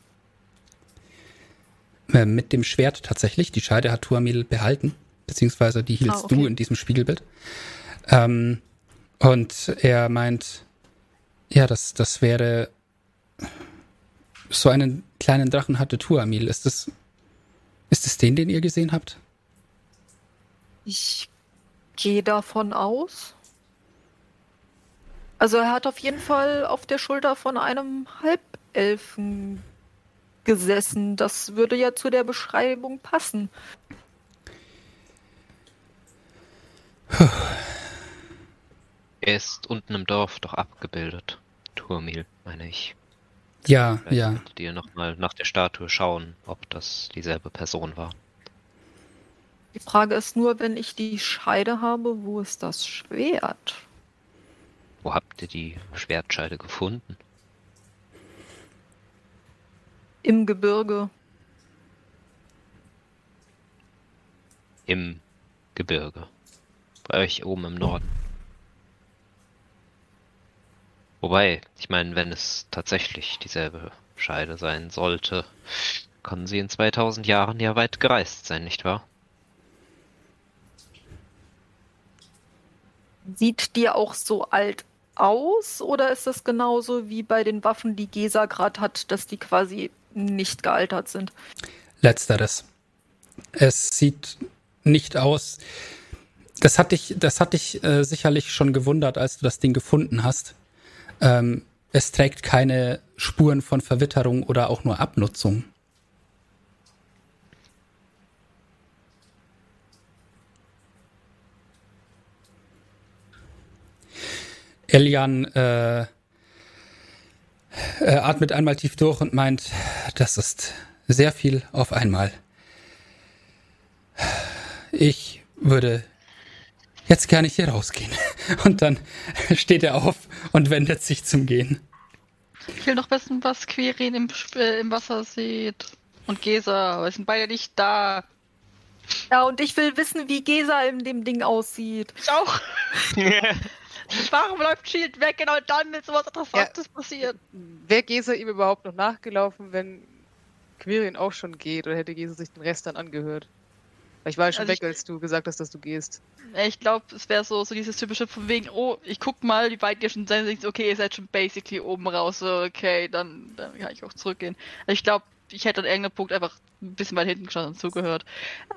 Äh, mit dem Schwert tatsächlich. Die Scheide hat Tuamil behalten, beziehungsweise die hielst Ah, okay. du in diesem Spiegelbild. Ähm, und er meint, ja, das, das wäre so einen kleinen Drachen hatte Tuamil. Ist das, ist es den, den ihr gesehen habt? Ich gehe davon aus. Also er hat auf jeden Fall auf der Schulter von einem Halbelfen gesessen. Das würde ja zu der Beschreibung passen. Er ist unten im Dorf doch abgebildet. Turmil, meine ich. Ja, Vielleicht ja. solltet ihr nochmal nach der Statue schauen, ob das dieselbe Person war. Die Frage ist nur, wenn ich die Scheide habe, wo ist das Schwert? Wo habt ihr die Schwertscheide gefunden? Im Gebirge. Im Gebirge. Bei euch oben im Norden. Wobei, ich meine, wenn es tatsächlich dieselbe Scheide sein sollte, kann sie in 2000 Jahren ja weit gereist sein, nicht wahr? Sieht die auch so alt aus oder ist das genauso wie bei den Waffen, die Gesa gerade hat, dass die quasi nicht gealtert sind? Letzteres. Es sieht nicht aus. Das hat dich, das hat dich äh, sicherlich schon gewundert, als du das Ding gefunden hast. Ähm, es trägt keine Spuren von Verwitterung oder auch nur Abnutzung. Elian äh, äh, atmet einmal tief durch und meint, das ist sehr viel auf einmal. Ich würde jetzt gerne hier rausgehen. Und dann steht er auf und wendet sich zum Gehen. Ich will noch wissen, was Quirin im, äh, im Wasser sieht. Und Gesa, aber wir sind beide nicht da. Ja, und ich will wissen, wie Gesa in dem Ding aussieht. Ich auch. Warum läuft Shield weg? Genau dann ist sowas Interessantes passiert. Wäre Gesa ihm überhaupt noch nachgelaufen, wenn Quirin auch schon geht? Oder hätte Gesa sich den Rest dann angehört? Weil ich war ja schon Also weg, ich- als du gesagt hast, dass du gehst. Ich glaube, es wäre so, so dieses typische von wegen, oh, ich guck mal, wie weit ihr schon seid. Denkst, Okay, ihr seid schon basically oben raus. So, okay, dann, dann kann ich auch zurückgehen. Ich glaube, ich hätte an irgendeinem Punkt einfach ein bisschen weit hinten gestanden und zugehört.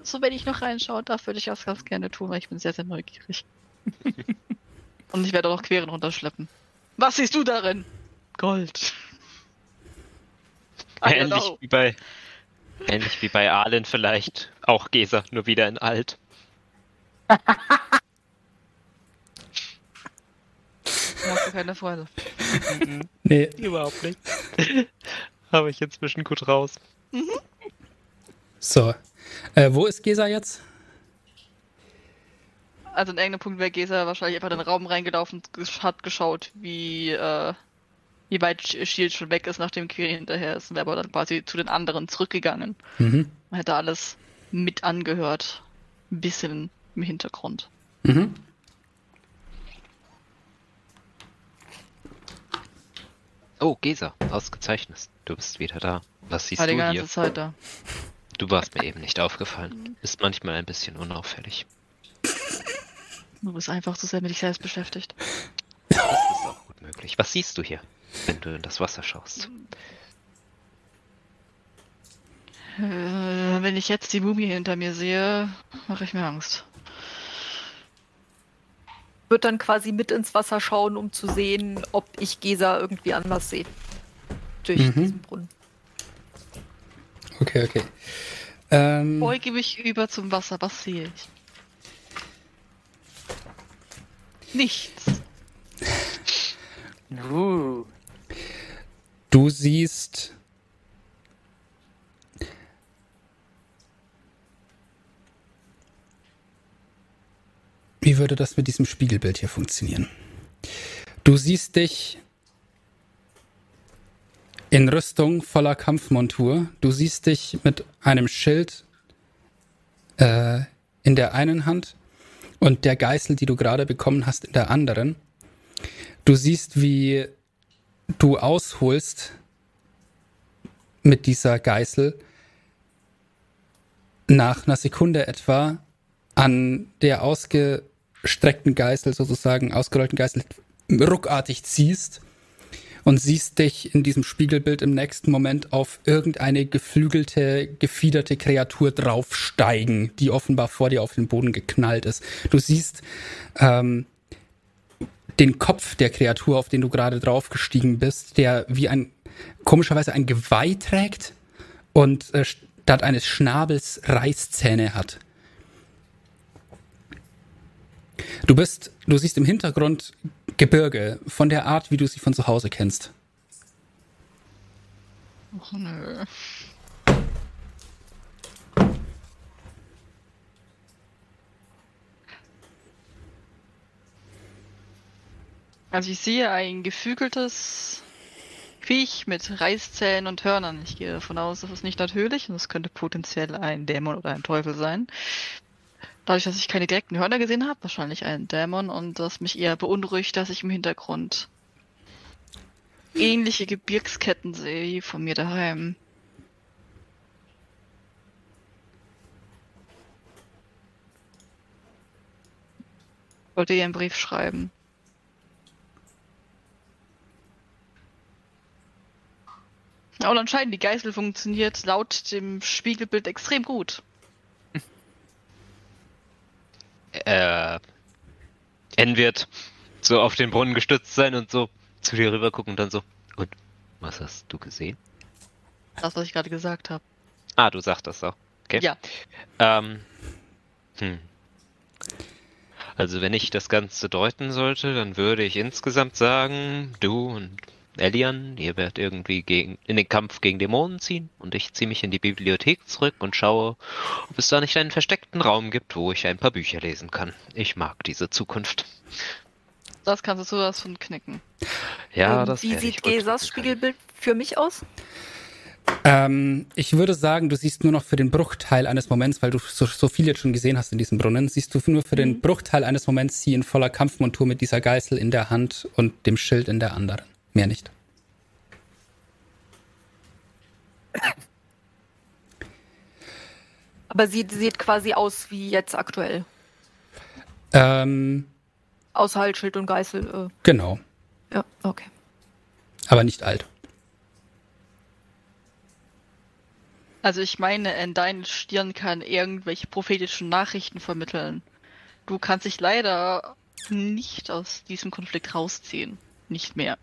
So, wenn ich noch reinschaue, darf würde ich das ganz gerne tun, weil ich bin sehr, sehr neugierig. und ich werde auch noch Queren runterschleppen. Was siehst du darin? Gold. Ähnlich wie bei ähnlich wie bei Arlen vielleicht. Auch Gesa, nur wieder in alt. Machst du keine Freude. Nee, Überhaupt nicht. Habe ich inzwischen gut raus. so. Äh, wo ist Gesa jetzt? Also in irgendeinem Punkt wäre Gesa wahrscheinlich einfach in den Raum reingelaufen und hat geschaut, wie, äh, wie weit Sh- Shield schon weg ist, nachdem Quirin hinterher ist. Und wäre aber dann quasi zu den anderen zurückgegangen. Mhm. Man hätte alles mit angehört. Ein bisschen im Hintergrund. Mhm. Oh, Gesa, ausgezeichnet. Du bist wieder da. Was siehst War die du ganze hier? Zeit da. Du warst mir eben nicht aufgefallen. Ist manchmal ein bisschen unauffällig. Du bist einfach zu sehr mit dich selbst beschäftigt. Das ist auch gut möglich. Was siehst du hier, wenn du in das Wasser schaust? Äh, wenn ich jetzt die Mumie hinter mir sehe, mache ich mir Angst. Wird dann quasi mit ins Wasser schauen, um zu sehen, ob ich Gesa irgendwie anders sehe. Durch Mhm. diesen Brunnen. Okay, okay. Ähm, Beuge mich über zum Wasser. Was sehe ich? Nichts. Uh, du siehst. Wie würde das mit diesem Spiegelbild hier funktionieren? Du siehst dich in Rüstung voller Kampfmontur. Du siehst dich mit einem Schild äh, in der einen Hand und der Geißel, die du gerade bekommen hast, in der anderen. Du siehst, wie du ausholst mit dieser Geißel nach einer Sekunde etwa an der ausgestreckten Geißel, sozusagen ausgerollten Geißel, ruckartig ziehst und siehst dich in diesem Spiegelbild im nächsten Moment auf irgendeine geflügelte, gefiederte Kreatur draufsteigen, die offenbar vor dir auf den Boden geknallt ist. Du siehst ähm, den Kopf der Kreatur, auf den du gerade draufgestiegen bist, der wie ein komischerweise ein Geweih trägt und äh, statt eines Schnabels Reißzähne hat. Du bist, du siehst im Hintergrund Gebirge von der Art, wie du sie von zu Hause kennst. Och, nö. Also ich sehe ein geflügeltes Viech mit Reißzähnen und Hörnern. Ich gehe davon aus, das ist nicht natürlich und es könnte potenziell ein Dämon oder ein Teufel sein. Dadurch, dass ich keine direkten Hörner gesehen habe, wahrscheinlich ein Dämon und das mich eher beunruhigt, dass ich im Hintergrund ähnliche Gebirgsketten sehe wie von mir daheim. Wollte ihr einen Brief schreiben. Und anscheinend die Geißel funktioniert laut dem Spiegelbild extrem gut. Äh, N wird so auf den Brunnen gestützt sein und so zu dir rüber gucken und dann so. Und was hast du gesehen? Das, was ich gerade gesagt habe. Ah, du sagst das auch. Okay. Ja. Ähm, hm. Also wenn ich das Ganze deuten sollte, dann würde ich insgesamt sagen, du und Elian, ihr werdet irgendwie gegen, in den Kampf gegen Dämonen ziehen und ich ziehe mich in die Bibliothek zurück und schaue, ob es da nicht einen versteckten Raum gibt, wo ich ein paar Bücher lesen kann. Ich mag diese Zukunft. Das kannst du sowas von knicken. Ja, Ähm, das Wie werde ich sieht Gesas. Spiegelbild für mich aus? Ähm, ich würde sagen, du siehst nur noch für den Bruchteil eines Moments, weil du so, so viel jetzt schon gesehen hast in diesem Brunnen, siehst du nur für den Bruchteil eines Moments sie in voller Kampfmontur mit dieser Geißel in der Hand und dem Schild in der anderen. Mehr nicht. Aber sie sieht quasi aus wie jetzt aktuell. Ähm, Außer halt Schild und Geißel. genau. Äh, ja, okay. Aber nicht alt. Also ich meine, in deine Stirn kann irgendwelche prophetischen Nachrichten vermitteln. Du kannst dich leider nicht aus diesem Konflikt rausziehen. Nicht mehr.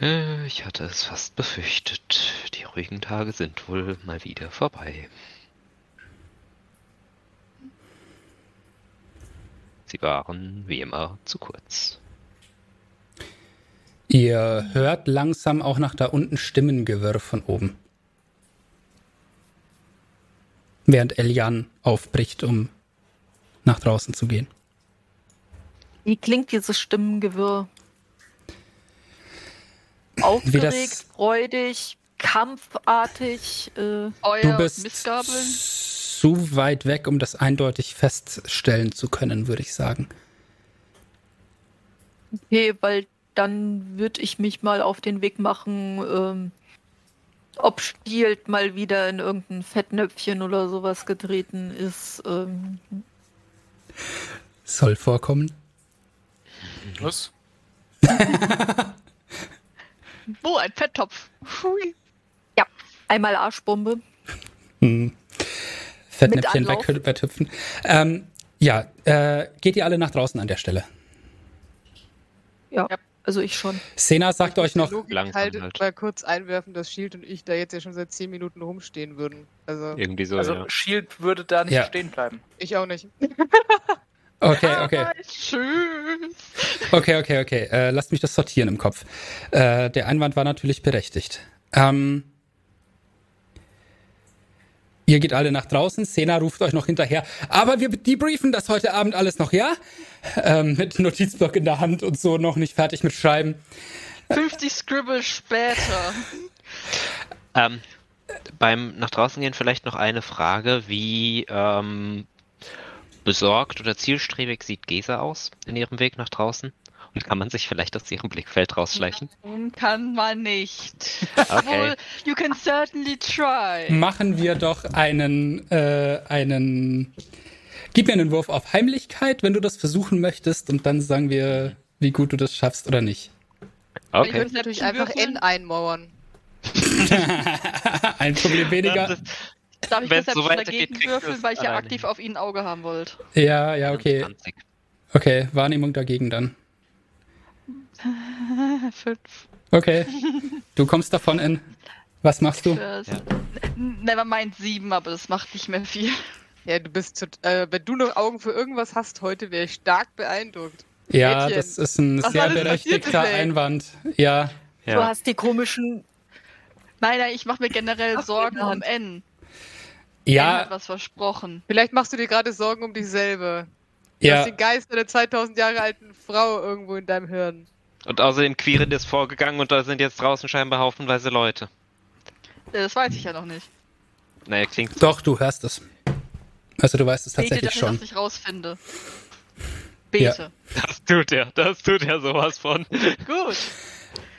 Äh, Ich hatte es fast befürchtet. Die ruhigen Tage sind wohl mal wieder vorbei. Sie waren, wie immer, zu kurz. Ihr hört langsam auch nach da unten Stimmengewirr von oben. Während Elian aufbricht, um nach draußen zu gehen. Wie klingt dieses Stimmengewirr? Aufgeregt, freudig, kampfartig. Äh, Du bist Missgabeln? zu weit weg, um das eindeutig feststellen zu können, würde ich sagen. okay, weil dann würde ich mich mal auf den Weg machen, ähm, ob Stielt mal wieder in irgendein Fettnöpfchen oder sowas getreten ist. Ähm, Soll vorkommen. Was? Wo, ein Fetttopf? Hui. einmal Arschbombe. Hm. Fettnäpfchen weghüpfen. Ähm, ja, äh, geht ihr alle nach draußen an der Stelle? Ja, Ja. also ich schon. Sena sagt euch noch, langsam halt, halt. mal kurz einwerfen, dass Shield und ich da jetzt ja schon seit 10 Minuten rumstehen würden. Also, Irgendwie so, Also ja. Shield würde da nicht Ja. stehen bleiben. ich auch nicht. okay, okay. Ah, Tschüss. Okay, okay, okay. Äh, lasst mich das sortieren im Kopf. Äh, der Einwand war natürlich berechtigt. Ähm, ihr geht alle nach draußen. Sena ruft euch noch hinterher. Aber wir debriefen das heute Abend alles noch, ja? Ähm, mit Notizblock in der Hand und so noch nicht fertig mit Schreiben. 50 Scribble später. Ähm, beim nach draußen gehen vielleicht noch eine Frage, wie ähm, besorgt oder zielstrebig sieht Gesa aus in ihrem Weg nach draußen? Und kann man sich vielleicht aus ihrem Blickfeld rausschleichen? Nein, kann man nicht. Okay. Obwohl, you can certainly try. Machen wir doch einen, äh, einen. Gib mir einen Wurf auf Heimlichkeit, wenn du das versuchen möchtest, und dann sagen wir, wie gut du das schaffst oder nicht. Ich Okay. würde natürlich einfach? N einmauern. Ein Problem weniger. Das- Darf ich deshalb so dagegen du würfeln, weil ich ja aktiv auf ihn ein Auge haben wollte? Ja, ja, okay. 20. Okay, Wahrnehmung dagegen dann. Fünf. Okay. Du kommst davon in. Was machst du? Für- Nevermind sieben, aber das macht nicht mehr viel. Ja, du bist, äh, wenn du noch Augen für irgendwas hast heute, wäre ich stark beeindruckt. Ja, Mädchen. das ist ein Was sehr berechtigter. Einwand. Ja. Du Ja. hast die komischen. Nein, nein, ich mache mir generell Sorgen um. N. N hat Ja, was versprochen. Vielleicht machst du dir gerade Sorgen um dich selber. Du ja. hast den Geist einer 2000 Jahre alten Frau irgendwo in deinem Hirn. Und außerdem Quirin ist vorgegangen und da sind jetzt draußen scheinbar haufenweise Leute. Äh, Das weiß ich ja noch nicht. Naja, klingt Doch, du hörst es. Also du weißt es Bete, tatsächlich dass ich schon. das nicht rausfinde. Bete. Das tut er, das tut er sowas von. Gut.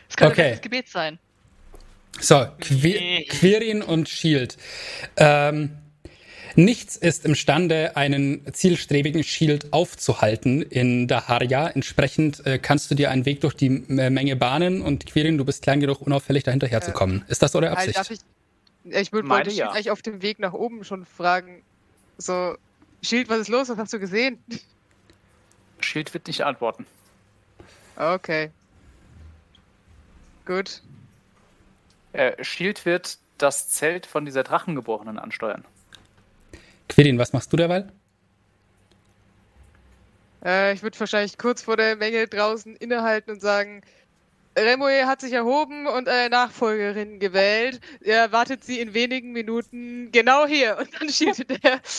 Es könnte Okay. okay. das Gebet sein. So, Qui Nee. Quirin und Shield. Ähm, nichts ist imstande, einen zielstrebigen Shield aufzuhalten in Daharia. Entsprechend äh, kannst du dir einen Weg durch die äh, Menge bahnen und Quirin, du bist klein genug, unauffällig dahinter herzukommen. Ist das eure Halt, Absicht? darf ich, ich würde wollte ja. Eigentlich auf dem Weg nach oben schon fragen. So, Schild, was ist los? Was hast du gesehen? Schild wird nicht antworten. Okay. Gut. Äh, Shield wird das Zelt von dieser Drachengeborenen ansteuern. Quirin, was machst du derweil? Äh, ich würde wahrscheinlich kurz vor der Menge draußen innehalten und sagen, Remoe hat sich erhoben und eine Nachfolgerin gewählt. Er erwartet sie in wenigen Minuten genau hier. Und dann schielte der.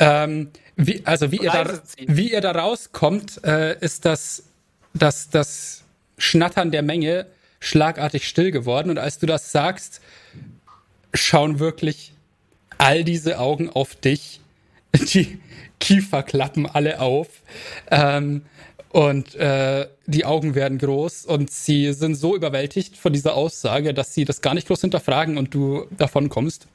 Ähm, wie, also wie ihr, da, wie ihr da rauskommt, äh, ist das, das, das Schnattern der Menge schlagartig still geworden. Und als du das sagst, schauen wirklich all diese Augen auf dich. Die Kiefer klappen alle auf. Ähm, und äh, die Augen werden groß und sie sind so überwältigt von dieser Aussage, dass sie das gar nicht groß hinterfragen und du davon kommst.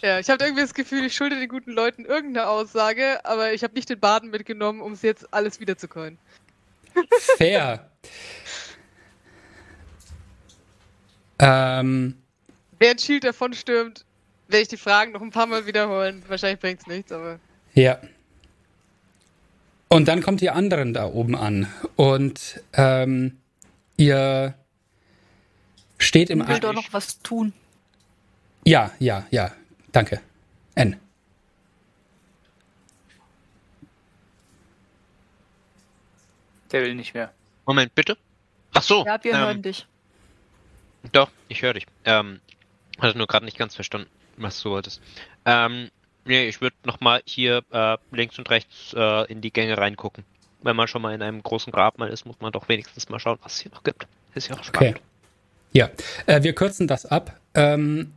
Ja, ich habe irgendwie das Gefühl, ich schulde den guten Leuten irgendeine Aussage, aber ich habe nicht den Baden mitgenommen, um es jetzt alles wiederzukommen. Fair. ähm, Während Shield davon stürmt, werde ich die Fragen noch ein paar Mal wiederholen. Wahrscheinlich bringt's nichts, aber. ja. Und dann kommt ihr anderen da oben an und ähm, ihr steht im Ich will A doch noch was tun. Ja, ja, ja. Danke. N. Der will nicht mehr. Moment, bitte. Ach so. Ja, wir ähm, hören dich. Doch, ich höre dich. Ähm, hatte nur gerade nicht ganz verstanden, was du wolltest. Ähm, nee, ich würde nochmal hier äh, links und rechts äh, in die Gänge reingucken. Wenn man schon mal in einem großen Grabmal ist, muss man doch wenigstens mal schauen, was es hier noch gibt. Ist ja auch Okay. spannend. Ja, äh, wir kürzen das ab. Ähm,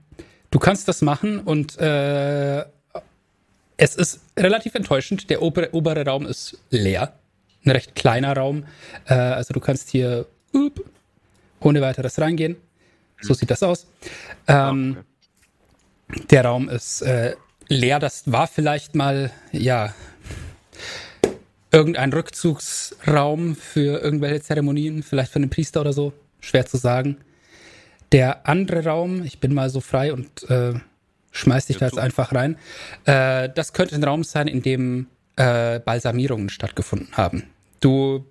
du kannst das machen und äh, es ist relativ enttäuschend. Der obere, obere Raum ist leer. Ein recht kleiner Raum. Äh, also du kannst hier up, ohne weiteres reingehen. So sieht das aus. Ähm, Der Raum ist äh, leer. Das war vielleicht mal, ja, irgendein Rückzugsraum für irgendwelche Zeremonien, vielleicht für einen Priester oder so. Schwer zu sagen. Der andere Raum, ich bin mal so frei und äh, schmeiß dich da jetzt einfach rein. Äh, das könnte ein Raum sein, in dem äh, Balsamierungen stattgefunden haben. Du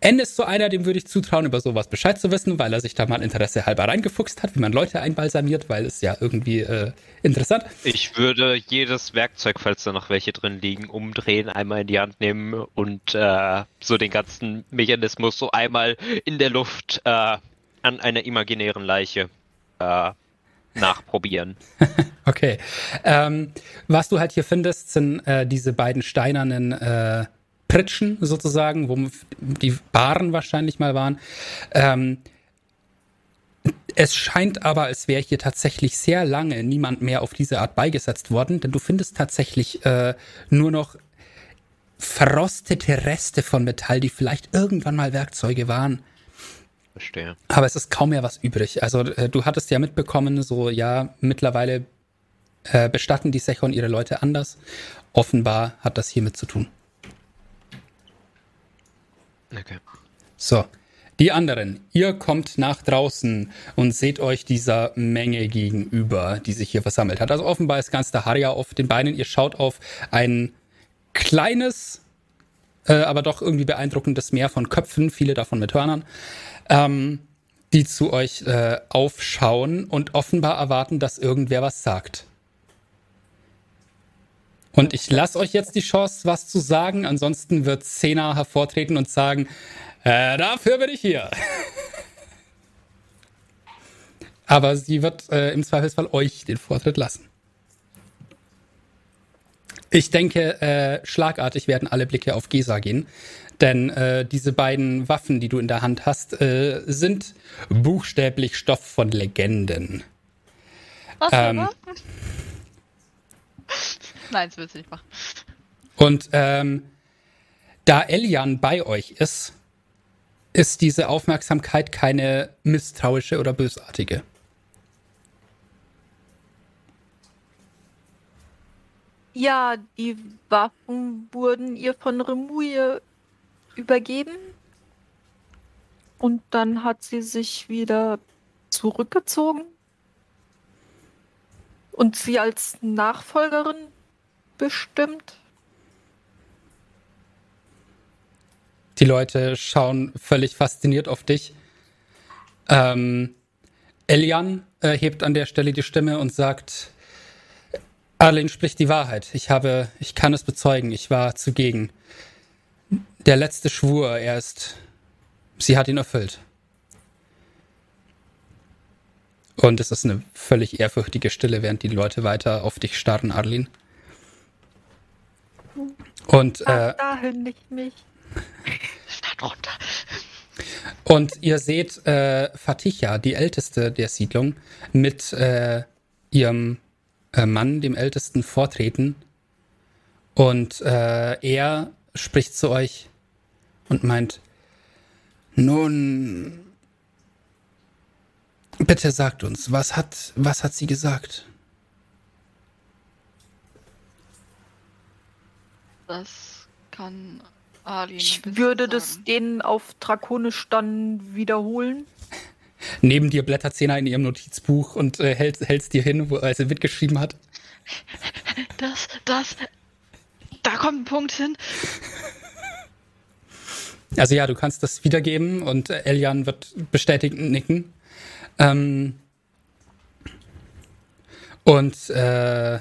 N ist so einer, dem würde ich zutrauen, über sowas Bescheid zu wissen, weil er sich da mal Interesse halber reingefuchst hat, wie man Leute einbalsamiert, weil es ja irgendwie äh, interessant. Ich würde jedes Werkzeug, falls da noch welche drin liegen, umdrehen, einmal in die Hand nehmen und äh, so den ganzen Mechanismus so einmal in der Luft äh, an einer imaginären Leiche äh, nachprobieren. Okay. Ähm, was du halt hier findest, sind äh, diese beiden steinernen äh, Pritschen sozusagen, wo die Baren wahrscheinlich mal waren. Ähm, Es scheint aber, als wäre hier tatsächlich sehr lange niemand mehr auf diese Art beigesetzt worden, denn du findest tatsächlich äh, nur noch verrostete Reste von Metall, die vielleicht irgendwann mal Werkzeuge waren. Verstehe. Aber es ist kaum mehr was übrig. Also äh, du hattest ja mitbekommen, so ja, mittlerweile äh, bestatten die Sechon ihre Leute anders. Offenbar hat das hiermit zu tun. Okay. So, die anderen, ihr kommt nach draußen und seht euch dieser Menge gegenüber, die sich hier versammelt hat. Also offenbar ist ganz der Harja auf den Beinen. Ihr schaut auf ein kleines, äh, aber doch irgendwie beeindruckendes Meer von Köpfen, viele davon mit Hörnern, ähm, die zu euch äh, aufschauen und offenbar erwarten, dass irgendwer was sagt. Und ich lasse euch jetzt die Chance, was zu sagen. Ansonsten wird Sena hervortreten und sagen, äh, dafür bin ich hier. Aber sie wird äh, im Zweifelsfall euch den Vortritt lassen. Ich denke, äh, schlagartig werden alle Blicke auf Gesa gehen. Denn äh, diese beiden Waffen, die du in der Hand hast, äh, sind buchstäblich Stoff von Legenden. Was Ähm. Nein, das willst du nicht machen. Und ähm, da Elian bei euch ist, ist diese Aufmerksamkeit keine misstrauische oder bösartige. Ja, die Waffen wurden ihr von Remuye übergeben. Und dann hat sie sich wieder zurückgezogen. Und sie als Nachfolgerin bestimmt. Die Leute schauen völlig fasziniert auf dich. Ähm, Elian äh, hebt an der Stelle die Stimme und sagt, Arlen spricht die Wahrheit. Ich habe, ich kann es bezeugen. Ich war zugegen. Der letzte Schwur, er ist, sie hat ihn erfüllt. Und es ist eine völlig ehrfürchtige Stille, während die Leute weiter auf dich starren, Arlin. Und Ach, äh, dahin nicht mich. Runter. Und ihr seht äh, Faticha, die älteste der Siedlung, mit äh, ihrem äh, Mann, dem ältesten, vortreten. Und äh, er spricht zu euch und meint, nun, bitte sagt uns, was hat, was hat sie gesagt? Das kann Alien. Ich würde das sagen. denen auf Drakonisch dann wiederholen. Neben dir blättert Zena in ihrem Notizbuch und äh, hält es dir hin, wo er sie mitgeschrieben hat. Das, das. Da kommt ein Punkt hin. Also ja, du kannst das wiedergeben und Elian wird bestätigend nicken. Ähm, und äh,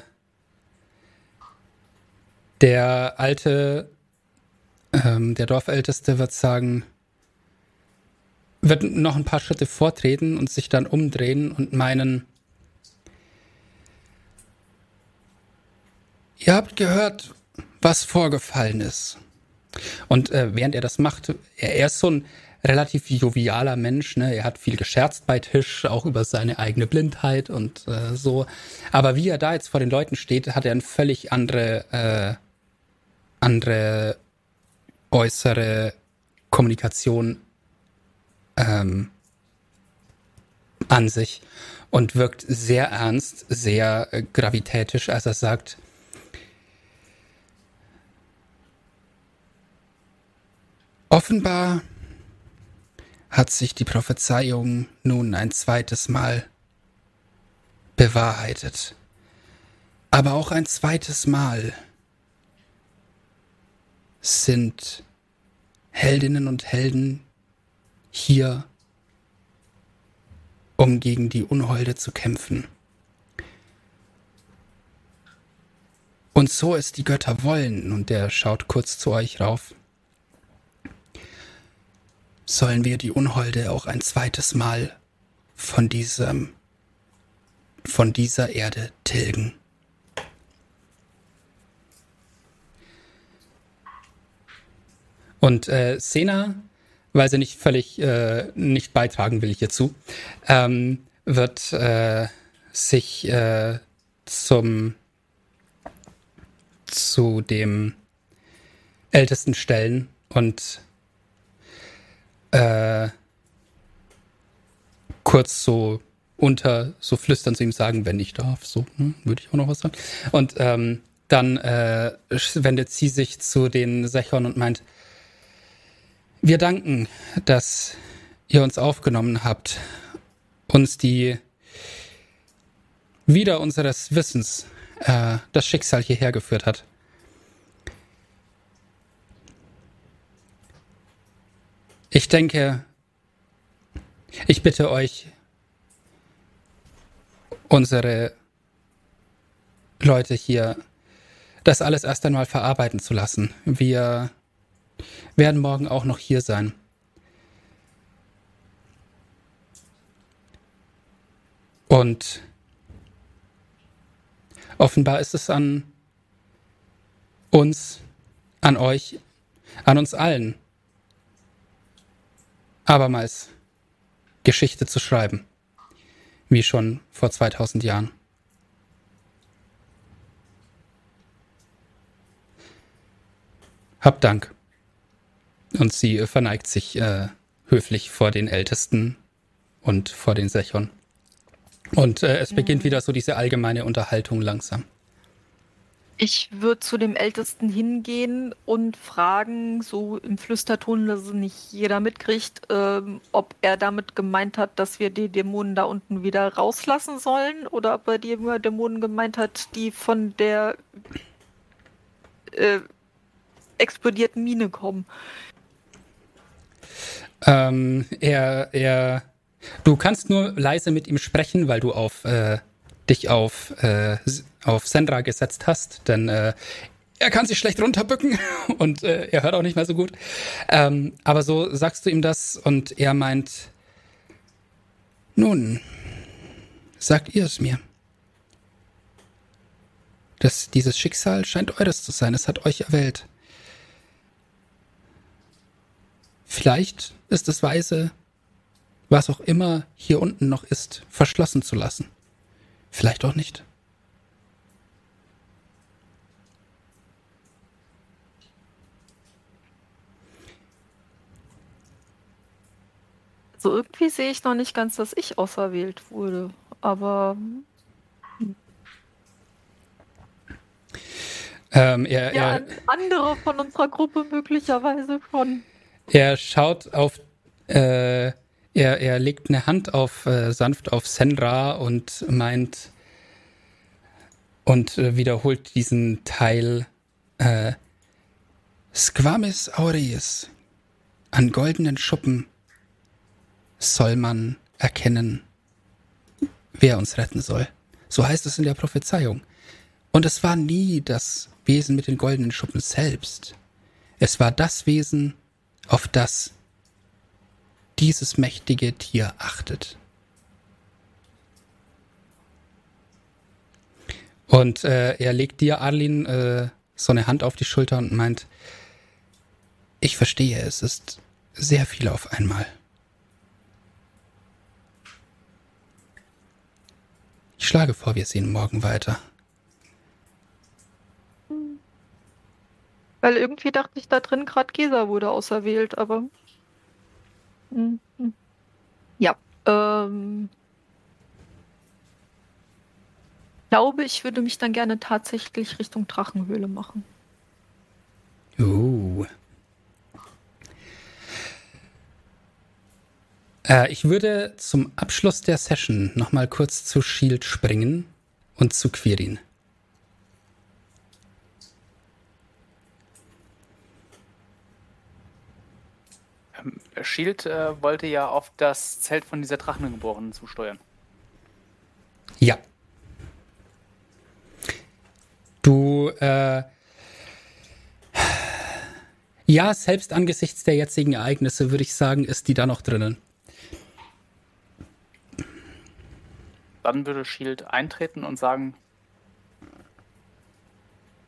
der alte, ähm, der Dorfälteste wird sagen, wird noch ein paar Schritte vortreten und sich dann umdrehen und meinen, ihr habt gehört, was vorgefallen ist. Und äh, während er das macht, er, er ist so ein relativ jovialer Mensch, ne? Er hat viel gescherzt bei Tisch, auch über seine eigene Blindheit und äh, so. Aber wie er da jetzt vor den Leuten steht, hat er eine völlig andere, äh, andere äußere Kommunikation ähm, an sich und wirkt sehr ernst, sehr äh, gravitätisch, als er sagt, Offenbar hat sich die Prophezeiung nun ein zweites Mal bewahrheitet. Aber auch ein zweites Mal sind Heldinnen und Helden hier, um gegen die Unholde zu kämpfen. Und so es die Götter wollen, und er schaut kurz zu euch rauf, sollen wir die Unholde auch ein zweites Mal von diesem, von dieser Erde tilgen. Und äh, Sena weil sie nicht völlig äh, nicht beitragen will hierzu, ähm, wird äh, sich äh, zum zu dem Ältesten stellen und äh, kurz so unter, so flüstern zu ihm sagen, wenn ich darf, so, hm, würde ich auch noch was sagen. Und ähm, dann äh, wendet sie sich zu den Sechern und meint, wir danken, dass ihr uns aufgenommen habt, uns die wieder unseres Wissens äh, das Schicksal hierher geführt hat. Ich denke, ich bitte euch, unsere Leute hier das alles erst einmal verarbeiten zu lassen. Wir werden morgen auch noch hier sein. Und offenbar ist es an uns, an euch, an uns allen, abermals Geschichte zu schreiben, wie schon vor 2000 Jahren. Hab Dank. Und sie verneigt sich äh, höflich vor den Ältesten und vor den Sechern. Und äh, es beginnt wieder so diese allgemeine Unterhaltung langsam. Ich würde zu dem Ältesten hingehen und fragen, so im Flüsterton, dass es nicht jeder mitkriegt, ähm, ob er damit gemeint hat, dass wir die Dämonen da unten wieder rauslassen sollen oder ob er die Dämonen gemeint hat, die von der äh, explodierten Mine kommen. Ähm, er, er, du kannst nur leise mit ihm sprechen, weil du auf äh, dich auf äh, auf Sandra gesetzt hast, denn äh, er kann sich schlecht runterbücken und äh, er hört auch nicht mehr so gut. Ähm, aber so sagst du ihm das und er meint, nun, sagt ihr es mir. Das, dieses Schicksal scheint eures zu sein, es hat euch erwählt. Vielleicht ist es weise, was auch immer hier unten noch ist, verschlossen zu lassen. Vielleicht auch nicht. So irgendwie sehe ich noch nicht ganz, dass ich auserwählt wurde. Aber. Ähm, er, ja, er, andere von unserer Gruppe möglicherweise schon. Er schaut auf. Äh, er, er legt eine Hand auf äh, sanft auf Senra und meint und äh, wiederholt diesen Teil äh, Squamis aureis an goldenen Schuppen soll man erkennen, wer uns retten soll. So heißt es in der Prophezeiung. Und es war nie das Wesen mit den goldenen Schuppen selbst. Es war das Wesen, auf das dieses mächtige Tier achtet. Und äh, er legt dir, Arlin, äh, so eine Hand auf die Schulter und meint, ich verstehe, es ist sehr viel auf einmal. Ich schlage vor, wir sehen morgen weiter. Weil irgendwie dachte ich da drin, gerade Gesa wurde auserwählt, aber. Mhm. Ja. Ähm. Ich glaube, ich würde mich dann gerne tatsächlich Richtung Drachenhöhle machen. Uh. Äh, ich würde zum Abschluss der Session nochmal kurz zu Shield springen und zu Quirin. Shield äh, wollte ja auf das Zelt von dieser Drachengeborenen zusteuern. Ja. Du, äh, ja, selbst angesichts der jetzigen Ereignisse würde ich sagen, ist die da noch drinnen. Dann würde Shield eintreten und sagen,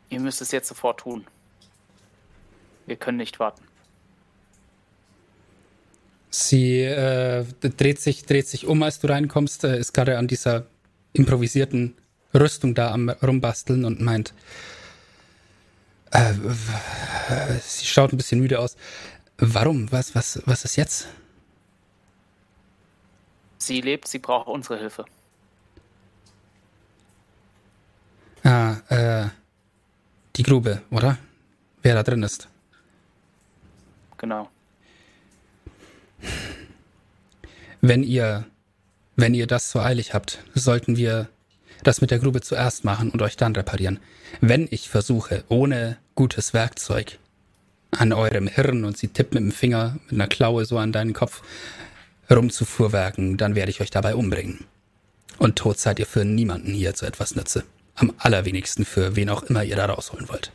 ihr müsst es jetzt sofort tun. Wir können nicht warten. Sie äh, dreht, sich, dreht sich um, als du reinkommst, äh, ist gerade an dieser improvisierten Rüstung da am Rumbasteln und meint, äh, sie schaut ein bisschen müde aus. Warum? Was, was, was ist jetzt? Sie lebt, sie braucht unsere Hilfe. Ah, äh, die Grube, oder? Wer da drin ist. Genau. Wenn ihr, wenn ihr das so eilig habt, sollten wir das mit der Grube zuerst machen und euch dann reparieren. Wenn ich versuche, ohne gutes Werkzeug an eurem Hirn und sie tippt mit dem Finger, mit einer Klaue so an deinen Kopf rumzufuhrwerken, dann werde ich euch dabei umbringen. Und tot seid ihr für niemanden hier zu etwas nütze. Am allerwenigsten für wen auch immer ihr da rausholen wollt.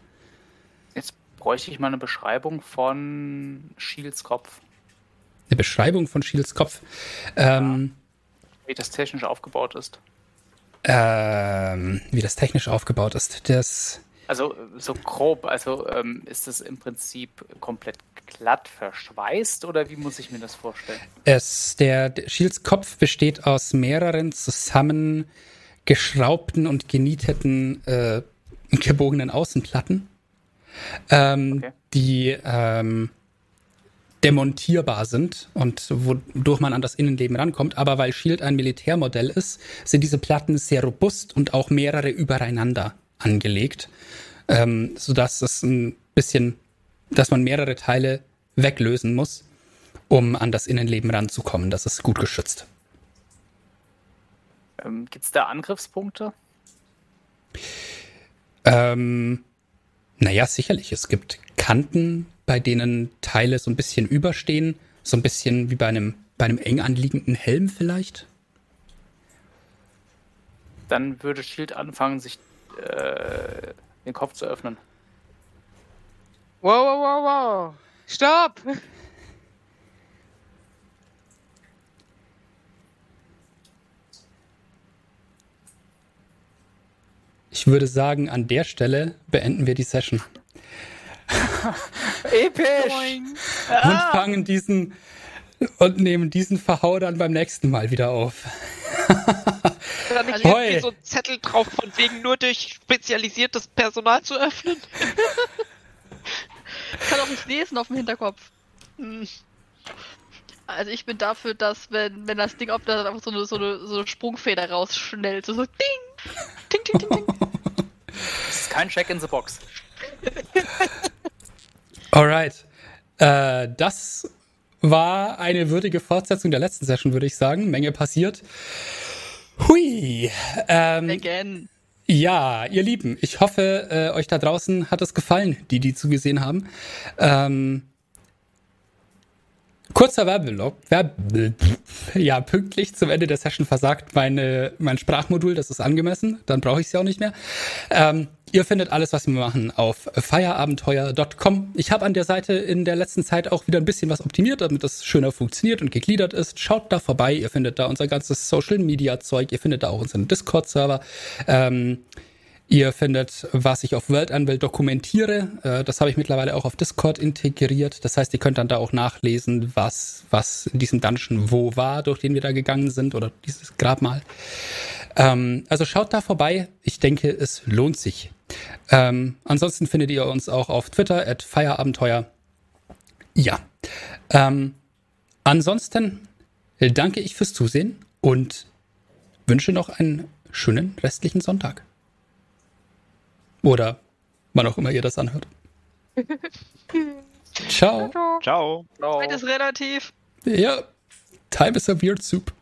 Jetzt bräuchte ich mal eine Beschreibung von Shields Kopf. Eine Beschreibung von Shields Kopf. Ähm, Wie das technisch aufgebaut ist. ähm, wie das technisch aufgebaut ist. Das Also so grob, also ähm, ist es im Prinzip komplett glatt verschweißt oder wie muss ich mir das vorstellen? Es, der, der Shields Kopf besteht aus mehreren zusammengeschraubten und genieteten, äh, gebogenen Außenplatten, ähm, Okay. die ähm, demontierbar sind und wodurch man an das Innenleben rankommt. Aber weil Shield ein Militärmodell ist, sind diese Platten sehr robust und auch mehrere übereinander angelegt, ähm, sodass es ein bisschen, dass man mehrere Teile weglösen muss, um an das Innenleben ranzukommen. Das ist gut geschützt. Ähm, Gibt es da Angriffspunkte? Ähm, naja, sicherlich. Es gibt Kanten, bei denen Teile so ein bisschen überstehen. So ein bisschen wie bei einem, bei einem eng anliegenden Helm vielleicht. Dann würde Shield anfangen, sich äh, den Kopf zu öffnen. Wow, wow, wow, wow. Stopp! Ich würde sagen, an der Stelle beenden wir die Session Episch! und fangen diesen und nehmen diesen Verhau dann beim nächsten Mal wieder auf. Da nicht irgendwie so ein Zettel drauf, von wegen nur durch spezialisiertes Personal zu öffnen. Ich kann auch nicht lesen auf dem Hinterkopf. Hm. Also ich bin dafür, dass wenn, wenn das Ding auf da einfach so eine, so eine, so eine Sprungfeder rausschnellt, so, so ding! Ding, ding, ding, ding. Das ist kein Check in the Box. Alright. Äh, das war eine würdige Fortsetzung der letzten Session, würde ich sagen. Menge passiert. Hui. Ähm, Again. Ja, ihr Lieben, ich hoffe, äh, euch da draußen hat es gefallen, die, die zugesehen haben. Ähm, kurzer Werbeblock. Werbe ja, pünktlich zum Ende der Session versagt meine, mein Sprachmodul, das ist angemessen, dann brauche ich es ja auch nicht mehr. Ähm, ihr findet alles, was wir machen, auf feierabenteuer.com. Ich habe an der Seite in der letzten Zeit auch wieder ein bisschen was optimiert, damit das schöner funktioniert und gegliedert ist. Schaut da vorbei, ihr findet da unser ganzes Social-Media-Zeug, ihr findet da auch unseren Discord-Server. Ähm, Ihr findet, was ich auf World Anvil dokumentiere. Äh, das habe ich mittlerweile auch auf Discord integriert. Das heißt, ihr könnt dann da auch nachlesen, was, was in diesem Dungeon wo war, durch den wir da gegangen sind oder dieses Grabmal. Ähm, also schaut da vorbei. Ich denke, es lohnt sich. Ähm, ansonsten findet ihr uns auch auf Twitter at Feierabenteuer. Ja. Ähm, ansonsten danke ich fürs Zusehen und wünsche noch einen schönen restlichen Sonntag. Oder wann auch immer ihr das anhört. Ciao. Ciao. Ciao. Zeit ist relativ. Ja, time is a weird soup.